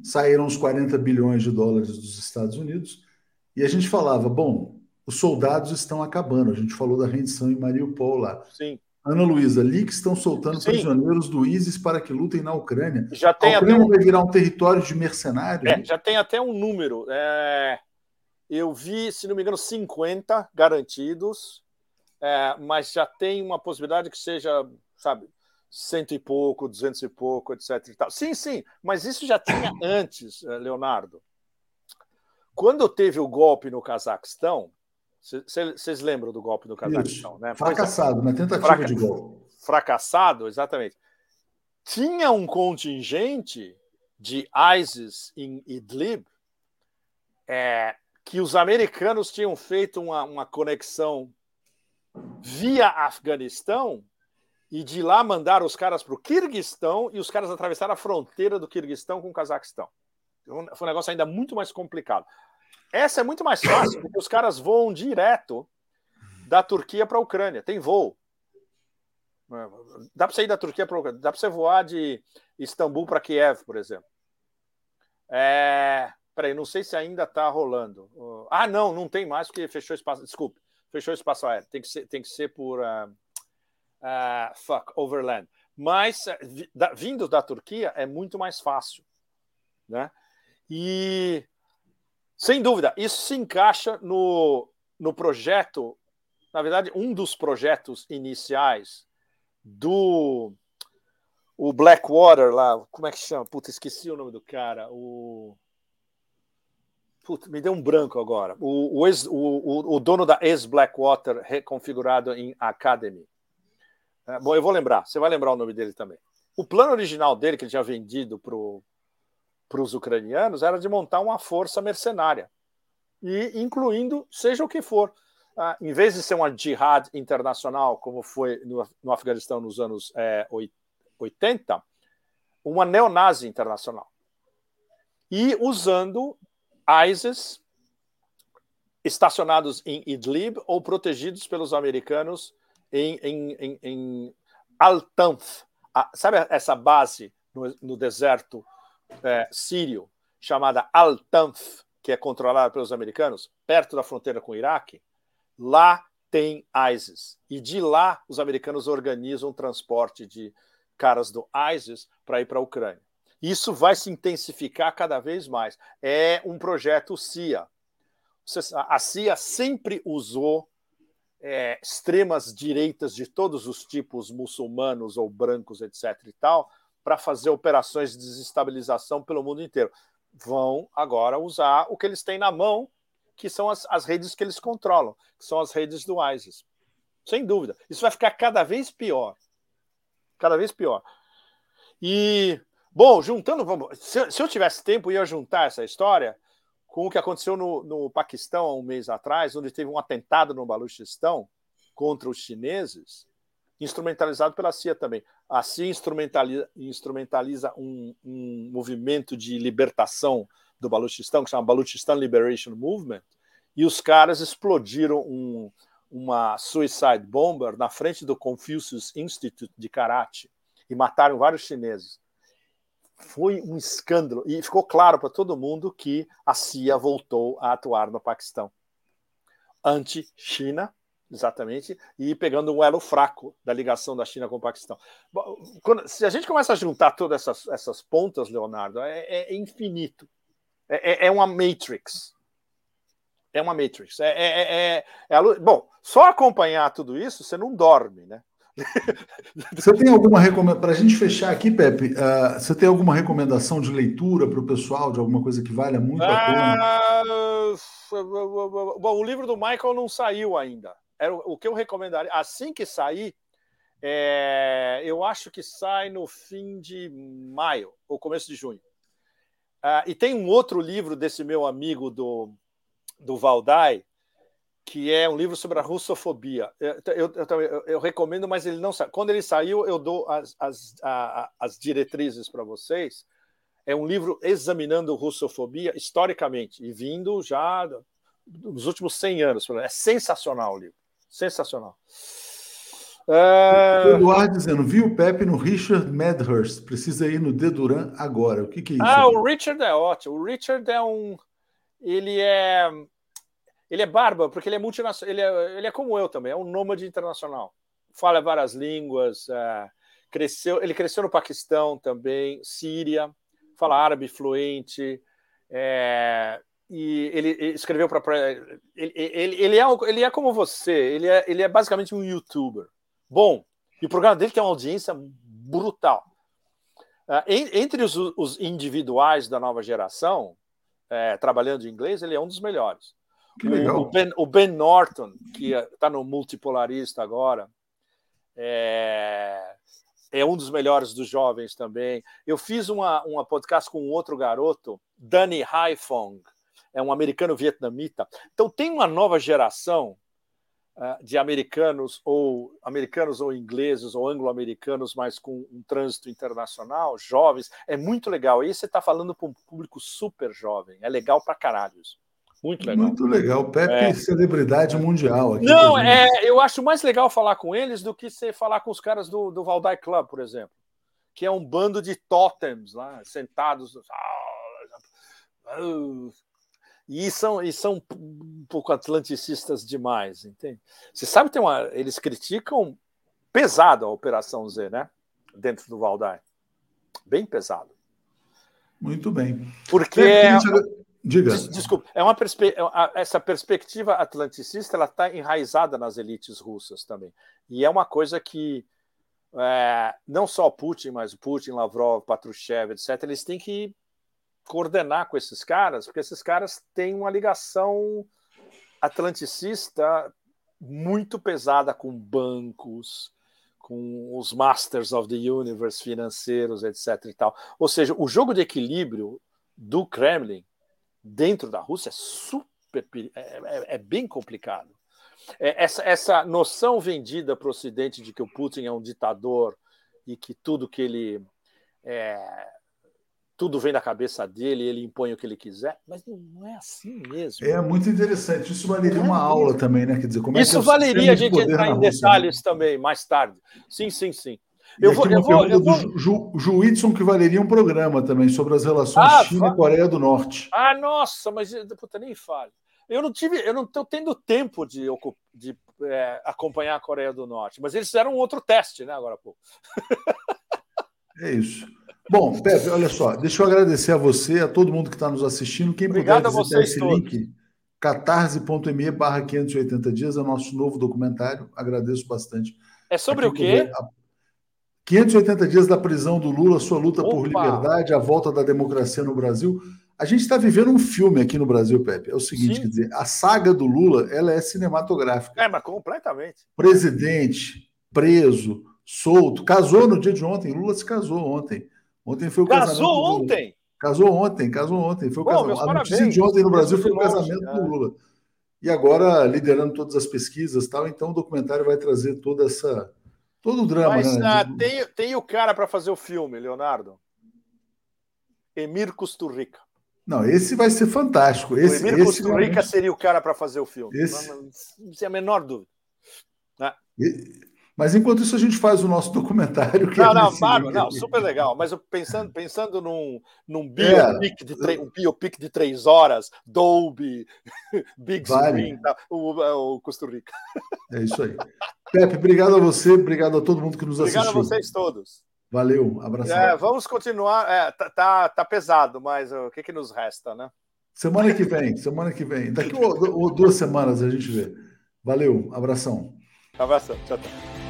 saíram os 40 bilhões de dólares dos Estados Unidos e a gente falava, bom, os soldados estão acabando. A gente falou da rendição em Mariupol lá. Sim. Ana Luísa, leaks estão soltando Sim. prisioneiros do ISIS para que lutem na Ucrânia. Já tem a Ucrânia um... vai virar um território de mercenários? É, já tem até um número. É... Eu vi, se não me engano, 50 garantidos, é... mas já tem uma possibilidade que seja sabe, cento e pouco, duzentos e pouco, etc. E tal. Sim, sim, mas isso já tinha antes, eh, Leonardo. Quando teve o golpe no Cazaquistão, vocês lembram do golpe no Cazaquistão, isso. né? Fracassado, na tentativa fraca... de golpe. Fracassado, exatamente. Tinha um contingente de ISIS em Idlib é, que os americanos tinham feito uma, uma conexão via Afeganistão e de lá mandaram os caras para o Quirguistão e os caras atravessaram a fronteira do Quirguistão com o Cazaquistão. Então, foi um negócio ainda muito mais complicado. Essa é muito mais fácil, porque os caras voam direto da Turquia para a Ucrânia. Tem voo. Dá para você ir da Turquia para Ucrânia. Dá para você voar de Istambul para Kiev, por exemplo. É... Peraí, não sei se ainda está rolando. Ah, não, não tem mais, porque fechou espaço. Desculpe, fechou espaço aéreo. Tem que ser, tem que ser por. Uh uh, fuck, overland. Mas eh, vindo da Turquia é muito mais fácil. Né? E, sem dúvida, isso se encaixa no, no projeto, na verdade, um dos projetos iniciais do o Blackwater lá, como é que chama? Puta, esqueci o nome do cara. O. Puta, me deu um branco agora. O, o, ex, o, o dono da ex-Blackwater reconfigurado em Academy. É, bom, eu vou lembrar, você vai lembrar o nome dele também. O plano original dele, que ele tinha vendido para os ucranianos, era de montar uma força mercenária, e incluindo seja o que for. Ah, em vez de ser uma jihad internacional, como foi no, no Afeganistão nos anos é, 80, uma neonazi internacional. E usando ISIS estacionados em Idlib ou protegidos pelos americanos em, em, em, em Al-Tanf. Sabe essa base no, no deserto é, sírio chamada Al-Tanf, que é controlada pelos americanos, perto da fronteira com o Iraque? Lá tem ISIS. E de lá os americanos organizam o transporte de caras do ISIS para ir para a Ucrânia. Isso vai se intensificar cada vez mais. É um projeto CIA. A CIA sempre usou é, extremas direitas de todos os tipos, muçulmanos ou brancos, etc. e tal, para fazer operações de desestabilização pelo mundo inteiro. Vão agora usar o que eles têm na mão, que são as, as redes que eles controlam, que são as redes do ISIS. Sem dúvida. Isso vai ficar cada vez pior. Cada vez pior. E, bom, juntando, vamos, se, se eu tivesse tempo, eu ia juntar essa história com o que aconteceu no, no Paquistão há um mês atrás, onde teve um atentado no Baluchistão contra os chineses, instrumentalizado pela CIA também. A CIA instrumentaliza, instrumentaliza um, um movimento de libertação do Baluchistão, que chama Baluchistan Liberation Movement, e os caras explodiram um, uma suicide bomber na frente do Confucius Institute de Karachi e mataram vários chineses. Foi um escândalo e ficou claro para todo mundo que a CIA voltou a atuar no Paquistão. Anti-China, exatamente, e pegando um elo fraco da ligação da China com o Paquistão. Quando, se a gente começa a juntar todas essas, essas pontas, Leonardo, é, é infinito. É, é, é uma matrix. É uma matrix. É, é, é, é. Bom, só acompanhar tudo isso, você não dorme, né? Você tem alguma recomendação? Para a gente fechar aqui, Pepe, uh, você tem alguma recomendação de leitura para o pessoal, de alguma coisa que valha muito a pena? Uh, bom, o livro do Michael não saiu ainda. Era o que eu recomendaria. Assim que sair, é, eu acho que sai no fim de maio ou começo de junho. Uh, e tem um outro livro desse meu amigo do, do Valdai, que é um livro sobre a russofobia. Eu, eu, eu, eu recomendo, mas ele não sai. Quando ele saiu, eu dou as, as, a, as diretrizes para vocês. É um livro examinando russofobia historicamente e vindo já dos últimos 100 anos. É sensacional o livro. Sensacional. É... Eduardo dizendo, viu o Pepe no Richard Medhurst, precisa ir no Deduran agora. O que, que é isso? Ah, o Richard é ótimo. O Richard é um. Ele é ele é bárbaro, porque ele é multinacional, ele é, ele é como eu também, é um nômade internacional. Fala várias línguas, é, cresceu, ele cresceu no Paquistão também, Síria, fala árabe fluente, é, e ele, escreveu para. Ele, ele, ele, é, ele é como você, ele é, ele é basicamente um youtuber. Bom, e o programa dele tem uma audiência brutal. Uh, entre os, os, individuais da nova geração, é, trabalhando em inglês, ele é um dos melhores. O, o, ben, o Ben Norton, que está no multipolarista agora, é, é, um dos melhores dos jovens também. Eu fiz uma, uma podcast com um outro garoto, Danny Haifong, é um americano vietnamita. Então tem uma nova geração uh, de americanos ou americanos ou ingleses ou anglo-americanos, mas com um trânsito internacional, jovens. É muito legal. E você está falando para um público super jovem. É legal para caralho isso. Muito legal. Muito legal. Pepe, é. celebridade mundial. Aqui Não, é, eu acho mais legal falar com eles do que você falar com os caras do, do Valdai Club, por exemplo, que é um bando de totems lá, sentados. E são, e são um pouco atlanticistas demais, entende? Você sabe, tem uma, eles criticam pesado a Operação Z, né? Dentro do Valdai. Bem pesado. Muito bem. Porque. É, Diga. Des, desculpa, é uma perspe é essa perspectiva atlanticista ela está enraizada nas elites russas também. E é uma coisa que é, não só Putin, mas Putin, Lavrov, Patrushev, etc., eles têm que coordenar com esses caras, porque esses caras têm uma ligação atlanticista muito pesada com bancos, com os masters of the universe financeiros, etc. E tal. Ou seja, o jogo de equilíbrio do Kremlin dentro da Rússia é super é, é, é bem complicado. É, essa, essa noção vendida para o Ocidente de que o Putin é um ditador e que tudo que ele é, tudo vem da cabeça dele, ele impõe o que ele quiser, mas não é assim mesmo. É muito interessante. Isso valeria uma aula também, né? Quer dizer, como Isso é valeria a gente entrar em Rússia, né? detalhes né? também mais tarde. Sim, sim, sim. Eu vou, eu vou, eu vou... do Ju, Juídson, que valeria um programa também sobre as relações ah, China e Coreia do Norte. Ah, nossa, mas puta, nem fale. Eu não tive, eu não estou tendo tempo de, de é, acompanhar a Coreia do Norte, mas eles fizeram um outro teste, né, agora há pouco. É isso. Bom, Pepe, olha só, deixa eu agradecer a você, a todo mundo que está nos assistindo. Quem Obrigado puder visitar esse todos. link, catarse.me barra 580 dias, é o nosso novo documentário. Agradeço bastante. É sobre Aqui o quê? 580 dias da prisão do Lula, sua luta Opa. por liberdade, a volta da democracia no Brasil. A gente está vivendo um filme aqui no Brasil, Pepe. É o seguinte, Sim. quer dizer, a saga do Lula, ela é cinematográfica. É, mas completamente. Presidente, preso, solto, casou no dia de ontem. Lula se casou ontem. Ontem foi o casou casamento. Casou ontem? Casou ontem, casou ontem. Foi o Bom, casamento. A notícia de ontem no Brasil foi o casamento do. Lula. E agora liderando todas as pesquisas, tal. Então o documentário vai trazer toda essa Todo o drama, Mas né? uh, tem, tem o cara para fazer o filme, Leonardo. Emir Costurrica. Não, esse vai ser fantástico. Esse, o Emir esse realmente... seria o cara para fazer o filme. Esse... Não, não, sem a menor dúvida. Né? Mas enquanto isso a gente faz o nosso documentário. não, é não, Barba, não, super legal. Mas pensando, pensando num, num biopic, é. de três, um biopic de três horas, Dolby, Big vale. Screen, tá, o, o Costa Rica. É isso aí. Pepe, obrigado a você, obrigado a todo mundo que nos obrigado assistiu. Obrigado a vocês todos. Valeu, abraço. É, vamos continuar. É, tá, tá, tá, pesado, mas o que, que nos resta, né? Semana que vem, semana que vem. Daqui ou, ou duas semanas a gente vê. Valeu, abração. Abração, tchau, tchau.